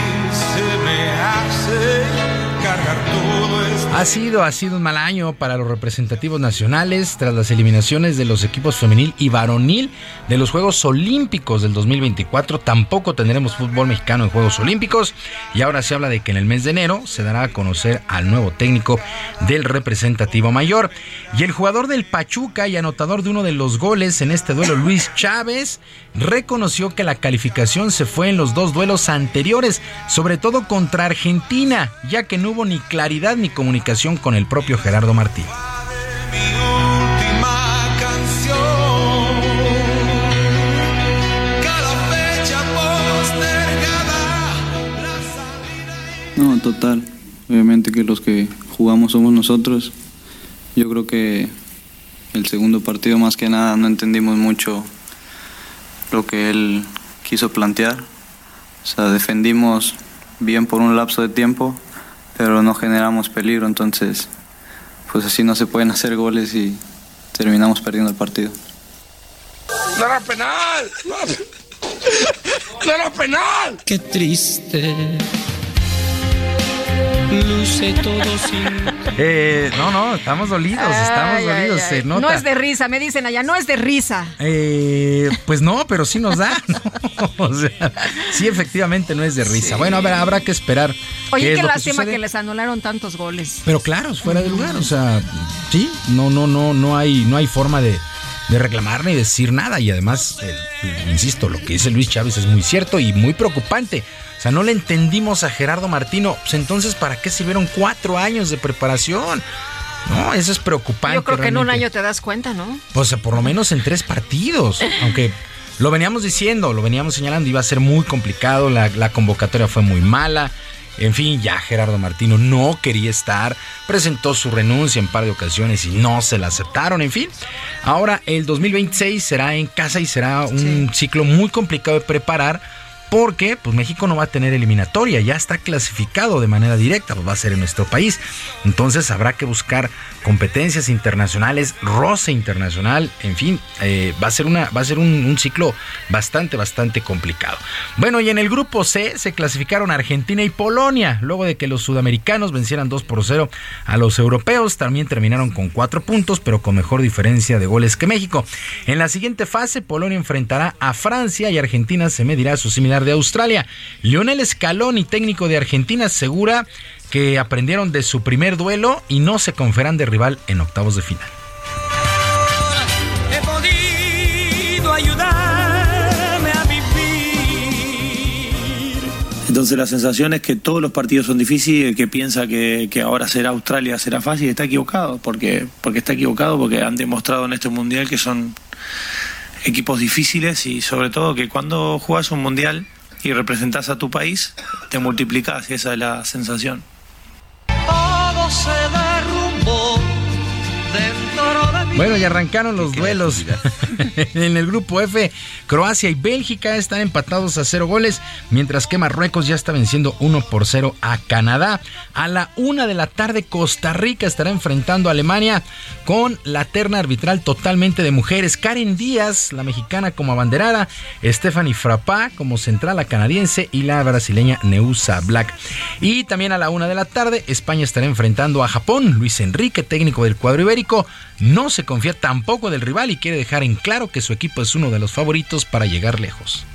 Ha sido, ha sido un mal año para los representativos nacionales tras las eliminaciones de los equipos femenil y varonil de los Juegos Olímpicos del 2024. Tampoco tendremos fútbol mexicano en Juegos Olímpicos y ahora se habla de que en el mes de enero se dará a conocer al nuevo técnico del representativo mayor. Y el jugador del Pachuca y anotador de uno de los goles en este duelo, Luis Chávez, reconoció que la calificación se fue en los dos duelos anteriores, sobre todo contra Argentina, ya que no hubo ni claridad ni comunicación con el propio Gerardo postergada. No, total. Obviamente que los que jugamos somos nosotros. Yo creo que el segundo partido más que nada no entendimos mucho lo que él quiso plantear. O sea, defendimos bien por un lapso de tiempo, pero no generamos peligro, entonces pues así no se pueden hacer goles y terminamos perdiendo el partido. ¡No era penal! ¡No era penal! Qué triste. Luce todo sin. Eh, no, no, estamos dolidos, estamos Ay, dolidos, ay. se nota. No es de risa, me dicen allá, no es de risa. Eh, pues no, pero sí nos da. ¿no? (laughs) O sea, sí, efectivamente no es de risa. Bueno, a ver, habrá que esperar. Oye, qué que lástima que, les anularon tantos goles. Pero claro, es fuera de lugar. O sea, sí, no, no, no, no hay, no hay forma de, de reclamar ni decir nada. Y además, el- insisto, lo que dice Luis Chávez es muy cierto y muy preocupante. O sea, no le entendimos a Gerardo Martino. Pues entonces, ¿para qué sirvieron cuatro años de preparación? No, eso es preocupante. Yo creo que en un año te das cuenta, ¿no? O sea, por lo menos en tres partidos. (laughs) Aunque lo veníamos diciendo, lo veníamos señalando, iba a ser muy complicado, la, la convocatoria fue muy mala. En fin, ya Gerardo Martino no quería estar, presentó su renuncia en par de ocasiones y no se la aceptaron. En fin, ahora el 2026 será en casa y será un ciclo muy complicado de preparar. Porque pues México no va a tener eliminatoria, ya está clasificado de manera directa, pues va a ser en nuestro país. Entonces habrá que buscar competencias internacionales, roce internacional, en fin, eh, va a ser, una, va a ser un, ciclo bastante, bastante complicado. Bueno, y en el grupo C se clasificaron Argentina y Polonia, luego de que los sudamericanos vencieran 2 por 0 a los europeos, también terminaron con 4 puntos, pero con mejor diferencia de goles que México. En la siguiente fase, Polonia enfrentará a Francia y Argentina se medirá a su similar de Australia. Lionel Scaloni, técnico de Argentina, asegura que aprendieron de su primer duelo y no se conferan de rival en octavos de final. He podido ayudarme a vivir. Entonces la sensación es que todos los partidos son difíciles, el que piensa que, que ahora será Australia será fácil, está equivocado, porque, porque está equivocado porque han demostrado en este mundial que son equipos difíciles y sobre todo que cuando juegas un mundial y representas a tu país, te multiplicas y esa es la sensación. Todo Bueno, y arrancaron los duelos. (laughs) en el grupo F, Croacia y Bélgica están empatados a cero goles, mientras que Marruecos ya está venciendo 1 por 0 a Canadá. A la una de la tarde, Costa Rica estará enfrentando a Alemania con la terna arbitral totalmente de mujeres. Karen Díaz, la mexicana como abanderada, Stephanie Frappá como central, la canadiense, y la brasileña Neusa Black. Y también a la una de la tarde, España estará enfrentando a Japón. Luis Enrique, técnico del cuadro ibérico, no se confía tampoco del rival y quiere dejar en claro que su equipo es uno de los favoritos para llegar lejos.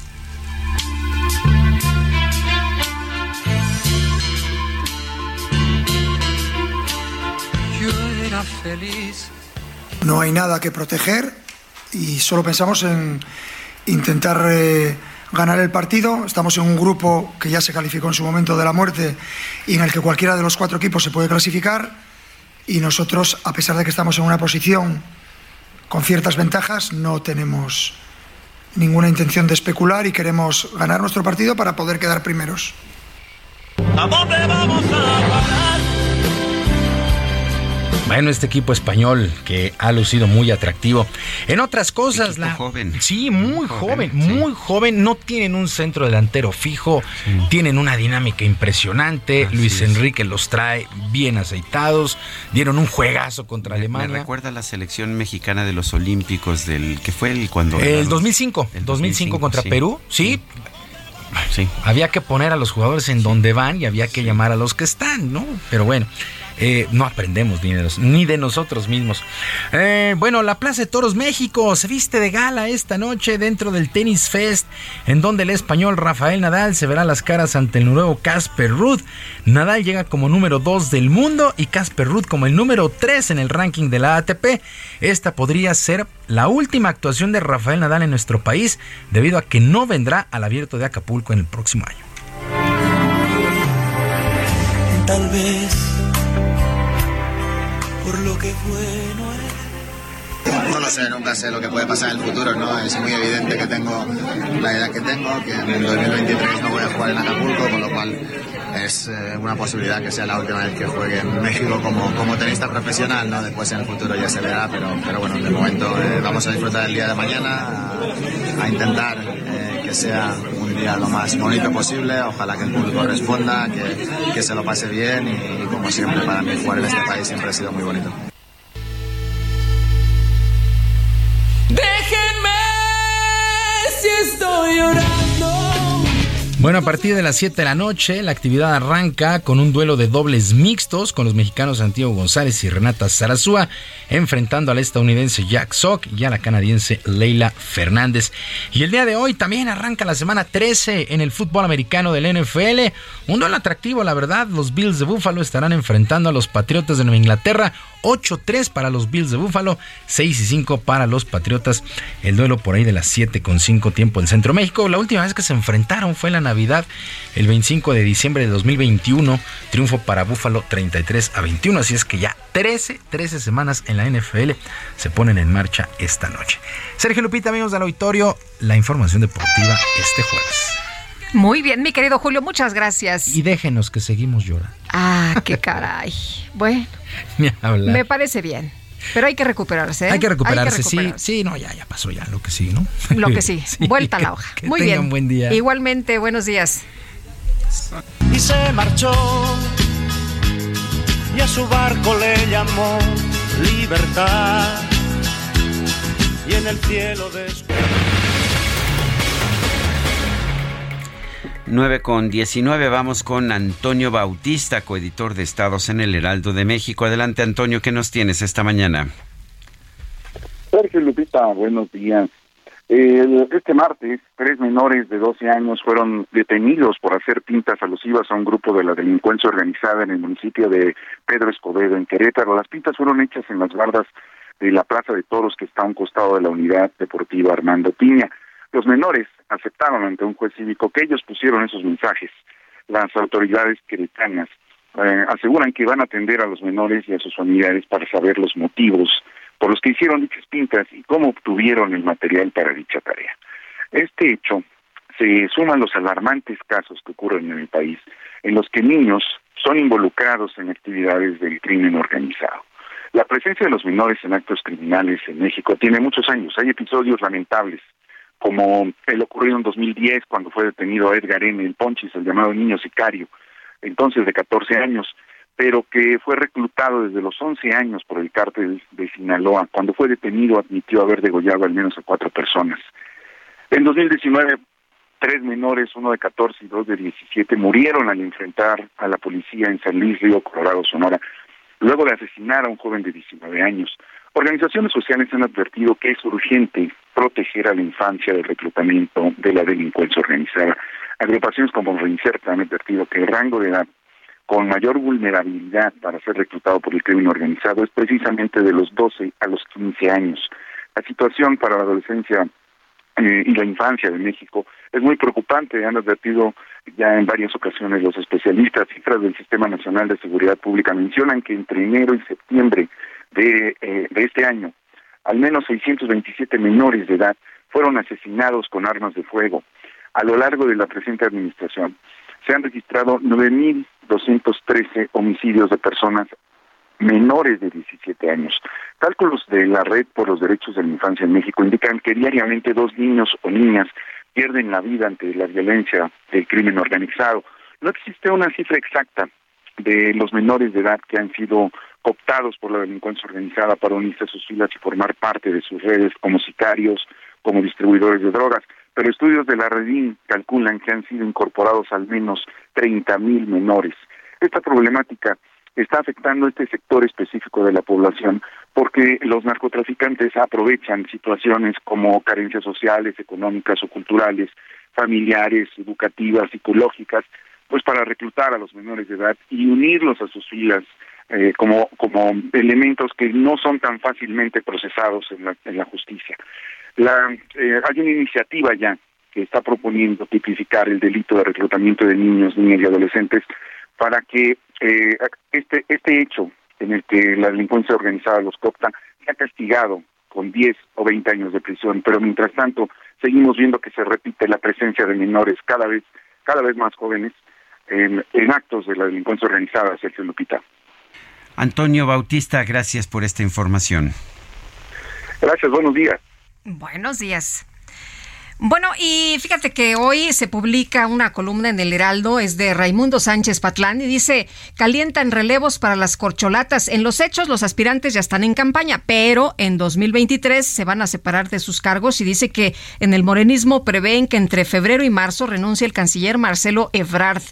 Yo era feliz. No hay nada que proteger y solo pensamos en intentar eh, ganar el partido. Estamos en un grupo que ya se calificó en su momento de la muerte y en el que cualquiera de los cuatro equipos se puede clasificar. Y nosotros, a pesar de que estamos en una posición con ciertas ventajas, no tenemos ninguna intención de especular y queremos ganar nuestro partido para poder quedar primeros. ¿A dónde vamos a parar? Bueno, este equipo español que ha lucido muy atractivo. En otras cosas, la joven. Sí, muy joven, Joven, sí. muy joven. No tienen un centro delantero fijo, tienen una dinámica impresionante. Así Luis es. Enrique los trae bien aceitados. Dieron un juegazo contra Me Alemania. recuerda a la selección mexicana de los Olímpicos del que fue el cuando El ganaron- 2005, El 2005 contra sí. Perú, sí. Sí. Había que poner a los jugadores en donde van y había que llamar a los que están, ¿no? Pero bueno, eh, no aprendemos ni de, ni de nosotros mismos. Eh, bueno, la Plaza de Toros México se viste de gala esta noche dentro del Tennis Fest, en donde el español Rafael Nadal se verá las caras ante el nuevo Casper Ruud. Nadal llega como número 2 del mundo y Casper Ruud como el número 3 en el ranking de la ATP. Esta podría ser la última actuación de Rafael Nadal en nuestro país, debido a que no vendrá al abierto de Acapulco en el próximo año. Tal vez por lo que fue no No lo sé, nunca sé lo que puede pasar en el futuro, ¿no? Es muy evidente que tengo la edad que tengo, que en el 2023 no voy a jugar en Acapulco, con lo cual es eh, una posibilidad que sea la última vez que juegue en México como, como tenista profesional, ¿no? Después en el futuro ya se verá, pero, pero bueno, de momento eh, vamos a disfrutar el día de mañana, a, a intentar eh, que sea lo más bonito posible, ojalá que el público responda, que, que se lo pase bien y, como siempre para mí jugar en este país siempre ha sido muy bonito. Déjenme si estoy llorando. Bueno, a partir de las 7 de la noche, la actividad arranca con un duelo de dobles mixtos con los mexicanos Santiago González y Renata Zarazúa, enfrentando al estadounidense Jack Sock y a la canadiense Leila Fernández. Y el día de hoy también arranca la semana 13 en el fútbol americano del NFL. Un duelo atractivo, la verdad. Los Bills de Buffalo estarán enfrentando a los Patriotas de Nueva Inglaterra. 8-3 para los Bills de Buffalo, 6 y 5 para los Patriotas. El duelo por ahí de las 7 con 5 tiempo en Centro México. La última vez que se enfrentaron fue en la Navidad, el 25 de diciembre de 2021. Triunfo para Buffalo 33 a 21. Así es que ya 13, 13 semanas en la NFL se ponen en marcha esta noche. Sergio Lupita, amigos del auditorio, la información deportiva este jueves. Muy bien, mi querido Julio, muchas gracias. Y déjenos que seguimos llorando. Ah, qué caray. Bueno, (laughs) me parece bien. Pero hay que recuperarse. ¿eh? Hay que recuperarse, sí. recuperarse. Sí, no, ya, ya pasó ya lo que sí, ¿no? Lo que (laughs) sí, vuelta a la hoja. (laughs) que Muy bien. buen día. Igualmente, buenos días. y se marchó y a su barco le llamó libertad. Y en el cielo de 9 con 19, vamos con Antonio Bautista, coeditor de Estados en el Heraldo de México. Adelante, Antonio, ¿qué nos tienes esta mañana? Sergio Lupita, buenos días. El- este martes, tres menores de 12 años fueron detenidos por hacer pintas alusivas a un grupo de la delincuencia organizada en el municipio de Pedro Escobedo, en Querétaro. Las pintas fueron hechas en las bardas de la Plaza de Toros que está a un costado de la unidad deportiva Armando Piña. Los menores aceptaron ante un juez cívico que ellos pusieron esos mensajes. Las autoridades queretanas eh, aseguran que van a atender a los menores y a sus familiares para saber los motivos por los que hicieron dichas pintas y cómo obtuvieron el material para dicha tarea. Este hecho se suman los alarmantes casos que ocurren en el país, en los que niños son involucrados en actividades del crimen organizado. La presencia de los menores en actos criminales en México tiene muchos años. Hay episodios lamentables, como el ocurrido en 2010 cuando fue detenido Edgar N. el Ponchis, el llamado niño sicario, entonces de 14 años, pero que fue reclutado desde los 11 años por el cártel de Sinaloa. Cuando fue detenido admitió haber degollado al menos a cuatro personas. En 2019, tres menores, uno de 14 y dos de 17, murieron al enfrentar a la policía en San Luis Río, Colorado, Sonora, luego de asesinar a un joven de 19 años. Organizaciones sociales han advertido que es urgente proteger a la infancia del reclutamiento de la delincuencia organizada. Agrupaciones como Reinserta han advertido que el rango de edad con mayor vulnerabilidad para ser reclutado por el crimen organizado es precisamente de los 12 a los 15 años. La situación para la adolescencia eh, y la infancia de México es muy preocupante. Han advertido ya en varias ocasiones los especialistas. Cifras del Sistema Nacional de Seguridad Pública mencionan que entre enero y septiembre de, eh, de este año, al menos 627 menores de edad fueron asesinados con armas de fuego. A lo largo de la presente administración se han registrado 9.213 homicidios de personas menores de 17 años. Cálculos de la Red por los Derechos de la Infancia en México indican que diariamente dos niños o niñas pierden la vida ante la violencia del crimen organizado. No existe una cifra exacta de los menores de edad que han sido cooptados por la delincuencia organizada para unirse a sus filas y formar parte de sus redes como sicarios, como distribuidores de drogas. Pero estudios de la Redín calculan que han sido incorporados al menos 30 mil menores. Esta problemática está afectando este sector específico de la población porque los narcotraficantes aprovechan situaciones como carencias sociales, económicas o culturales, familiares, educativas, psicológicas, pues para reclutar a los menores de edad y unirlos a sus filas eh, como, como elementos que no son tan fácilmente procesados en la, en la justicia. La, eh, hay una iniciativa ya que está proponiendo tipificar el delito de reclutamiento de niños, niñas y adolescentes para que eh, este, este hecho en el que la delincuencia organizada los coopta sea castigado con 10 o 20 años de prisión, pero mientras tanto seguimos viendo que se repite la presencia de menores cada vez cada vez más jóvenes en, en actos de la delincuencia organizada, Sergio Lupita. Antonio Bautista, gracias por esta información. Gracias, buenos días. Buenos días. Bueno, y fíjate que hoy se publica una columna en el Heraldo, es de Raimundo Sánchez Patlán, y dice, calientan relevos para las corcholatas. En los hechos, los aspirantes ya están en campaña, pero en 2023 se van a separar de sus cargos y dice que en el morenismo prevén que entre febrero y marzo renuncie el canciller Marcelo Ebrard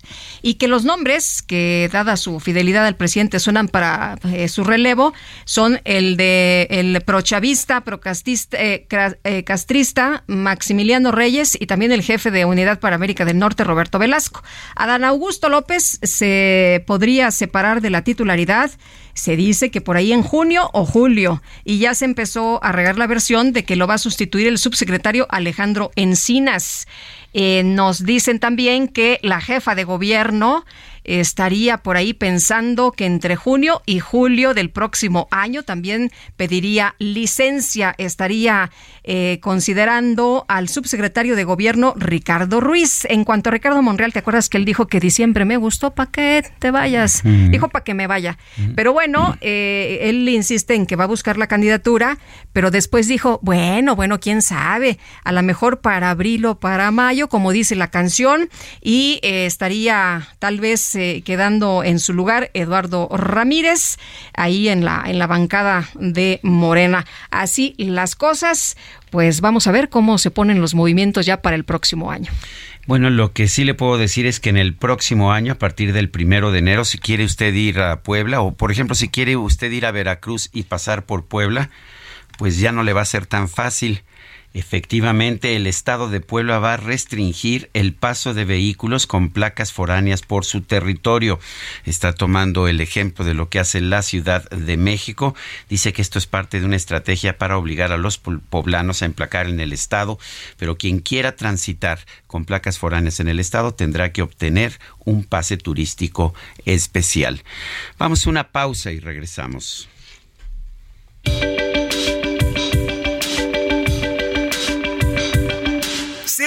y que los nombres que, dada su fidelidad al presidente, suenan para eh, su relevo son el de el prochavista, procastista, eh, eh, castrista, Maximiliano Reyes y también el jefe de Unidad para América del Norte, Roberto Velasco. Adán Augusto López se podría separar de la titularidad. Se dice que por ahí en junio o julio y ya se empezó a regar la versión de que lo va a sustituir el subsecretario Alejandro Encinas. Eh, nos dicen también que la jefa de gobierno estaría por ahí pensando que entre junio y julio del próximo año también pediría licencia, estaría eh, considerando al subsecretario de gobierno Ricardo Ruiz. En cuanto a Ricardo Monreal, ¿te acuerdas que él dijo que diciembre me gustó para que te vayas? Mm. Dijo para que me vaya. Pero bueno, eh, él insiste en que va a buscar la candidatura, pero después dijo, bueno, bueno, quién sabe, a lo mejor para abril o para mayo como dice la canción, y eh, estaría tal vez eh, quedando en su lugar Eduardo Ramírez, ahí en la, en la bancada de Morena. Así las cosas, pues vamos a ver cómo se ponen los movimientos ya para el próximo año. Bueno, lo que sí le puedo decir es que en el próximo año, a partir del primero de enero, si quiere usted ir a Puebla, o por ejemplo, si quiere usted ir a Veracruz y pasar por Puebla, pues ya no le va a ser tan fácil. Efectivamente, el Estado de Puebla va a restringir el paso de vehículos con placas foráneas por su territorio. Está tomando el ejemplo de lo que hace la Ciudad de México. Dice que esto es parte de una estrategia para obligar a los poblanos a emplacar en el Estado, pero quien quiera transitar con placas foráneas en el Estado tendrá que obtener un pase turístico especial. Vamos a una pausa y regresamos.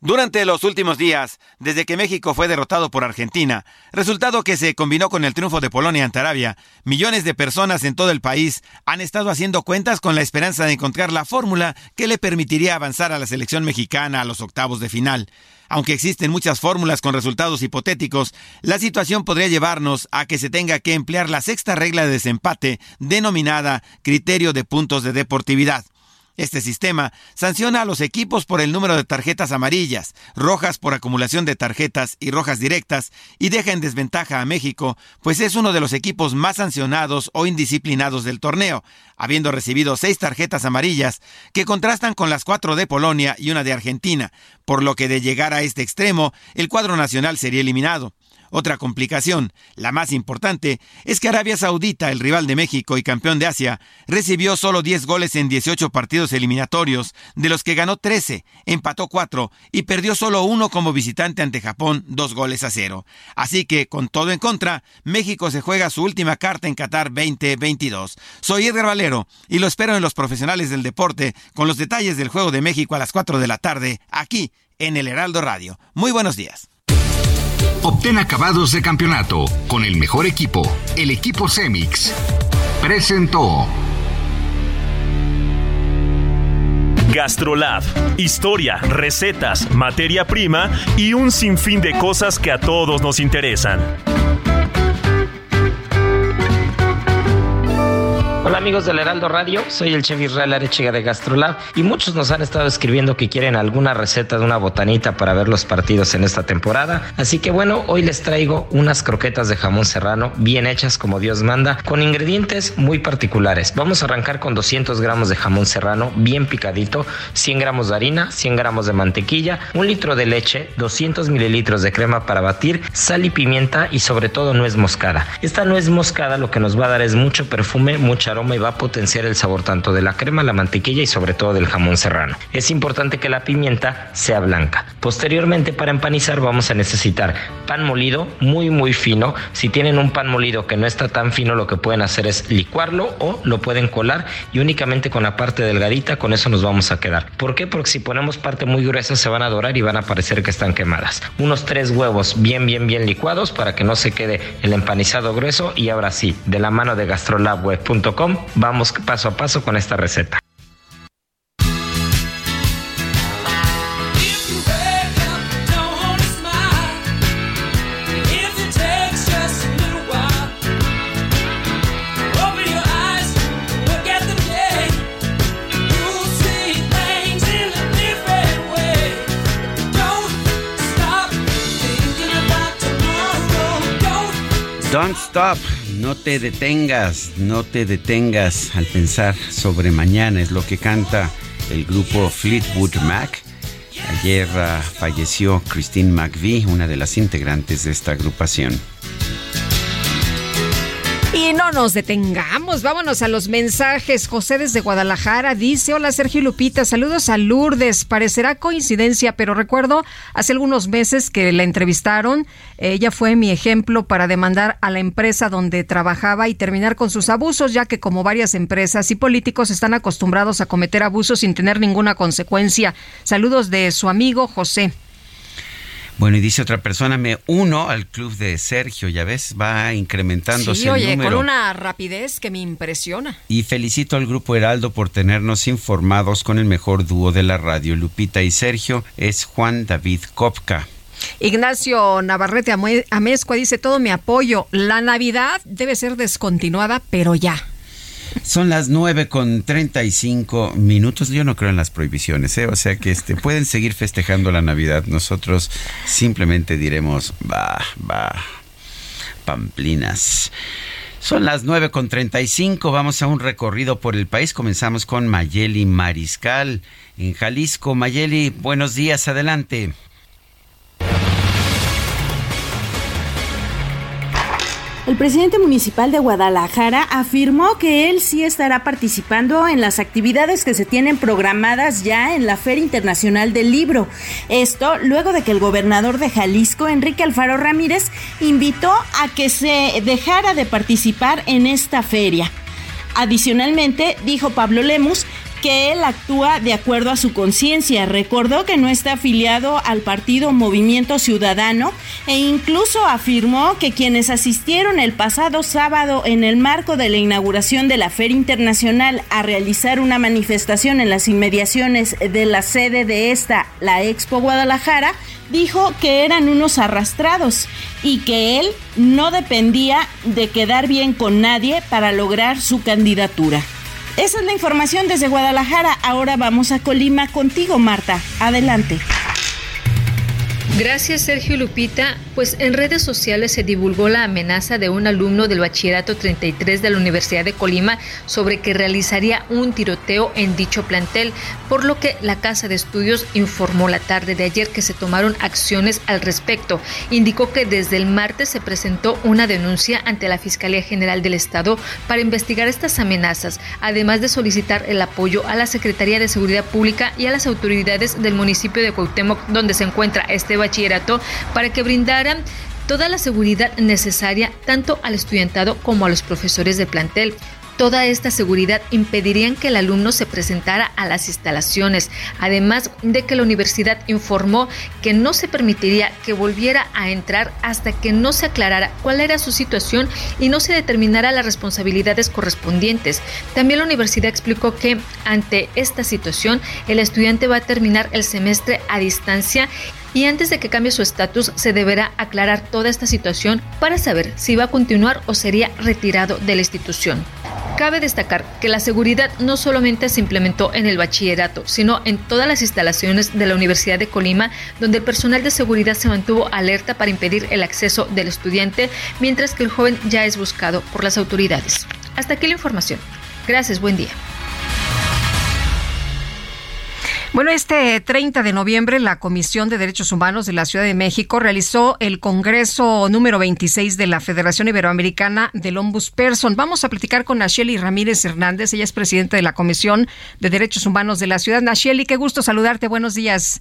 Durante los últimos días, desde que México fue derrotado por Argentina, resultado que se combinó con el triunfo de Polonia ante Arabia, millones de personas en todo el país han estado haciendo cuentas con la esperanza de encontrar la fórmula que le permitiría avanzar a la selección mexicana a los octavos de final. Aunque existen muchas fórmulas con resultados hipotéticos, la situación podría llevarnos a que se tenga que emplear la sexta regla de desempate denominada criterio de puntos de deportividad. Este sistema sanciona a los equipos por el número de tarjetas amarillas, rojas por acumulación de tarjetas y rojas directas y deja en desventaja a México, pues es uno de los equipos más sancionados o indisciplinados del torneo, habiendo recibido seis tarjetas amarillas que contrastan con las cuatro de Polonia y una de Argentina, por lo que de llegar a este extremo, el cuadro nacional sería eliminado. Otra complicación, la más importante, es que Arabia Saudita, el rival de México y campeón de Asia, recibió solo 10 goles en 18 partidos eliminatorios, de los que ganó 13, empató 4 y perdió solo uno como visitante ante Japón, dos goles a cero. Así que, con todo en contra, México se juega su última carta en Qatar 2022. Soy Edgar Valero y lo espero en los profesionales del deporte con los detalles del Juego de México a las 4 de la tarde, aquí en el Heraldo Radio. Muy buenos días. Obtén acabados de campeonato con el mejor equipo, el equipo Cemix. Presentó. Gastrolab. Historia, recetas, materia prima y un sinfín de cosas que a todos nos interesan. Hola amigos del Heraldo Radio, soy el chef Israel Arechiga de Gastrolab y muchos nos han estado escribiendo que quieren alguna receta de una botanita para ver los partidos en esta temporada. Así que bueno, hoy les traigo unas croquetas de jamón serrano bien hechas como Dios manda, con ingredientes muy particulares. Vamos a arrancar con 200 gramos de jamón serrano bien picadito, 100 gramos de harina, 100 gramos de mantequilla, un litro de leche, 200 mililitros de crema para batir, sal y pimienta y sobre todo nuez moscada. Esta nuez moscada lo que nos va a dar es mucho perfume, mucha aroma y va a potenciar el sabor tanto de la crema, la mantequilla y sobre todo del jamón serrano. Es importante que la pimienta sea blanca. Posteriormente para empanizar vamos a necesitar pan molido muy muy fino. Si tienen un pan molido que no está tan fino lo que pueden hacer es licuarlo o lo pueden colar y únicamente con la parte delgadita con eso nos vamos a quedar. ¿Por qué? Porque si ponemos parte muy gruesa se van a dorar y van a parecer que están quemadas. Unos tres huevos bien bien bien licuados para que no se quede el empanizado grueso y ahora sí, de la mano de gastrolabweb.com Vamos paso a paso con esta receta. Don't Stop no te detengas, no te detengas al pensar sobre mañana, es lo que canta el grupo Fleetwood Mac. Ayer uh, falleció Christine McVie, una de las integrantes de esta agrupación. Y no nos detengamos, vámonos a los mensajes. José desde Guadalajara dice, hola Sergio Lupita, saludos a Lourdes. Parecerá coincidencia, pero recuerdo hace algunos meses que la entrevistaron. Ella fue mi ejemplo para demandar a la empresa donde trabajaba y terminar con sus abusos, ya que como varias empresas y políticos están acostumbrados a cometer abusos sin tener ninguna consecuencia. Saludos de su amigo José. Bueno, y dice otra persona, me uno al club de Sergio, ya ves, va incrementándose sí, oye, el número. con una rapidez que me impresiona. Y felicito al grupo Heraldo por tenernos informados con el mejor dúo de la radio. Lupita y Sergio es Juan David Kopka. Ignacio Navarrete Amezcua dice, todo mi apoyo. La Navidad debe ser descontinuada, pero ya. Son las nueve con treinta y cinco minutos. Yo no creo en las prohibiciones, ¿eh? o sea que este pueden seguir festejando la Navidad. Nosotros simplemente diremos, va, va, pamplinas. Son las nueve con treinta y cinco. Vamos a un recorrido por el país. Comenzamos con Mayeli Mariscal en Jalisco. Mayeli, buenos días, adelante. El presidente municipal de Guadalajara afirmó que él sí estará participando en las actividades que se tienen programadas ya en la Feria Internacional del Libro. Esto luego de que el gobernador de Jalisco, Enrique Alfaro Ramírez, invitó a que se dejara de participar en esta feria. Adicionalmente, dijo Pablo Lemus que él actúa de acuerdo a su conciencia. Recordó que no está afiliado al partido Movimiento Ciudadano e incluso afirmó que quienes asistieron el pasado sábado en el marco de la inauguración de la Feria Internacional a realizar una manifestación en las inmediaciones de la sede de esta, la Expo Guadalajara, dijo que eran unos arrastrados y que él no dependía de quedar bien con nadie para lograr su candidatura. Esa es la información desde Guadalajara. Ahora vamos a Colima contigo, Marta. Adelante. Gracias, Sergio Lupita. Pues en redes sociales se divulgó la amenaza de un alumno del Bachillerato 33 de la Universidad de Colima sobre que realizaría un tiroteo en dicho plantel, por lo que la Casa de Estudios informó la tarde de ayer que se tomaron acciones al respecto. Indicó que desde el martes se presentó una denuncia ante la Fiscalía General del Estado para investigar estas amenazas, además de solicitar el apoyo a la Secretaría de Seguridad Pública y a las autoridades del municipio de Cuauhtémoc, donde se encuentra este bachillerato, para que brindaran toda la seguridad necesaria tanto al estudiantado como a los profesores de plantel. Toda esta seguridad impedirían que el alumno se presentara a las instalaciones, además de que la universidad informó que no se permitiría que volviera a entrar hasta que no se aclarara cuál era su situación y no se determinara las responsabilidades correspondientes. También la universidad explicó que ante esta situación el estudiante va a terminar el semestre a distancia y antes de que cambie su estatus se deberá aclarar toda esta situación para saber si va a continuar o sería retirado de la institución. Cabe destacar que la seguridad no solamente se implementó en el bachillerato, sino en todas las instalaciones de la Universidad de Colima, donde el personal de seguridad se mantuvo alerta para impedir el acceso del estudiante, mientras que el joven ya es buscado por las autoridades. Hasta aquí la información. Gracias, buen día. Bueno, este 30 de noviembre la Comisión de Derechos Humanos de la Ciudad de México realizó el Congreso número 26 de la Federación Iberoamericana del Ombudsperson. Vamos a platicar con Nacheli Ramírez Hernández, ella es presidenta de la Comisión de Derechos Humanos de la Ciudad. Nacheli, qué gusto saludarte, buenos días.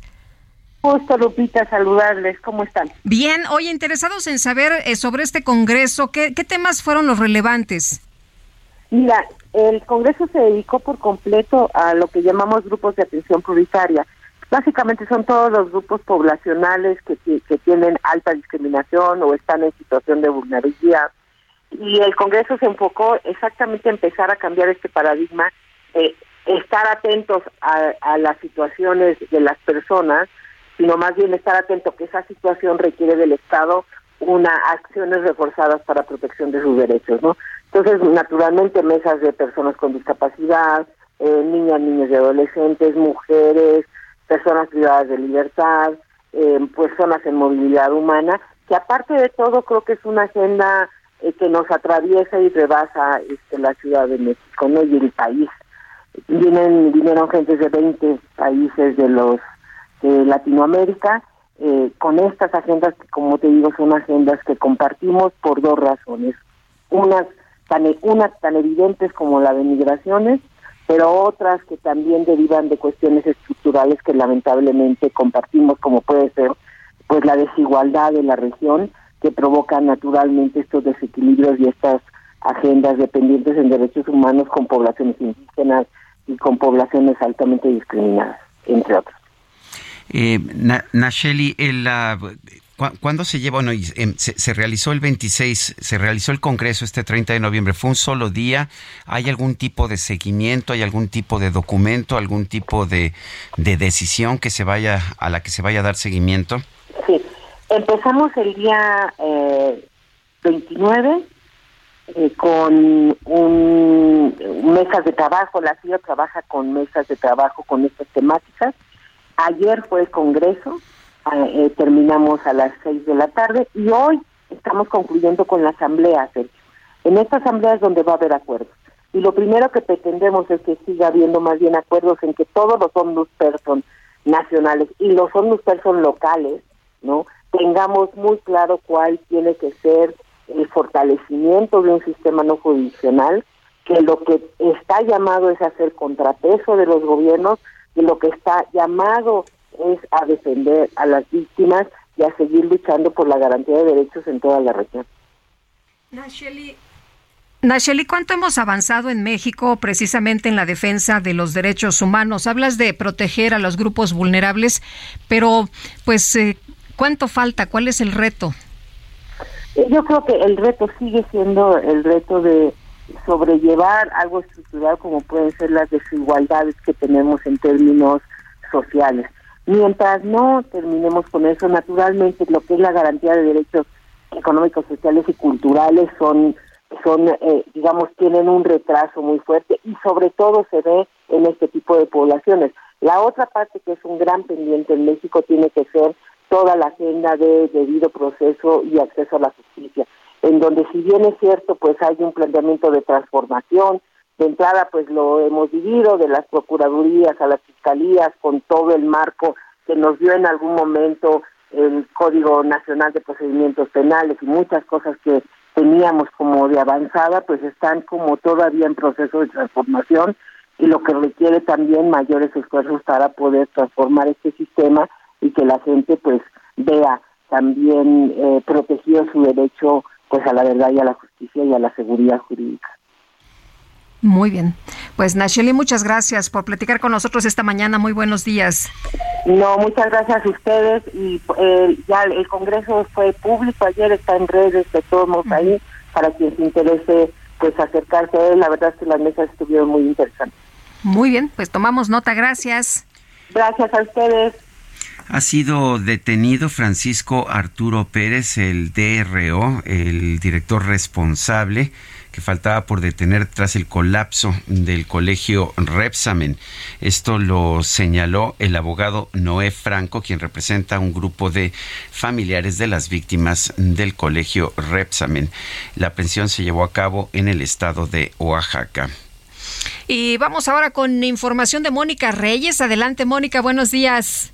Gusto, Lupita, saludarles. ¿Cómo están? Bien, hoy interesados en saber eh, sobre este Congreso, ¿qué, ¿qué temas fueron los relevantes? Mira, el Congreso se dedicó por completo a lo que llamamos grupos de atención prioritaria. Básicamente son todos los grupos poblacionales que, tienen alta discriminación o están en situación de vulnerabilidad. Y el Congreso se enfocó exactamente a empezar a cambiar este paradigma, de estar atentos a, a las situaciones de las personas, sino más bien estar atento que esa situación requiere del Estado una acciones reforzadas para protección de sus derechos, ¿no? Entonces, naturalmente, mesas de personas con discapacidad, eh, niñas, niños y adolescentes, mujeres, personas privadas de libertad, eh, personas en movilidad humana, que aparte de todo creo que es una agenda eh, que nos atraviesa y rebasa este, la Ciudad de México ¿no? y el país. Vienen, vinieron gentes de 20 países de los de Latinoamérica eh, con estas agendas que, como te digo, son agendas que compartimos por dos razones. Unas tan, unas tan evidentes como la de migraciones, pero otras que también derivan de cuestiones estructurales que lamentablemente compartimos, como puede ser pues la desigualdad de la región que provoca naturalmente estos desequilibrios y estas agendas dependientes en derechos humanos con poblaciones indígenas y con poblaciones altamente discriminadas, entre otros. Eh, Nacheli, ¿cuándo se lleva? Bueno, em, se, realizó el 26, se realizó el Congreso este 30 de noviembre. ¿Fue un solo día? ¿Hay algún tipo de seguimiento? ¿Hay algún tipo de documento? ¿Algún tipo de, decisión que se vaya a la que se vaya a dar seguimiento? Sí, empezamos el día 29 eh, eh, con un, mesas de trabajo. La CIA trabaja con mesas de trabajo con estas temáticas Ayer fue el Congreso, eh, terminamos a las seis de la tarde y hoy estamos concluyendo con la Asamblea. En esta Asamblea es donde va a haber acuerdos. Y lo primero que pretendemos es que siga habiendo más bien acuerdos en que todos los ombudsperson nacionales y los ombudsperson locales, ¿no? Tengamos muy claro cuál tiene que ser el fortalecimiento de un sistema no jurisdiccional, que lo que está llamado es hacer contrapeso de los gobiernos, y lo que está llamado es a defender a las víctimas y a seguir luchando por la garantía de derechos en toda la región. Nacheli, ¿cuánto hemos avanzado en México precisamente en la defensa de los derechos humanos? Hablas de proteger a los grupos vulnerables, pero pues eh, ¿cuánto falta? ¿Cuál es el reto? Eh, yo creo que el reto sigue siendo el reto de sobrellevar algo estructural como pueden ser las desigualdades que tenemos en términos sociales. Mientras no terminemos con eso, naturalmente lo que es la garantía de derechos económicos, sociales y culturales son, son eh, digamos, tienen un retraso muy fuerte y sobre todo se ve en este tipo de poblaciones. La otra parte que es un gran pendiente en México tiene que ser toda la agenda de debido proceso y acceso a la justicia en donde si bien es cierto, pues hay un planteamiento de transformación, de entrada pues lo hemos vivido, de las procuradurías a las fiscalías, con todo el marco que nos dio en algún momento el Código Nacional de Procedimientos Penales y muchas cosas que teníamos como de avanzada, pues están como todavía en proceso de transformación y lo que requiere también mayores esfuerzos para poder transformar este sistema y que la gente pues vea también eh, protegido su derecho pues a la verdad y a la justicia y a la seguridad jurídica. Muy bien. Pues Nacheli, muchas gracias por platicar con nosotros esta mañana. Muy buenos días. No, muchas gracias a ustedes. Y eh, ya el Congreso fue público ayer, está en redes, de todos modos ahí, para quien se interese pues acercarse a él. La verdad es que las mesas estuvieron muy interesantes. Muy bien, pues tomamos nota. Gracias. Gracias a ustedes. Ha sido detenido Francisco Arturo Pérez, el DRO, el director responsable que faltaba por detener tras el colapso del colegio Repsamen. Esto lo señaló el abogado Noé Franco, quien representa un grupo de familiares de las víctimas del colegio Repsamen. La pensión se llevó a cabo en el estado de Oaxaca. Y vamos ahora con información de Mónica Reyes. Adelante, Mónica, buenos días.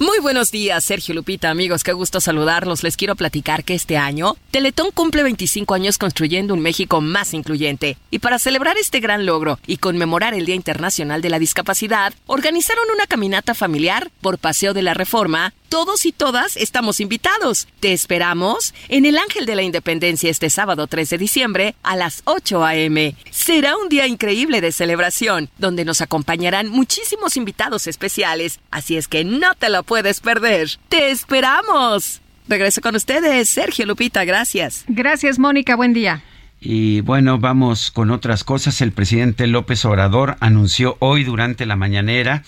Muy buenos días, Sergio Lupita, amigos, qué gusto saludarlos. Les quiero platicar que este año Teletón cumple 25 años construyendo un México más incluyente. Y para celebrar este gran logro y conmemorar el Día Internacional de la Discapacidad, organizaron una caminata familiar por Paseo de la Reforma todos y todas estamos invitados. Te esperamos en el Ángel de la Independencia este sábado 3 de diciembre a las 8 a.m. Será un día increíble de celebración, donde nos acompañarán muchísimos invitados especiales, así es que no te lo puedes perder. ¡Te esperamos! Regreso con ustedes, Sergio Lupita, gracias. Gracias, Mónica, buen día. Y bueno, vamos con otras cosas. El presidente López Obrador anunció hoy durante la mañanera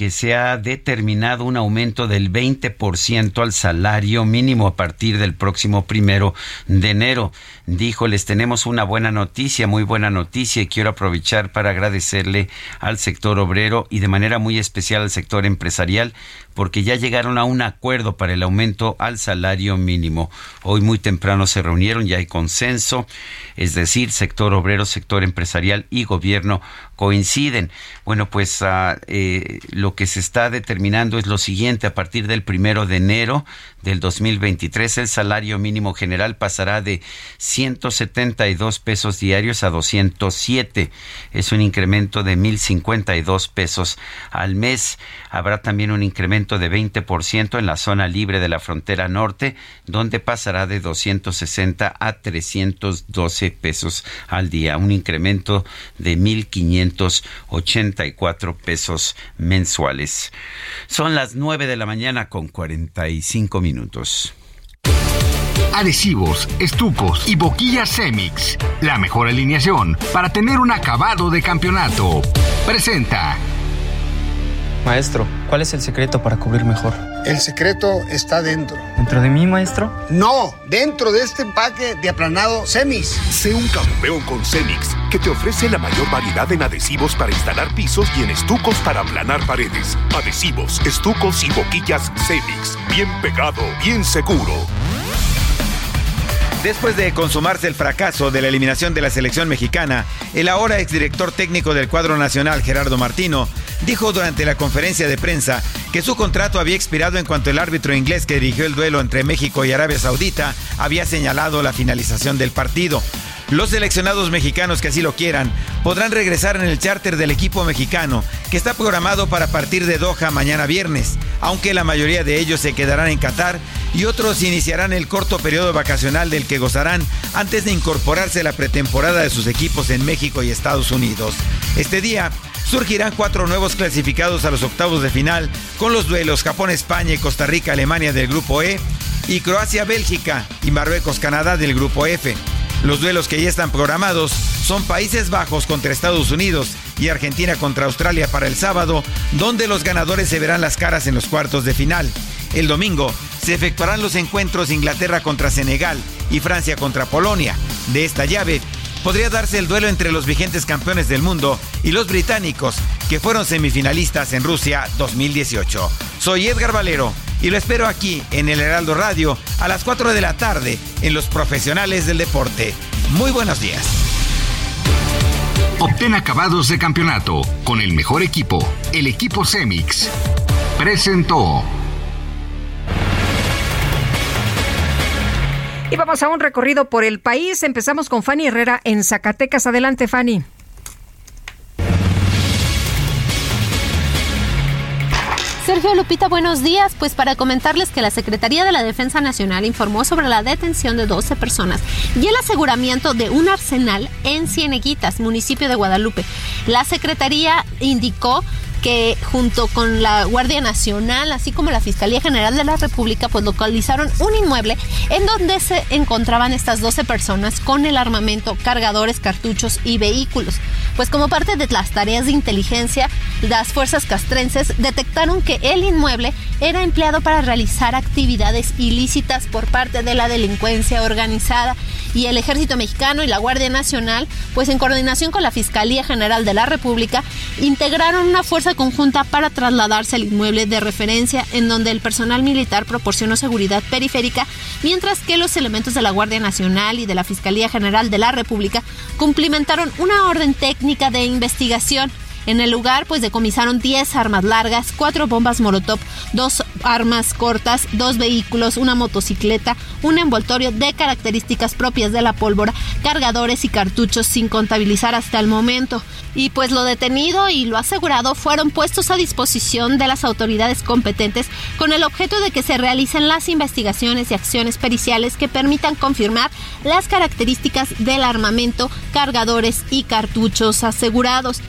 que se ha determinado un aumento del 20% al salario mínimo a partir del próximo primero de enero. Dijo, les tenemos una buena noticia, muy buena noticia, y quiero aprovechar para agradecerle al sector obrero y de manera muy especial al sector empresarial porque ya llegaron a un acuerdo para el aumento al salario mínimo. Hoy muy temprano se reunieron, ya hay consenso, es decir, sector obrero, sector empresarial y gobierno coinciden. Bueno, pues ah, eh, lo que se está determinando es lo siguiente, a partir del primero de enero del 2023 el salario mínimo general pasará de 172 pesos diarios a 207. Es un incremento de 1.052 pesos al mes. Habrá también un incremento de 20% en la zona libre de la frontera norte, donde pasará de 260 a 312 pesos al día. Un incremento de 1.584 pesos mensuales. Son las 9 de la mañana con 45 minutos. Adhesivos, estucos y boquillas Cemix. La mejor alineación para tener un acabado de campeonato. Presenta. Maestro, ¿cuál es el secreto para cubrir mejor? El secreto está dentro. ¿Dentro de mí, maestro? No, dentro de este empaque de aplanado Cemis. Sé un campeón con Cemix, que te ofrece la mayor variedad en adhesivos para instalar pisos y en estucos para aplanar paredes. Adhesivos, estucos y boquillas Cemix. Bien pegado, bien seguro. Después de consumarse el fracaso de la eliminación de la selección mexicana, el ahora exdirector técnico del cuadro nacional, Gerardo Martino, dijo durante la conferencia de prensa que su contrato había expirado en cuanto el árbitro inglés que dirigió el duelo entre México y Arabia Saudita había señalado la finalización del partido. Los seleccionados mexicanos que así lo quieran podrán regresar en el charter del equipo mexicano, que está programado para partir de Doha mañana viernes, aunque la mayoría de ellos se quedarán en Qatar y otros iniciarán el corto periodo vacacional del que gozarán antes de incorporarse a la pretemporada de sus equipos en México y Estados Unidos. Este día surgirán cuatro nuevos clasificados a los octavos de final con los duelos Japón-España y Costa Rica-Alemania del grupo E y Croacia-Bélgica y Marruecos-Canadá del grupo F. Los duelos que ya están programados son Países Bajos contra Estados Unidos y Argentina contra Australia para el sábado, donde los ganadores se verán las caras en los cuartos de final. El domingo se efectuarán los encuentros Inglaterra contra Senegal y Francia contra Polonia. De esta llave podría darse el duelo entre los vigentes campeones del mundo y los británicos, que fueron semifinalistas en Rusia 2018. Soy Edgar Valero y lo espero aquí en el Heraldo Radio a las 4 de la tarde en Los Profesionales del Deporte. Muy buenos días. Obtén acabados de campeonato con el mejor equipo, el equipo Cemix. Presentó. Y vamos a un recorrido por el país. Empezamos con Fanny Herrera en Zacatecas. Adelante, Fanny. Sergio Lupita, buenos días. Pues para comentarles que la Secretaría de la Defensa Nacional informó sobre la detención de 12 personas y el aseguramiento de un arsenal en Cieneguitas, municipio de Guadalupe. La Secretaría indicó que junto con la Guardia Nacional, así como la Fiscalía General de la República, pues localizaron un inmueble en donde se encontraban estas 12 personas con el armamento, cargadores, cartuchos y vehículos. Pues como parte de las tareas de inteligencia, las fuerzas castrenses detectaron que el inmueble era empleado para realizar actividades ilícitas por parte de la delincuencia organizada y el Ejército Mexicano y la Guardia Nacional, pues en coordinación con la Fiscalía General de la República, integraron una fuerza conjunta para trasladarse al inmueble de referencia en donde el personal militar proporcionó seguridad periférica, mientras que los elementos de la Guardia Nacional y de la Fiscalía General de la República cumplimentaron una orden técnica de investigación. En el lugar, pues decomisaron 10 armas largas, 4 bombas Molotov, 2 armas cortas, 2 vehículos, una motocicleta, un envoltorio de características propias de la pólvora, cargadores y cartuchos sin contabilizar hasta el momento. Y pues lo detenido y lo asegurado fueron puestos a disposición de las autoridades competentes con el objeto de que se realicen las investigaciones y acciones periciales que permitan confirmar las características del armamento, cargadores y cartuchos asegurados.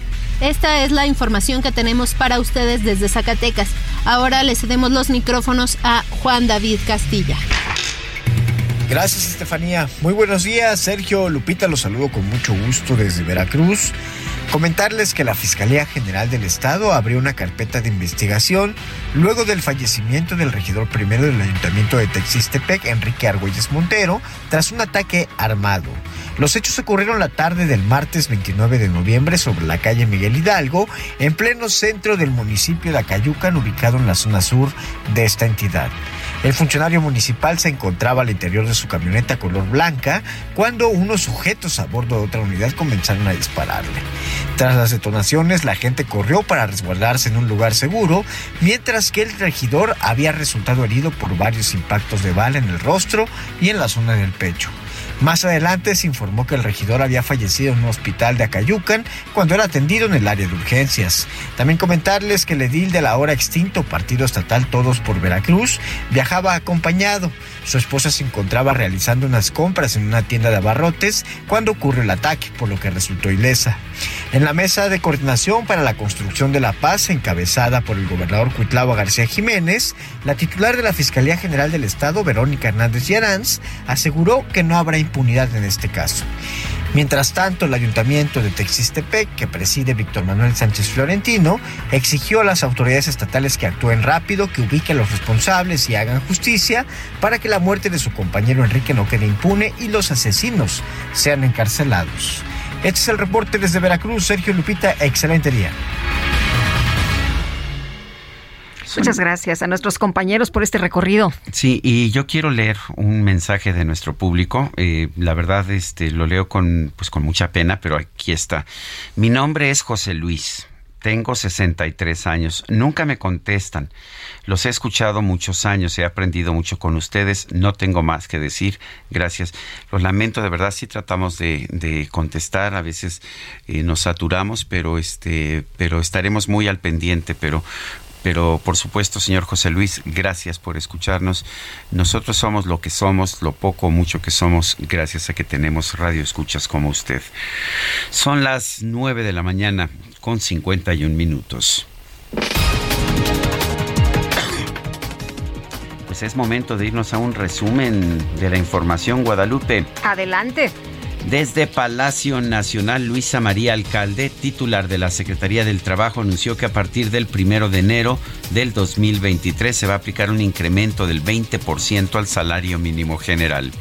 Esta es la información que tenemos para ustedes desde Zacatecas. Ahora le cedemos los micrófonos a Juan David Castilla. Gracias, Estefanía. Muy buenos días, Sergio Lupita. Los saludo con mucho gusto desde Veracruz. Comentarles que la Fiscalía General del Estado abrió una carpeta de investigación luego del fallecimiento del regidor primero del Ayuntamiento de Texistepec, Enrique Argüelles Montero, tras un ataque armado. Los hechos ocurrieron la tarde del martes 29 de noviembre sobre la calle Miguel Hidalgo, en pleno centro del municipio de Acayucan, ubicado en la zona sur de esta entidad. El funcionario municipal se encontraba al interior de su camioneta color blanca cuando unos sujetos a bordo de otra unidad comenzaron a dispararle. Tras las detonaciones, la gente corrió para resguardarse en un lugar seguro, mientras que el regidor había resultado herido por varios impactos de bala en el rostro y en la zona del pecho. Más adelante se informó que el regidor había fallecido en un hospital de Acayucan cuando era atendido en el área de urgencias. También comentarles que el edil de la ahora extinto Partido Estatal Todos por Veracruz viajaba acompañado. Su esposa se encontraba realizando unas compras en una tienda de abarrotes cuando ocurrió el ataque, por lo que resultó ilesa. En la mesa de coordinación para la construcción de la paz, encabezada por el gobernador Cuitlava García Jiménez, la titular de la Fiscalía General del Estado, Verónica Hernández Yaranz, aseguró que no habrá impunidad en este caso. Mientras tanto, el ayuntamiento de Texistepec, que preside Víctor Manuel Sánchez Florentino, exigió a las autoridades estatales que actúen rápido, que ubiquen a los responsables y hagan justicia para que la muerte de su compañero Enrique no quede impune y los asesinos sean encarcelados. Este es el reporte desde Veracruz. Sergio Lupita, excelente día. Muchas gracias a nuestros compañeros por este recorrido. Sí, y yo quiero leer un mensaje de nuestro público. Eh, la verdad, este, lo leo con, pues, con mucha pena, pero aquí está. Mi nombre es José Luis. Tengo 63 años. Nunca me contestan. Los he escuchado muchos años, he aprendido mucho con ustedes. No tengo más que decir. Gracias. Los lamento, de verdad, sí tratamos de, de contestar. A veces eh, nos saturamos, pero este, pero estaremos muy al pendiente. Pero pero por supuesto, señor José Luis, gracias por escucharnos. Nosotros somos lo que somos, lo poco o mucho que somos, gracias a que tenemos radio escuchas como usted. Son las 9 de la mañana con 51 minutos. Pues es momento de irnos a un resumen de la información Guadalupe. Adelante. Desde Palacio Nacional, Luisa María Alcalde, titular de la Secretaría del Trabajo, anunció que a partir del primero de enero del 2023 se va a aplicar un incremento del 20% al salario mínimo general.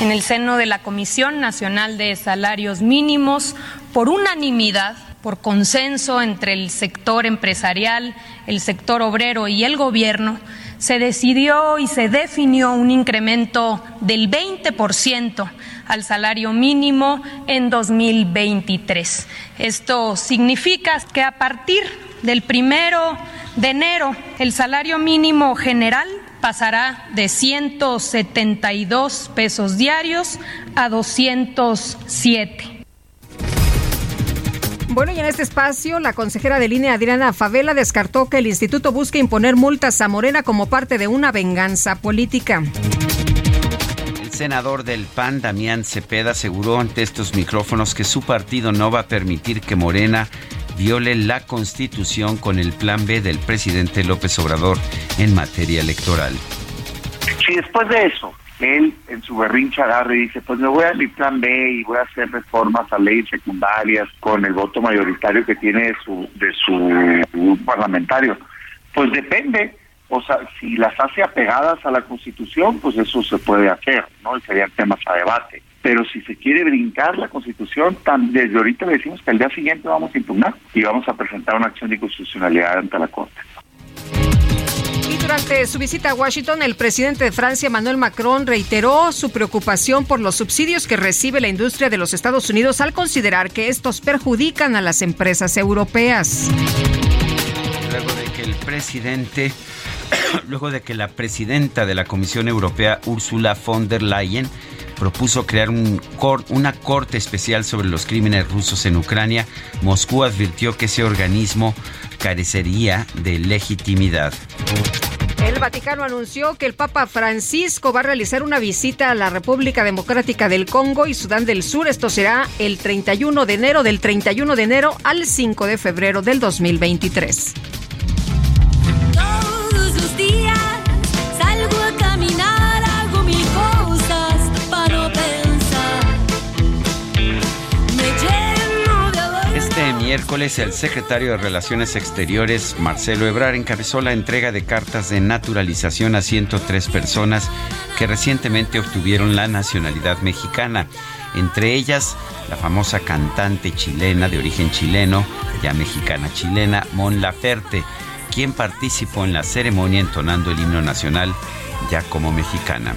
En el seno de la Comisión Nacional de Salarios Mínimos, por unanimidad, por consenso entre el sector empresarial, el sector obrero y el gobierno, se decidió y se definió un incremento del 20% al salario mínimo en 2023. Esto significa que a partir del primero de enero el salario mínimo general pasará de 172 pesos diarios a 207. Bueno, y en este espacio, la consejera de línea Adriana Favela descartó que el instituto busque imponer multas a Morena como parte de una venganza política. El senador del PAN, Damián Cepeda, aseguró ante estos micrófonos que su partido no va a permitir que Morena viole la constitución con el plan B del presidente López Obrador en materia electoral. Si después de eso él en su berrincha agarre y dice, pues me voy a mi plan B y voy a hacer reformas a leyes secundarias con el voto mayoritario que tiene de su, de su parlamentario. Pues depende, o sea, si las hace apegadas a la Constitución, pues eso se puede hacer, ¿no? Y serían temas a debate. Pero si se quiere brincar la Constitución, tan, desde ahorita le decimos que al día siguiente vamos a impugnar y vamos a presentar una acción de constitucionalidad ante la Corte. Y durante su visita a Washington, el presidente de Francia, Emmanuel Macron, reiteró su preocupación por los subsidios que recibe la industria de los Estados Unidos al considerar que estos perjudican a las empresas europeas. Luego de que el presidente, (coughs) luego de que la presidenta de la Comisión Europea, Ursula von der Leyen, propuso crear una corte especial sobre los crímenes rusos en Ucrania, Moscú advirtió que ese organismo carecería de legitimidad. El Vaticano anunció que el Papa Francisco va a realizar una visita a la República Democrática del Congo y Sudán del Sur. Esto será el 31 de enero, del 31 de enero al 5 de febrero del 2023. Miércoles, el secretario de Relaciones Exteriores, Marcelo Ebrar, encabezó la entrega de cartas de naturalización a 103 personas que recientemente obtuvieron la nacionalidad mexicana. Entre ellas, la famosa cantante chilena de origen chileno, ya mexicana chilena, Mon Laferte, quien participó en la ceremonia entonando el himno nacional ya como mexicana.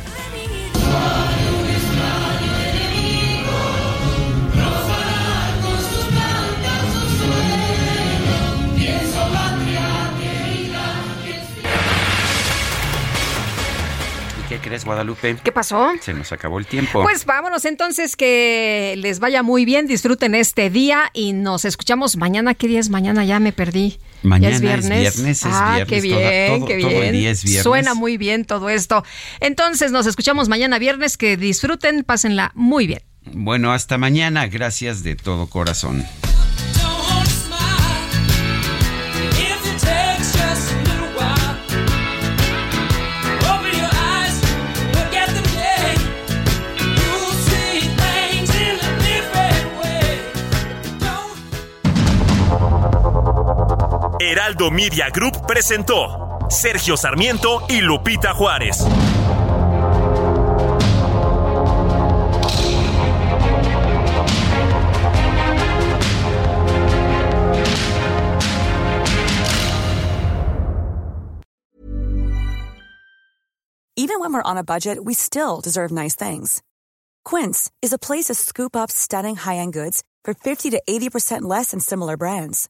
¿Qué crees, Guadalupe? ¿Qué pasó? Se nos acabó el tiempo. Pues vámonos entonces, que les vaya muy bien, disfruten este día y nos escuchamos mañana. ¿Qué día es mañana? Ya me perdí. Mañana ¿Ya es viernes. es viernes, es ah, viernes, qué bien, toda- todo- qué todo el bien. día es viernes. Suena muy bien todo esto. Entonces nos escuchamos mañana viernes, que disfruten, pásenla muy bien. Bueno, hasta mañana. Gracias de todo corazón. Heraldo Media Group presentó Sergio Sarmiento y Lupita Juárez. Even when we're on a budget, we still deserve nice things. Quince is a place to scoop up stunning high-end goods for 50 to 80% less than similar brands.